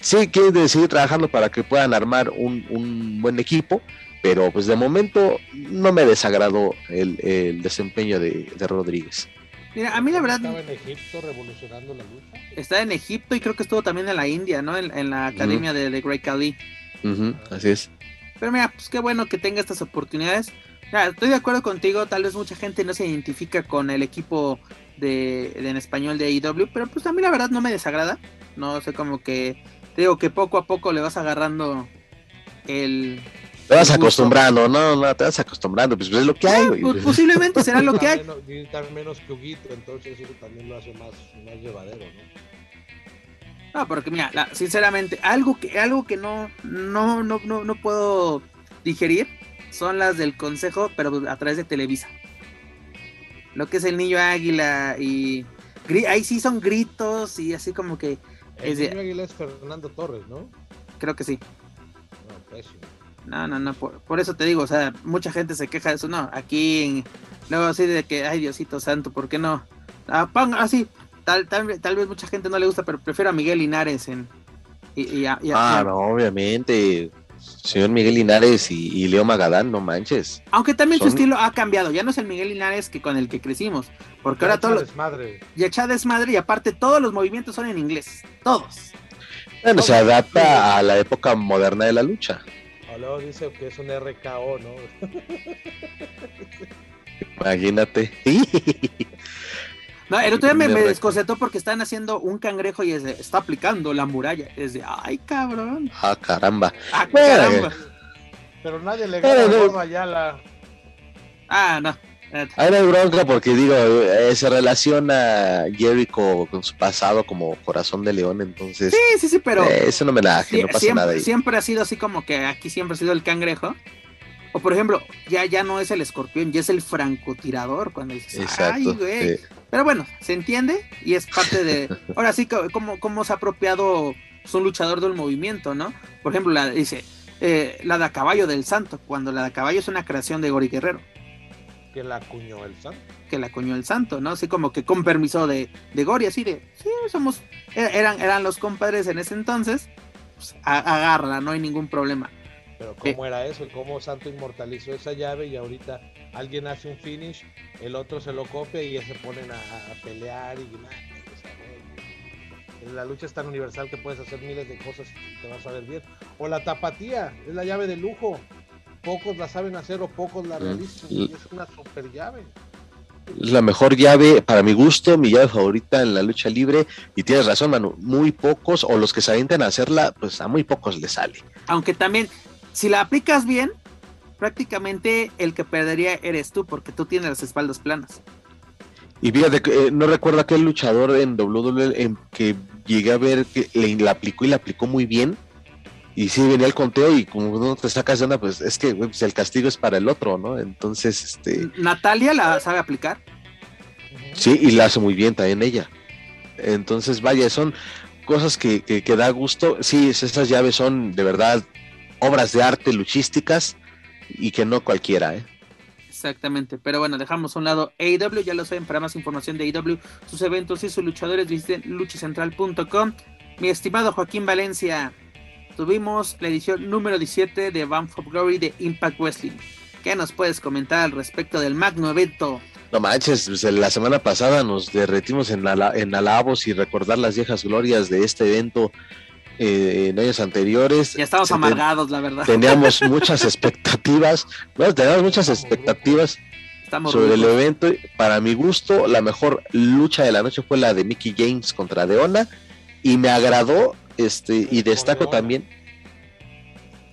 Sí, que seguir trabajando para que puedan armar un, un buen equipo, pero pues de momento no me desagradó el, desempeño de, Rodríguez. Mira, a mí la verdad... Estaba en Egipto revolucionando la lucha. Está en Egipto y creo que estuvo también en la India, ¿no? En, la academia de, de Great Khali. así es. Pero mira, pues qué bueno que tenga estas oportunidades. estoy de acuerdo contigo, tal vez mucha gente no se identifica con el equipo de, en español de AEW, pero pues a mí la verdad no me desagrada. no sé, como que, te digo que poco a poco le vas agarrando el... Te vas acostumbrando, no, no, te vas acostumbrando, pues es lo que hay, güey. Pues, posiblemente será lo que hay. Gritar menos que Huguito, entonces eso también lo hace más, más llevadero, ¿no? No, porque mira, la- sinceramente, algo que, algo que no, no, no, no, no puedo digerir son las del consejo, pero a través de Televisa. Lo que es el niño águila y ahí sí son gritos y así como que El Es de- niño Águila es Fernando Torres, ¿no? creo que sí. No, pésimo. No, no, no, por, por eso te digo, o sea, mucha gente se queja de eso, no, aquí en, luego así de que, ay Diosito Santo, ¿por qué no? Ah, ponga así, tal, tal, tal vez mucha gente no le gusta, pero prefiero a Miguel Linares en... Y, y a- y a- Ah, no, obviamente. Señor Miguel Linares y, y Leo Magadán, no manches. Aunque también su estilo ha cambiado, ya no es el Miguel Linares que con el que crecimos, porque ahora todo lo- desmadre. ya echa desmadre y aparte todos los movimientos son en inglés, todos. Bueno, se adapta a la época moderna de la lucha. Luego dice que es un RKO, ¿no? Imagínate. No, el otro día me, me desconcertó porque están haciendo un cangrejo y es de, está aplicando la muralla, es de, ay cabrón, ah, caramba. ah caramba, Pero nadie le gana a Ayala. ah no, Ahí no hay bronca porque digo, eh, se relaciona Jericho con su pasado como corazón de león, entonces sí, sí, sí, pero... eh, es un homenaje, Sie- no pasa siempre, nada ahí. siempre ha sido así como que aquí siempre ha sido el cangrejo. O por ejemplo, ya, ya no es el escorpión, ya es el francotirador cuando dices, ay, Exacto. güey. Pero bueno, se entiende y es parte de. Ahora sí, co- como, como se ha apropiado pues, un luchador del movimiento, ¿no? Por ejemplo, la dice eh, la de a caballo del santo, cuando la de a caballo es una creación de Gori Guerrero, Que la acuñó el santo. que la coñó el santo, ¿no? Así como que con permiso de, de Gori, así de, sí, somos, er- eran, eran los compadres en ese entonces, pues, a- agárrala, no hay ningún problema. Pero Eh. cómo era eso, cómo Santo inmortalizó esa llave y ahorita alguien hace un finish, el otro se lo copia y ya se ponen a, a pelear y. La lucha es tan universal que puedes hacer miles de cosas y te vas a ver bien. O la tapatía, es la llave de lujo. Pocos la saben hacer o pocos la Mm. realizan. Y es una super llave. es la mejor llave para mi gusto, mi llave favorita en la lucha libre. Y tienes razón, Manu, muy pocos, o los que se avientan a hacerla, pues a muy pocos les sale. Aunque también, si la aplicas bien, prácticamente el que perdería eres tú, porque tú tienes las espaldas planas. Y fíjate, que, eh, no recuerdo aquel luchador en WWE en que llegué a ver que le, la aplicó y la aplicó muy bien. Y sí, venía el conteo y como no te sacas de onda, pues es que pues, el castigo es para el otro, ¿no? Entonces, este, Natalia la sabe aplicar. sí, y la hace muy bien también ella. Entonces, vaya, son cosas que, que, que da gusto. Sí, es- esas llaves son de verdad obras de arte luchísticas y que no cualquiera, ¿eh? Exactamente, pero bueno, dejamos a un lado AEW, ya lo saben, para más información de AEW, sus eventos y sus luchadores, visiten luchacentral.com. Mi estimado Joaquín Valencia, tuvimos la edición número 17 de Bound for Glory de Impact Wrestling. ¿Qué nos puedes comentar al respecto del magno evento? No manches, pues, la semana pasada nos derretimos en, ala- en alabos y recordar las viejas glorias de este evento eh, en años anteriores. Ya estamos te- amargados, la verdad. Teníamos muchas expectativas, bueno, teníamos muchas expectativas Estamos sobre el evento. Para mi gusto, la mejor lucha de la noche fue la de Mickey James contra Deona y me agradó, este, y destaco también,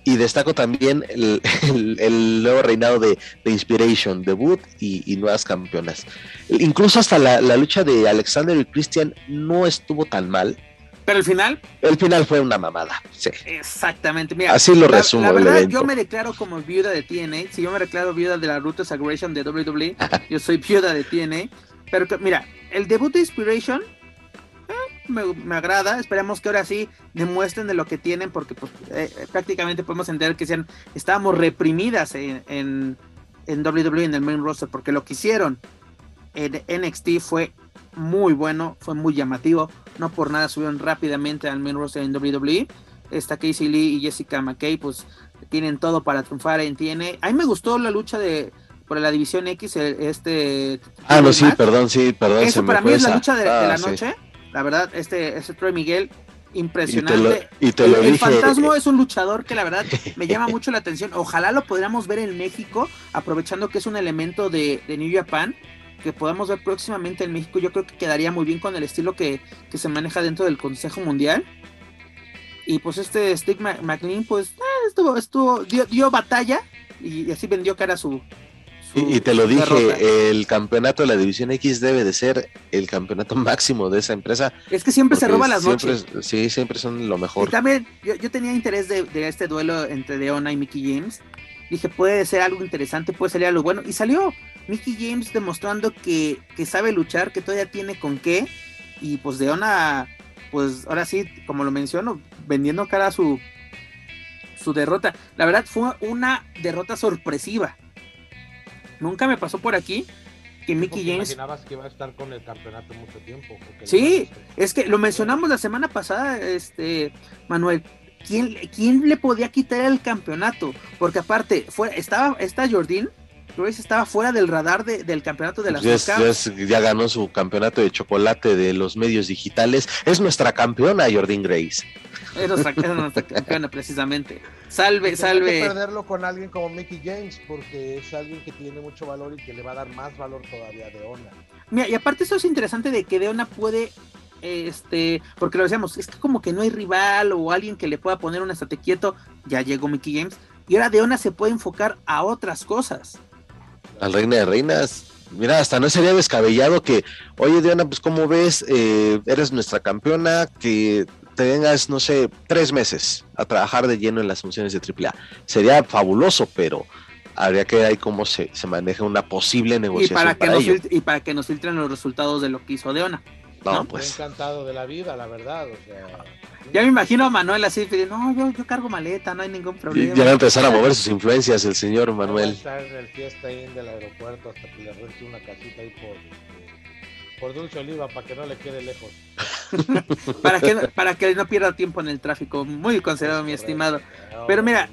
y destaco también el, el- el nuevo reinado de, de Inspiration, debut y, y nuevas campeonas. Incluso hasta la, la lucha de Alexander y Christian no estuvo tan mal. Pero al final, El final fue una mamada, sí. exactamente. Mira, Así lo la- resumo La, el verdad, evento. yo me declaro como viuda de TNA. Si yo me declaro viuda de la Ruthless Aggression de WWE, yo soy viuda de TNA. Pero mira, el debut de Inspiration me, me agrada. Esperemos que ahora sí demuestren de lo que tienen, porque pues, eh, eh, prácticamente podemos entender que sean, estábamos reprimidas en, en, en WWE, en el main roster, porque lo que hicieron en NXT fue muy bueno, fue muy llamativo. No por nada subieron rápidamente al main roster en WWE. Esta Casey Lee y Jessica McKay, pues tienen todo para triunfar en TNA. A mí me gustó la lucha de por la división X, el- este. Ah, no, sí, match. perdón, sí, perdón. se Eso me para mí fue es la lucha de, de Ah, la sí. noche. La verdad, este, este Troy Miguel, Y te lo, impresionante. y te El, lo el dije. fantasma es un luchador que la verdad me llama mucho la atención. Ojalá lo podamos ver en México, aprovechando que es un elemento de, de New Japan. que podamos ver próximamente en México, yo creo que quedaría muy bien con el estilo que, que se maneja dentro del Consejo Mundial. Y pues este Stick McLean, pues ah, estuvo, estuvo, dio, dio batalla y, así vendió cara su, y, te lo dije, el campeonato de la División X debe de ser el campeonato máximo de esa empresa. Es que siempre se roba las noches. Sí, siempre son lo mejor. Y también yo, tenía interés de, este duelo entre Deona y Mickey James. Dije, puede ser algo interesante, puede salir algo bueno. Y salió Mickey James demostrando que, que sabe luchar, que todavía tiene con qué. Y pues Deona, pues ahora sí, como lo menciono, vendiendo cara a su, su derrota. La verdad fue una derrota sorpresiva Nunca me pasó por aquí que Mickey James. imaginabas que iba a estar con el campeonato mucho tiempo. Sí, es que lo mencionamos la semana pasada, este Manuel. ¿Quién, quién le podía quitar el campeonato? Porque aparte, fue, estaba, esta Jordan, Grace estaba fuera del radar del campeonato de las ya, ya, ganó su campeonato de chocolate de los medios digitales. Es nuestra campeona, Jordan Grace. Es nuestra, campeona, precisamente. Salve, salve. Hay que perderlo con alguien como Mickey James, porque es alguien que tiene mucho valor y que le va a dar más valor todavía a Deona. Mira, y aparte eso es interesante de que Deona puede este, porque lo decíamos, es que como que no hay rival o alguien que le pueda poner un estate quieto, ya llegó Mickey James, y ahora Deona se puede enfocar a otras cosas. Al Reina de Reinas, mira, hasta no sería descabellado que, oye Deona, pues como ves, eh, eres nuestra campeona, que te vengas, no sé, tres meses a trabajar de lleno en las funciones de AAA. Sería fabuloso, pero habría que ver ahí cómo se, maneja una posible negociación. Y para, que nos y para que nos filtren los resultados de lo que hizo Deona. No, pues. encantado de la vida, la verdad. O sea, ya me imagino a Manuel así, no, yo, yo cargo maleta, no hay ningún problema. Ya va a empezar a mover sus influencias el señor Manuel. Está en el fiesta ahí del aeropuerto hasta que le rente una casita ahí por por Dulce Oliva para que no le quede lejos. para, que, para que no pierda tiempo en el tráfico. Muy considerado, mi estimado. Pero mira,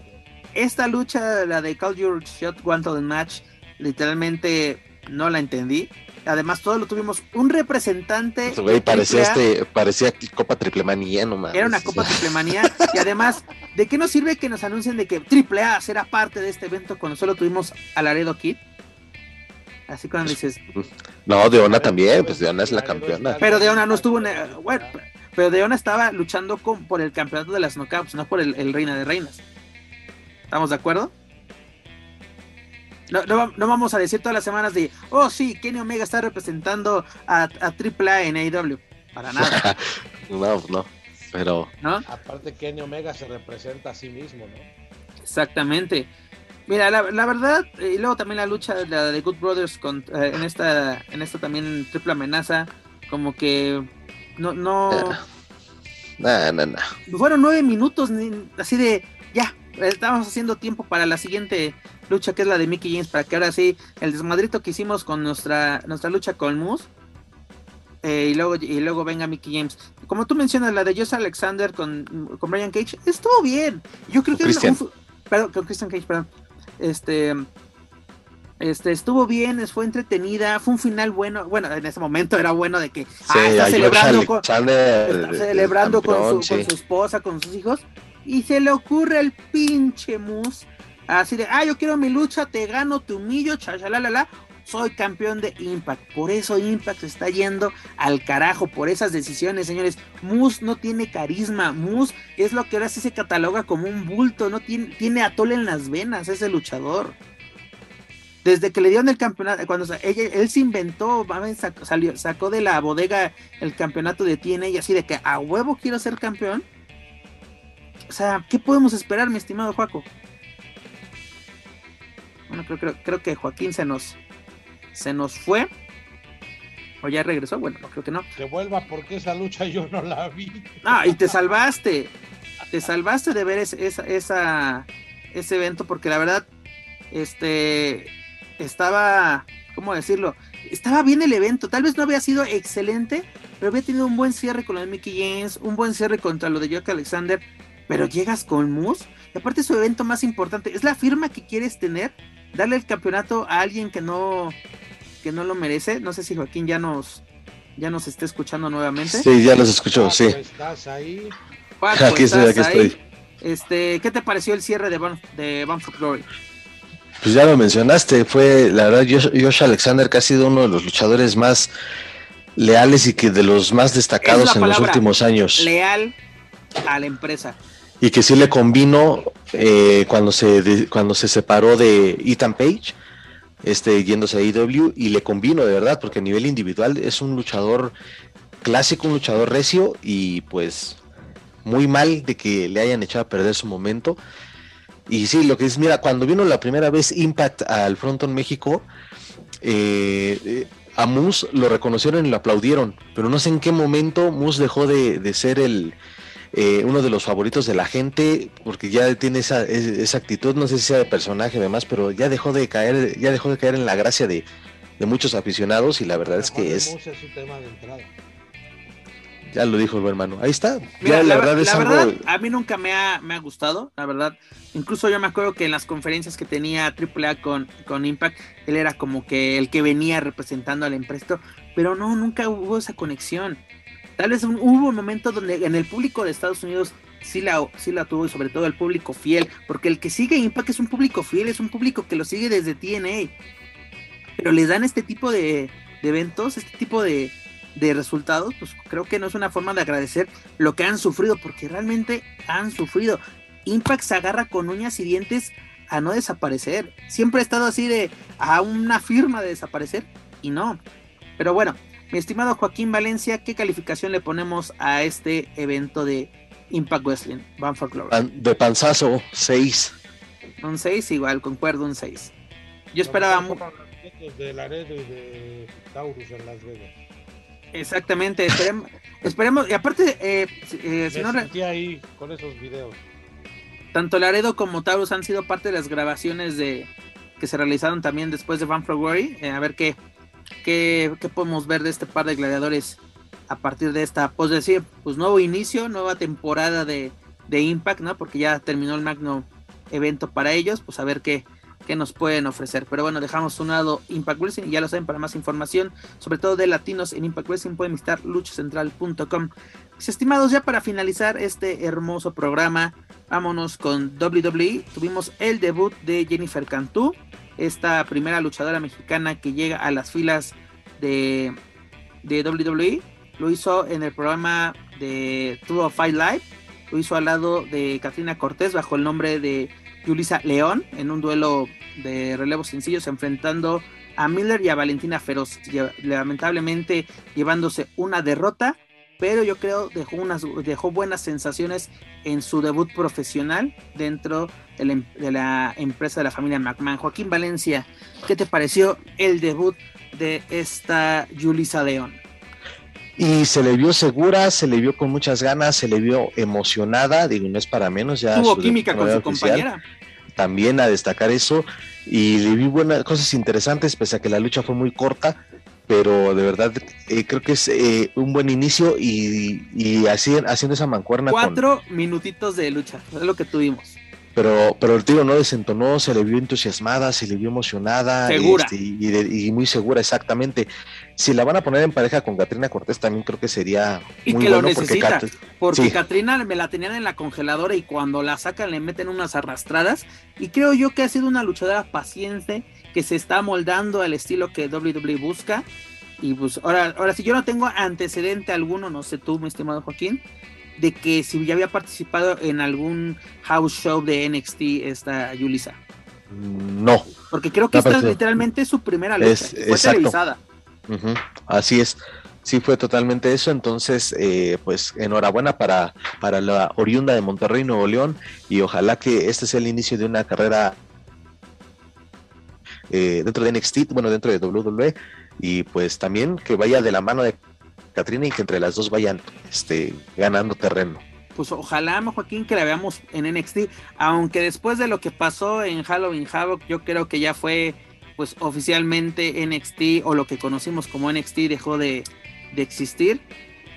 esta lucha, la de Call Your Shot One to the Match, literalmente no la entendí. Además, todo lo tuvimos un representante. parecía, este, parecía Copa Triplemanía nomás. Era una Copa Triplemanía. y además, ¿de qué nos sirve que nos anuncien de que Triple A será parte de este evento cuando solo tuvimos a Laredo Kid? Así cuando dices. No, Deona también, pues Deona es la campeona. Pero Deona no estuvo en. Bueno, pero Deona estaba luchando con, por el campeonato de las knockouts, no por el, Reina de Reinas. ¿Estamos de acuerdo? No, no, vamos a decir todas las semanas de, oh sí, Kenny Omega está representando a, a AAA en AEW. Para nada. no, no, pero... ¿No? Aparte Kenny Omega se representa a sí mismo, ¿no? Exactamente. Mira, la, verdad, y luego también la lucha de, la de Good Brothers con, eh, en esta en esta también triple amenaza, como que no no no, no, no. fueron nueve minutos así de ya estábamos haciendo tiempo para la siguiente lucha que es la de Mickey James para que ahora sí el desmadrito que hicimos con nuestra nuestra lucha con Moose eh, y luego y luego venga Mickey James. Como tú mencionas la de Josh Alexander con, con Brian Cage estuvo bien. Yo creo que perdón, con Christian Cage perdón este, este estuvo bien, fue entretenida, fue un final bueno. Bueno, en ese momento era bueno de que ah, está celebrando, con, celebrando con, su, esposa, con sus hijos, y se le ocurre el pinche mus así de ah, yo quiero mi lucha, te gano, te humillo, la Soy campeón de Impact. Por eso Impact se está yendo al carajo por esas decisiones, señores. Moose no tiene carisma. Moose es lo que ahora sí se cataloga como un bulto. No tiene, tiene atole en las venas ese luchador. Desde que le dieron el campeonato, cuando él se inventó, sacó, sacó de la bodega el campeonato de TNA y así de que a huevo quiero ser campeón. O sea, ¿qué podemos esperar, mi estimado Joaco? Bueno, creo, creo que Joaquín se nos, se nos fue. ¿O ya regresó? Bueno, no creo que no. Que vuelva porque esa lucha yo no la vi. Ah, y te salvaste. Te salvaste de ver ese, esa, ese evento porque la verdad, este, estaba, ¿cómo decirlo? Estaba bien el evento. Tal vez no había sido excelente, pero había tenido un buen cierre con lo de Mickey James, un buen cierre contra lo de Jock Alexander. Pero llegas con Moose. Y aparte su evento más importante. Es la firma que quieres tener. Darle el campeonato a alguien que no, que no lo merece. No sé si Joaquín ya nos, ya nos está escuchando nuevamente. Sí, ya nos escuchó, sí. ¿Estás ahí? aquí estoy, aquí estoy. Este, ¿qué te pareció el cierre de Bound, de Glory? Pues ya lo mencionaste, fue la verdad Josh, Alexander que ha sido uno de los luchadores más leales y que de los más destacados en los últimos años. Leal a la empresa. Y que sí le combino eh, cuando, se, cuando se separó de Ethan Page, este, yéndose a AEW, y le combino de verdad, porque a nivel individual es un luchador clásico, un luchador recio, y pues muy mal de que le hayan echado a perder su momento. Y sí, lo que es, mira, cuando vino la primera vez Impact al Fronton México, eh, eh, a Moose lo reconocieron y lo aplaudieron, pero no sé en qué momento Moose dejó de, ser el eh, uno de los favoritos de la gente, porque ya tiene esa, esa, actitud, no sé si sea de personaje además, pero ya dejó de caer, ya dejó de caer en la gracia de, muchos aficionados y la verdad es que es. Ya lo dijo el hermano. Ahí está. la, verdad es a mí nunca me ha, me ha gustado, la verdad. Incluso yo me acuerdo que en las conferencias que tenía AAA con, con Impact, él era como que el que venía representando al empresa, pero no, nunca hubo esa conexión. Tal vez hubo un momento donde en el público de Estados Unidos sí la, sí la tuvo y sobre todo el público fiel, porque el que sigue Impact es un público fiel, es un público que lo sigue desde TNA. Pero les dan este tipo de eventos, este tipo de, de resultados, pues creo que no es una forma de agradecer lo que han sufrido, porque realmente han sufrido. Impact se agarra con uñas y dientes a no desaparecer. Siempre ha estado así de a una firma de desaparecer y no. Pero bueno, mi estimado Joaquín Valencia, ¿qué calificación le ponemos a este evento de Impact Wrestling? Van for De panzazo, 6. Un 6, igual, concuerdo, un 6. Yo esperaba. De Laredo y de Taurus en Las Vegas. Exactamente, esperemos, y aparte, eh, eh, si no, ahí con esos videos. Tanto Laredo como Taurus han sido parte de las grabaciones de que se realizaron también después de Van February. Eh, a ver qué, qué, podemos ver de este par de gladiadores a partir de esta, pues decir, pues nuevo inicio, nueva temporada de, de Impact, ¿no? Porque ya terminó el magno evento para ellos, pues a ver qué, que nos pueden ofrecer. Pero bueno, dejamos un lado Impact Wrestling y ya lo saben, para más información, sobre todo de latinos en Impact Wrestling, pueden visitar luchacentral.com. Mis estimados, ya para finalizar este hermoso programa, vámonos con WWE. Tuvimos el debut de Jennifer Cantú, esta primera luchadora mexicana que llega a las filas de, WWE. Lo hizo en el programa de True of Fight Live. Lo hizo al lado de Katrina Cortés bajo el nombre de Yulisa León en un duelo de relevos sencillos enfrentando a Miller y a Valentina Feroz, lamentablemente llevándose una derrota, pero yo creo dejó unas dejó buenas sensaciones en su debut profesional dentro de la, em, de la empresa de la familia McMahon. Joaquín Valencia, ¿qué te pareció el debut de esta Yulisa León? y se le vio segura, se le vio con muchas ganas, se le vio emocionada, digo, no es para menos. Ya Tuvo química con su compañera. También a destacar eso, y le vi buenas cosas interesantes, pese a que la lucha fue muy corta, pero de verdad eh, creo que es eh, un buen inicio y, y así, haciendo esa mancuerna. Cuatro minutitos de lucha, es lo que tuvimos pero, pero el tío no desentonó, se le vio entusiasmada, se le vio emocionada segura. Este, y, muy segura, exactamente. Si la van a poner en pareja con Catrina Cortés, también creo que sería y que lo necesita, porque, Catrina me la tenían en la congeladora y cuando la sacan le meten unas arrastradas. Y creo yo que ha sido una luchadora paciente que se está moldando al estilo que WWE busca. Y pues ahora, ahora si yo no tengo antecedente alguno, no sé tú, mi estimado Joaquín, de que si ya había participado en algún house show de NXT esta Yulisa. No. Porque creo que esta es literalmente su primera lucha. fue televisada. Así es. Sí, fue totalmente eso. Entonces, eh, pues enhorabuena para, para la oriunda de Monterrey, Nuevo León. Y ojalá que este sea el inicio de una carrera eh, dentro de NXT, bueno, dentro de WWE. Y pues también que vaya de la mano de Katrina y que entre las dos vayan este, ganando terreno. Pues ojalá, Joaquín, que la veamos en NXT, aunque después de lo que pasó en Halloween Havoc, yo creo que ya fue pues oficialmente NXT o lo que conocimos como NXT dejó de, de existir.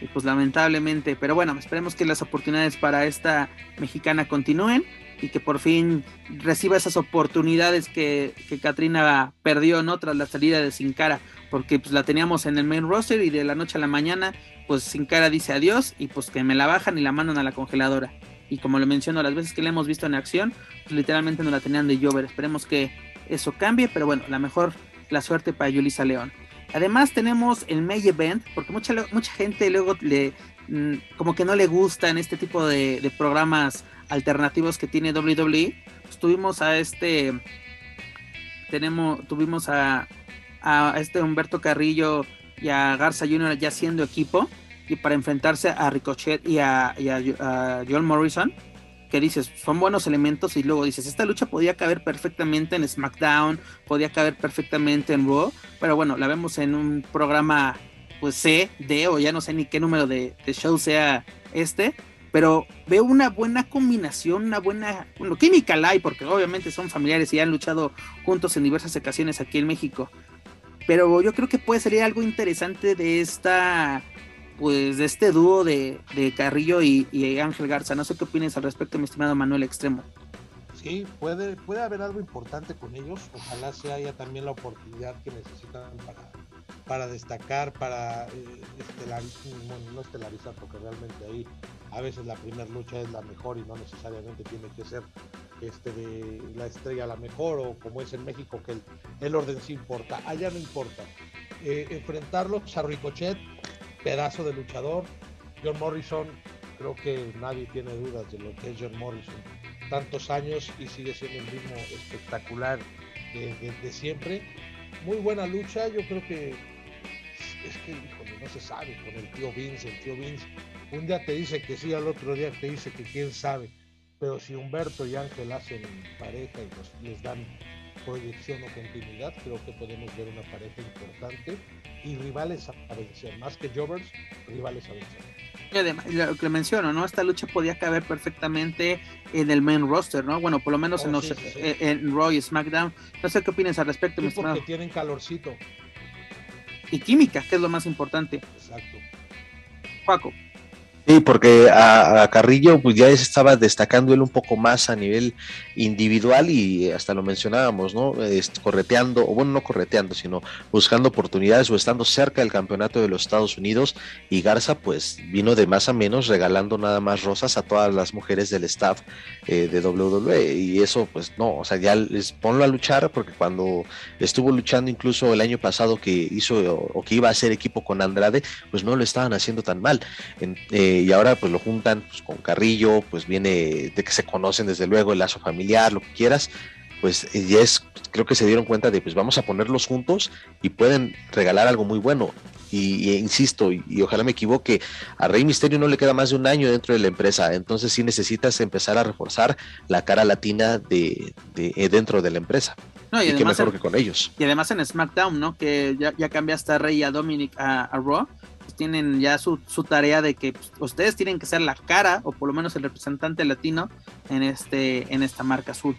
Y pues lamentablemente, pero bueno, esperemos que las oportunidades para esta mexicana continúen y que por fin reciba esas oportunidades que, que Katrina perdió, ¿no? Tras la salida de Sin Cara porque pues la teníamos en el main roster y de la noche a la mañana pues sin cara dice adiós y pues que me la bajan y la mandan a la congeladora. Y como lo menciono, las veces que la hemos visto en acción, pues literalmente no la tenían de llover. Esperemos que, eso cambie, pero bueno, la mejor la suerte para Yulisa León. Además tenemos el May Event, porque mucha, mucha gente luego le mm, como que no le gustan este tipo de, programas alternativos que tiene WWE. Pues tuvimos a este tenemos tuvimos a, este Humberto Carrillo y a Garza Jr. ya siendo equipo y para enfrentarse a Ricochet y a, John Morrison que dices, son buenos elementos y luego dices, esta lucha podía caber perfectamente en SmackDown, podía caber perfectamente en Raw, pero bueno, la vemos en un programa pues C, D o ya no sé ni qué número de, show sea este, pero veo una buena combinación, una buena, bueno, química la hay porque obviamente son familiares y han luchado juntos en diversas ocasiones aquí en México, pero yo creo que puede salir algo interesante de esta pues de este dúo de, Carrillo y, Ángel Garza. No sé qué opinas al respecto, mi estimado Manuel Extremo. Sí, puede, puede haber algo importante con ellos. Ojalá se haya también la oportunidad que necesitan para, destacar, para eh, bueno, no estelarizar, porque realmente ahí a veces la primera lucha es la mejor y no necesariamente tiene que ser este de la estrella la mejor o como es en México que el, orden sí importa. Allá no importa. Eh, enfrentarlos a Ricochet pedazo de luchador. John Morrison, creo que nadie tiene dudas de lo que es John Morrison. Tantos años y sigue siendo el mismo espectacular de, siempre. Muy buena lucha, yo creo que es que no se sabe con el tío Vince, el tío Vince. Un día te dice que sí, al otro día te dice que quién sabe. Pero si Humberto y Ángel hacen pareja y les dan proyección o continuidad, creo que podemos ver una pareja importante y rivales a vencer, más que Jobbers, rivales a vencer. lo que menciono, ¿no? Esta lucha podía caber perfectamente en el main roster, ¿no? Bueno, por lo menos en, oh, los, eh, en Raw y SmackDown. No sé qué opinas al respecto, sí, porque tienen calorcito. Y química, que es lo más importante. Exacto. Paco. Sí, porque a, Carrillo pues ya estaba destacando él un poco más a nivel individual y hasta lo mencionábamos, ¿no? Este, correteando, o bueno, no correteando, sino buscando oportunidades o estando cerca del campeonato de los Estados Unidos y Garza pues vino de más a menos regalando nada más rosas a todas las mujeres del staff eh, de WWE y eso pues no, o sea, ya les ponlo a luchar porque cuando estuvo luchando incluso el año pasado que hizo o, que iba a hacer equipo con Andrade, pues no lo estaban haciendo tan mal. En, eh, y ahora pues lo juntan pues, con Carrillo, pues viene de que se conocen desde luego el lazo familiar, lo que quieras, pues eh, ya es, creo que se dieron cuenta de pues vamos a ponerlos juntos y pueden regalar algo muy bueno. Y, insisto, y, ojalá me equivoque, a Rey Misterio no le queda más de un año dentro de la empresa, entonces sí necesitas empezar a reforzar la cara latina de, eh, dentro de la empresa. No, y, qué mejor que con ellos. Y además en SmackDown, ¿no? Que ya, ya cambiaste a Rey y a Dominic a, a Raw tienen ya su, tarea de que pues, ustedes tienen que ser la cara o por lo menos el representante latino en, este, en esta marca azul.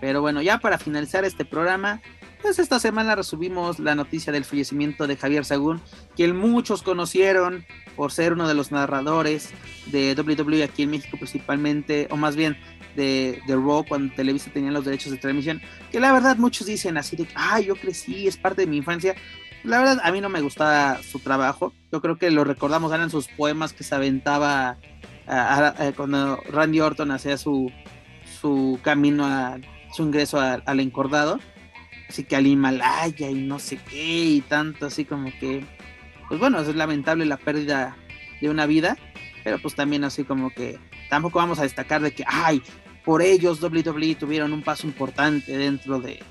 Pero bueno, ya para finalizar este programa, pues esta semana resumimos la noticia del fallecimiento de Javier Sagún, quien muchos conocieron por ser uno de los narradores de WWE aquí en México principalmente, o más bien de, de Raw cuando Televisa tenía los derechos de transmisión, que la verdad muchos dicen así de, ay, yo crecí, es parte de mi infancia, la verdad, a mí no me gustaba su trabajo. Yo creo que lo recordamos, eran sus poemas que se aventaba cuando Randy Orton hacía su, su camino a su ingreso al encordado. Así que al Himalaya y no sé qué y tanto, así como que, pues bueno, es lamentable la pérdida de una vida, pero pues también así como que tampoco vamos a destacar de que, ay, por ellos WWE tuvieron un paso importante dentro de,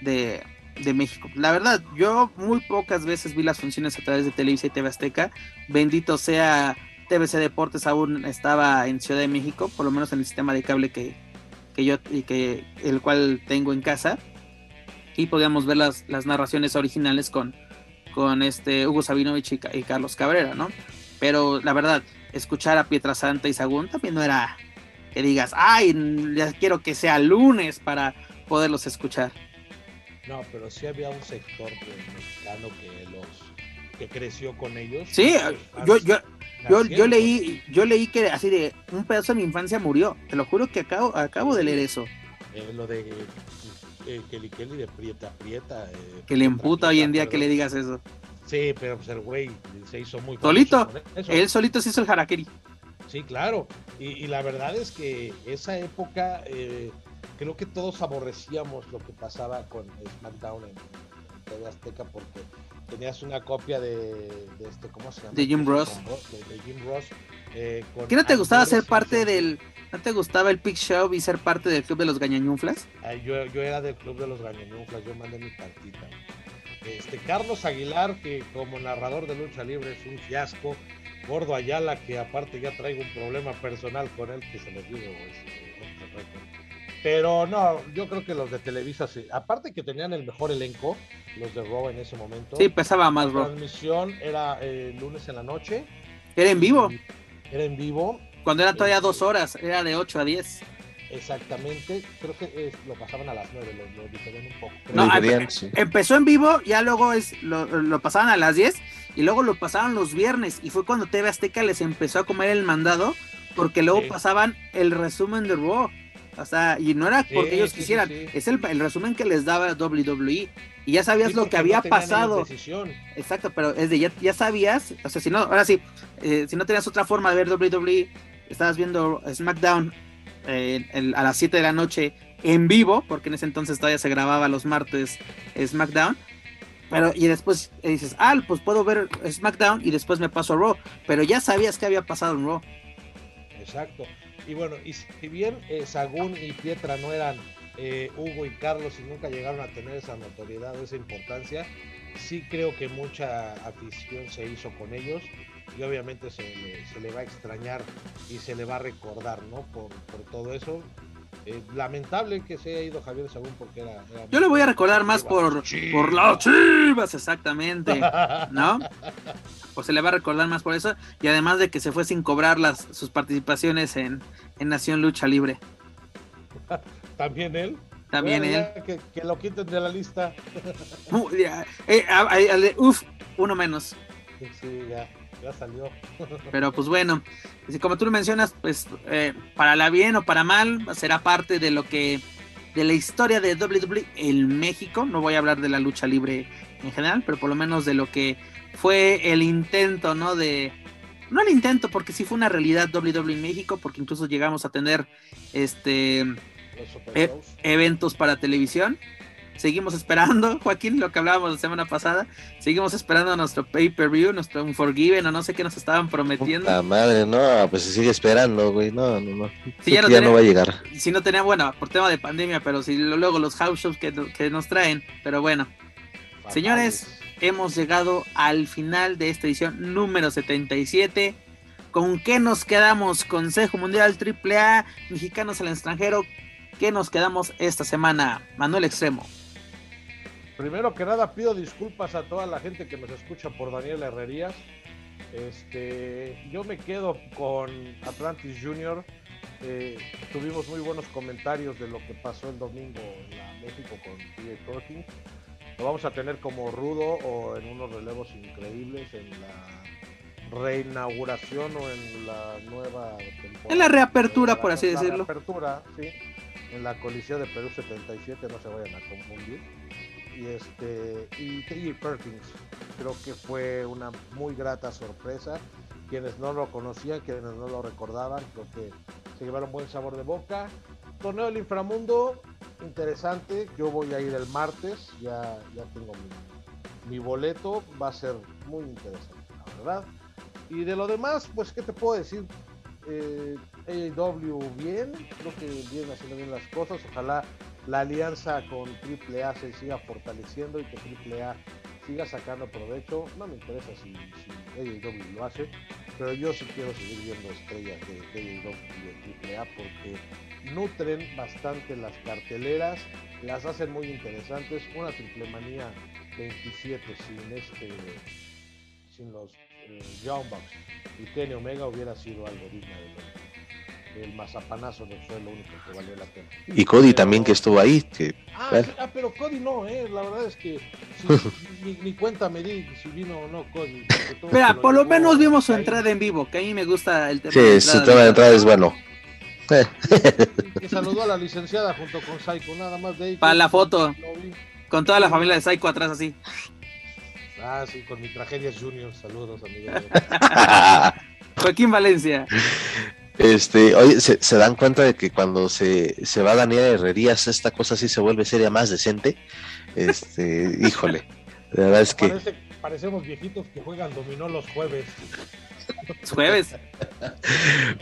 de, de México. La verdad, yo muy pocas veces vi las funciones a través de Televisa y TV Azteca. Bendito sea TVC Deportes aún estaba en Ciudad de México, por lo menos en el sistema de cable que, que yo y que el cual tengo en casa. Y podíamos ver las, las narraciones originales con, con este Hugo Sabinovich y, y, Carlos Cabrera, ¿no? Pero la verdad, escuchar a Pietrasanta y Sagún también no era que digas, ay, ya quiero que sea lunes para poderlos escuchar. No, pero sí había un sector mexicano que los que creció con ellos. Sí, yo, yo, yo, yo, leí, yo leí que así de un pedazo de mi infancia murió. Te lo juro que acabo, acabo de leer eso. Eh, lo de eh, Kelly Kelly de Prieta Prieta. Eh, que le emputa hoy en día que le digas eso. Sí, pero pues el güey se hizo muy Solito, él solito se hizo el harakiri. Sí, claro. Y, y, la verdad es que esa época creo que todos aborrecíamos lo que pasaba con SmackDown en, TV Azteca porque tenías una copia de, este, ¿cómo se llama? De Jim Ross. De, Jim Ross. Eh, ¿Qué no te gustaba ser parte del, no te gustaba el Pick Show y ser parte del club de los gañañunflas? yo, yo era del club de los gañañunflas, yo mandé mi partita. Este, Carlos Aguilar, que como narrador de lucha libre es un fiasco. Gordo Ayala, que aparte ya traigo un problema personal con él, que se los digo, este, pero no, yo creo que los de Televisa, sí. aparte que tenían el mejor elenco, los de Raw en ese momento. Sí, pesaba más La transmisión era el eh, lunes en la noche. Era en vivo. Era en vivo. Cuando era todavía dos horas, era de 8 a 10. Exactamente, creo que lo pasaban a las 9, lo, diferían un poco. No, empezó en vivo, ya luego es, lo, lo, pasaban a las 10 y luego lo pasaban los viernes y fue cuando TV Azteca les empezó a comer el mandado porque luego pasaban el resumen de Raw. O sea, y no era porque ellos quisieran, es el, resumen que les daba WWE. Y ya sabías lo que había pasado. Exacto, pero es de ya, ya sabías, o sea, si no, ahora sí, eh, si no tenías otra forma de ver WWE, estabas viendo SmackDown eh, a las 7 de la noche en vivo, porque en ese entonces todavía se grababa los martes SmackDown. Pero, y después dices, ah, pues puedo ver SmackDown y después me paso a Raw. Pero ya sabías que había pasado en Raw. Exacto. Y bueno, y si bien eh, Sagún y Pietra no eran eh, Hugo y Carlos y nunca llegaron a tener esa notoriedad, esa importancia, sí creo que mucha afición se hizo con ellos y obviamente se le, va a extrañar y se le va a recordar, ¿no? Por, todo eso. Eh, lamentable que se haya ido Javier Sagún porque era... Yo le voy a recordar más por, por las chivas, exactamente, ¿no? o se le va a recordar más por eso, y además de que se fue sin cobrar las, sus participaciones en, Nación Lucha Libre. También él. También él. Que, lo quiten de la lista. Eh, uf, uno menos. Sí, ya, ya salió. Pero pues bueno, como tú lo mencionas, pues eh, para la bien o para mal, será parte de lo que de la historia de WWE en México. No voy a hablar de la lucha libre en general, pero por lo menos de lo que fue el intento, ¿no? De, no el intento, porque sí fue una realidad WWE en México, porque incluso llegamos a tener este e, eventos para televisión. Seguimos esperando, Joaquín, lo que hablábamos la semana pasada. Seguimos esperando nuestro pay-per-view, nuestro Unforgiven, o no sé qué nos estaban prometiendo. La madre, no, pues se sigue esperando, güey. No, no, no. ya, no, va a llegar. Si no tenía, bueno, por tema de pandemia, pero si luego los house shows que, que nos traen. Pero bueno, señores, hemos llegado al final de esta edición número 77. ¿Con qué nos quedamos? Consejo Mundial AAA, mexicanos al extranjero. ¿Qué nos quedamos esta semana? Manuel Extremo. Primero que nada pido disculpas a toda la gente que nos escucha por Daniel Herrerías. Este, yo me quedo con Atlantis Junior. Eh, tuvimos muy buenos comentarios de lo que pasó el domingo en la México con TJ Perkins lo vamos a tener como rudo o en unos relevos increíbles en la reinauguración o en la nueva temporada. En la reapertura, por así decirlo. La reapertura, sí. En la Coliseo de Perú 77, no se vayan a confundir. Y este y. Perkins, creo que fue una muy grata sorpresa. Quienes no lo conocían, quienes no lo recordaban, creo que se llevaron buen sabor de boca. Torneo del Inframundo, interesante. Yo voy a ir el martes, ya, ya tengo mi, boleto, va a ser muy interesante, la verdad. Y de lo demás, pues, ¿qué te puedo decir? Eh, bien, creo que viene haciendo bien las cosas. Ojalá la alianza con AAA se siga fortaleciendo y que AAA siga sacando provecho. No me interesa si, si AEW lo hace, pero yo sí quiero seguir viendo estrellas de, AEW y de AAA porque nutren bastante las carteleras, las hacen muy interesantes. Una triple manía 27 sin este sin los eh, Young Bucks y Kenny Omega hubiera sido algo digno de el mazapanazo no fue lo único que valió la pena. Y Cody también que estuvo ahí. Que, ah, ah, pero Cody no, eh, la verdad es que ni, cuenta me di si vino o no Cody. Mira, por lo menos vimos su entrada en vivo, que a mí me gusta el tema. Sí, su tema de entrada es bueno. que saludó a la licenciada junto con Saiko, nada más de ahí. Para la foto. Con toda la familia de Saiko atrás así. Ah, sí, con mi tragedia Junior. Saludos, amigo. Joaquín Valencia. Este, oye, ¿se, se dan cuenta de que cuando se, se va Daniel Herrerías, esta cosa sí se vuelve seria más decente. Este, híjole, la verdad es que. Parece- parecemos viejitos que juegan dominó los jueves. Jueves.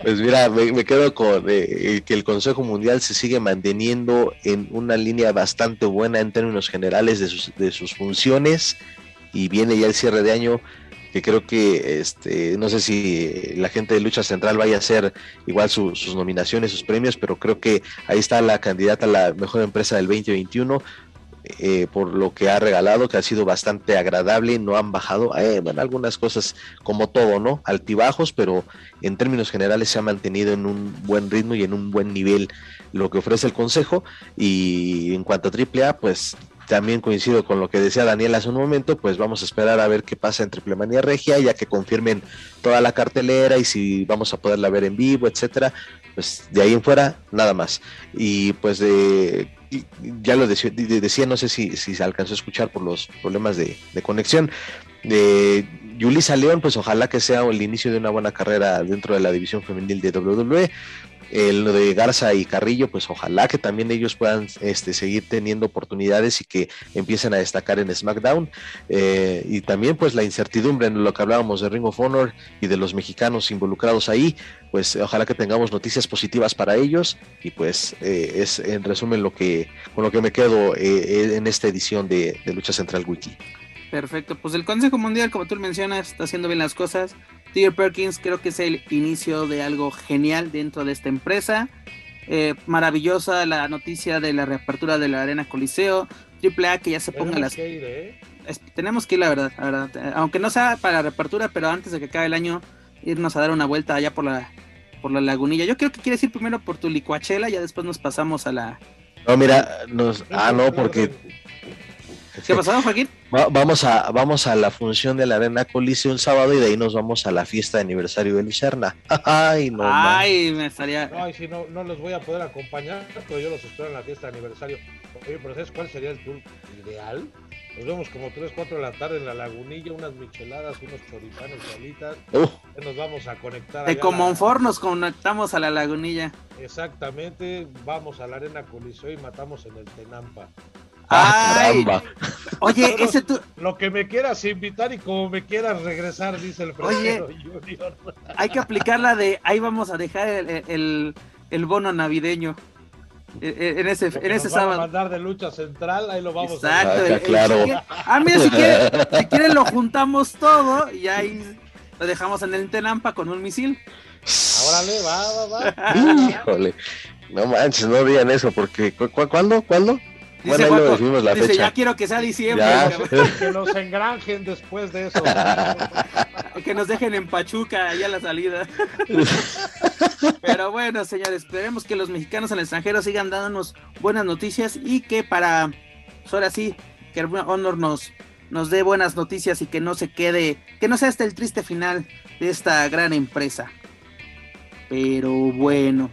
Pues mira, me, me quedo con eh, que el Consejo Mundial se sigue manteniendo en una línea bastante buena en términos generales de sus, de sus funciones y viene ya el cierre de año que creo que este no sé si la gente de lucha central vaya a hacer igual su- sus nominaciones, sus premios, pero creo que ahí está la candidata a la mejor empresa del 2021 eh, por lo que ha regalado, que ha sido bastante agradable, no han bajado, eh, bueno, algunas cosas como todo, ¿no? Altibajos, pero en términos generales se ha mantenido en un buen ritmo y en un buen nivel lo que ofrece el Consejo. Y en cuanto a AAA, pues también coincido con lo que decía Daniel hace un momento, pues vamos a esperar a ver qué pasa en Triple Manía Regia, ya que confirmen toda la cartelera y si vamos a poderla ver en vivo, etcétera. Pues de ahí en fuera, nada más. Y pues de ya lo decía, de- decía, no sé si, si se alcanzó a escuchar por los problemas de, de conexión, de Yulisa León, pues ojalá que sea el inicio de una buena carrera dentro de la división femenil de WWE. El lo de Garza y Carrillo, pues ojalá que también ellos puedan este, seguir teniendo oportunidades y que empiecen a destacar en SmackDown. Eh, y también pues la incertidumbre en lo que hablábamos de Ring of Honor y de los mexicanos involucrados ahí, pues ojalá que tengamos noticias positivas para ellos y pues eh, es en resumen lo que con lo que me quedo eh, en esta edición de, de Lucha Central Wiki. Perfecto, pues el Consejo Mundial, como tú mencionas, está haciendo bien las cosas. Perkins creo que es el inicio de algo genial dentro de esta empresa. Eh, maravillosa la noticia de la reapertura de la Arena Coliseo. Triple A que ya se ponga Tenemos las... que ir, ¿eh? es- tenemos que ir, la verdad, la verdad. Aunque no sea para la reapertura, pero antes de que acabe el año, irnos a dar una vuelta allá por la, por la lagunilla. Yo creo que quieres ir primero por tu licuachela, ya después nos pasamos a la... No, mira, nos, ah, no, porque ¿Qué pasó, Joaquín? va- vamos a vamos a la función de la Arena Coliseo un sábado y de ahí nos vamos a la fiesta de aniversario de Lucerna. Ay, no. man. Ay, me estaría... No, y si no, no los voy a poder acompañar, pero yo los espero en la fiesta de aniversario. Oye, pero ¿sabes cuál sería el tour ideal? Nos vemos como 3, 4 de la tarde en la lagunilla, unas micheladas, unos choripanes, salitas. Uh, Ya nos vamos a conectar. De a la- Comonfort nos conectamos a la lagunilla. Exactamente, vamos a la arena Coliseo y matamos en el Tenampa. Ah, Ay, caramba. oye, ese tu- Lo que me quieras invitar y como me quieras regresar, dice el Oye. Junior. hay que aplicar la de ahí vamos a dejar el, el- el bono navideño. Eh, eh, En ese, en ese nos van a sábado. mandar de lucha central, ahí lo vamos Exacto. a Ah, el- el- claro. si quiere- ah, mira, si quieren, si quieren lo juntamos todo y ahí lo dejamos en el Tenampa con un misil. Órale, va, va, va. Híjole. No manches, no digan eso porque ¿cu cu- cuándo? ¿Cuándo? Dice Bueno, ahí lo Juaco, decimos la dice, fecha. ya quiero que sea diciembre, Que nos engranjen después de eso. que nos dejen en Pachuca allá a la salida. Pero bueno, señores, esperemos que los mexicanos en el extranjero sigan dándonos buenas noticias y que para, pues ahora sí, que Honor nos, nos dé buenas noticias y que no se quede, que no sea hasta el triste final de esta gran empresa. Pero bueno.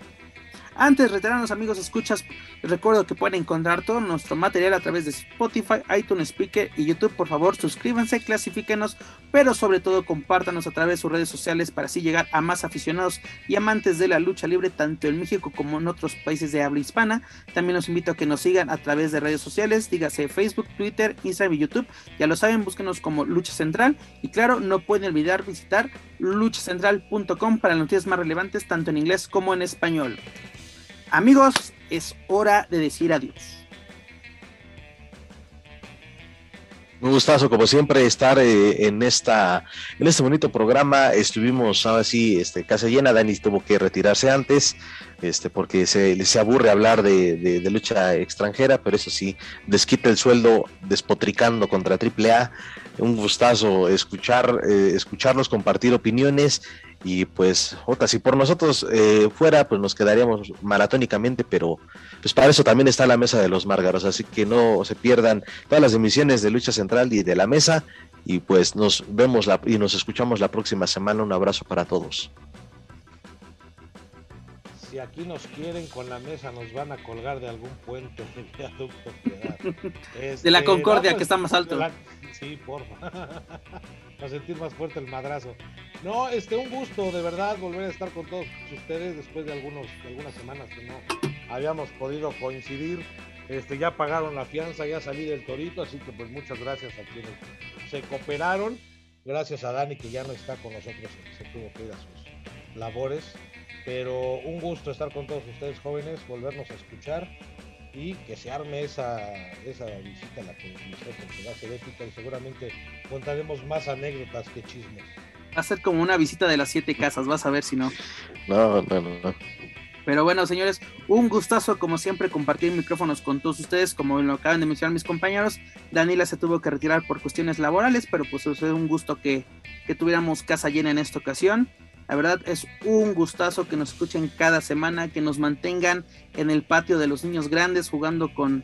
Antes de retirarnos, amigos, escuchas, recuerdo que pueden encontrar todo nuestro material a través de Spotify, iTunes Speaker y YouTube. Por favor, suscríbanse, clasifíquenos, pero sobre todo compártanos a través de sus redes sociales para así llegar a más aficionados y amantes de la lucha libre, tanto en México como en otros países de habla hispana. También los invito a que nos sigan a través de redes sociales, dígase Facebook, Twitter, Instagram y YouTube. Ya lo saben, búsquenos como Lucha Central. Y claro, no pueden olvidar visitar luchacentral.com para las noticias más relevantes, tanto en inglés como en español. Amigos, es hora de decir adiós. Un gustazo, como siempre, estar eh, en esta, en este bonito programa. Estuvimos ahora sí, este, casa llena. Dani tuvo que retirarse antes, este, porque se, se aburre hablar de, de- lucha extranjera, pero eso sí, desquita el sueldo despotricando contra AAA. Un gustazo escuchar, eh, escucharlos, compartir opiniones. Y pues, Jota, si por nosotros eh, fuera, pues nos quedaríamos maratónicamente, pero pues para eso también está la mesa de los márgaros, así que no se pierdan todas las emisiones de Lucha Central y de la mesa. Y pues nos vemos la, y nos escuchamos la próxima semana. Un abrazo para todos. Si aquí nos quieren con la mesa, nos van a colgar de algún puente de viaducto. piedad. De la Este, Concordia, vamos- que está más alto. la- Sí, porfa. Para sentir más fuerte el madrazo. No, este, un gusto de verdad volver a estar con todos ustedes después de algunos, algunas semanas que no habíamos podido coincidir. Este, ya pagaron la fianza, ya salí del torito, así que pues muchas gracias a quienes se cooperaron. Gracias a Dani que ya no está con nosotros, se tuvo que ir a sus labores. Pero un gusto estar con todos ustedes jóvenes, volvernos a escuchar y que se arme esa, esa visita a la televisión porque va a ser épica y seguramente contaremos más anécdotas que chismes. Va a ser como una visita de las siete casas, vas a ver si no. No, no, no. no. Pero bueno, señores, un gustazo como siempre compartir micrófonos con todos ustedes, como lo acaban de mencionar mis compañeros. Daniela se tuvo que retirar por cuestiones laborales, pero pues es un gusto que, que tuviéramos casa llena en esta ocasión. La verdad es un gustazo que nos escuchen cada semana, que nos mantengan en el patio de los niños grandes jugando con,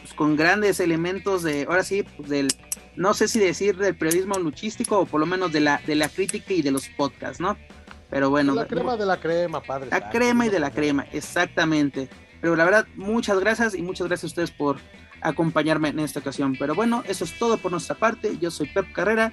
pues, con grandes elementos de, ahora sí, pues, del, no sé si decir del periodismo luchístico o por lo menos de la, de la crítica y de los podcasts, ¿no? Pero bueno. La crema de la crema, padre. La crema y de la crema, exactamente. Pero la verdad, muchas gracias y muchas gracias a ustedes por acompañarme en esta ocasión. Pero bueno, eso es todo por nuestra parte. Yo soy Pep Carrera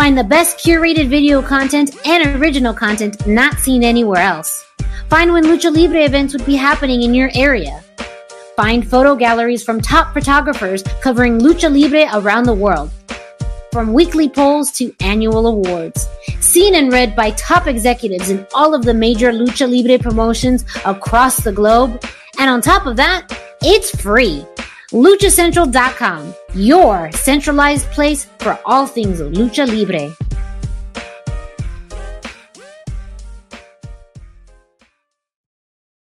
Find the best curated video content and original content not seen anywhere else. Find when Lucha Libre events would be happening in your area. Find photo galleries from top photographers covering Lucha Libre around the world. From weekly polls to annual awards. Seen and read by top executives in all of the major Lucha Libre promotions across the globe. And on top of that, it's free. LuchaCentral.com, your centralized place for all things Lucha Libre.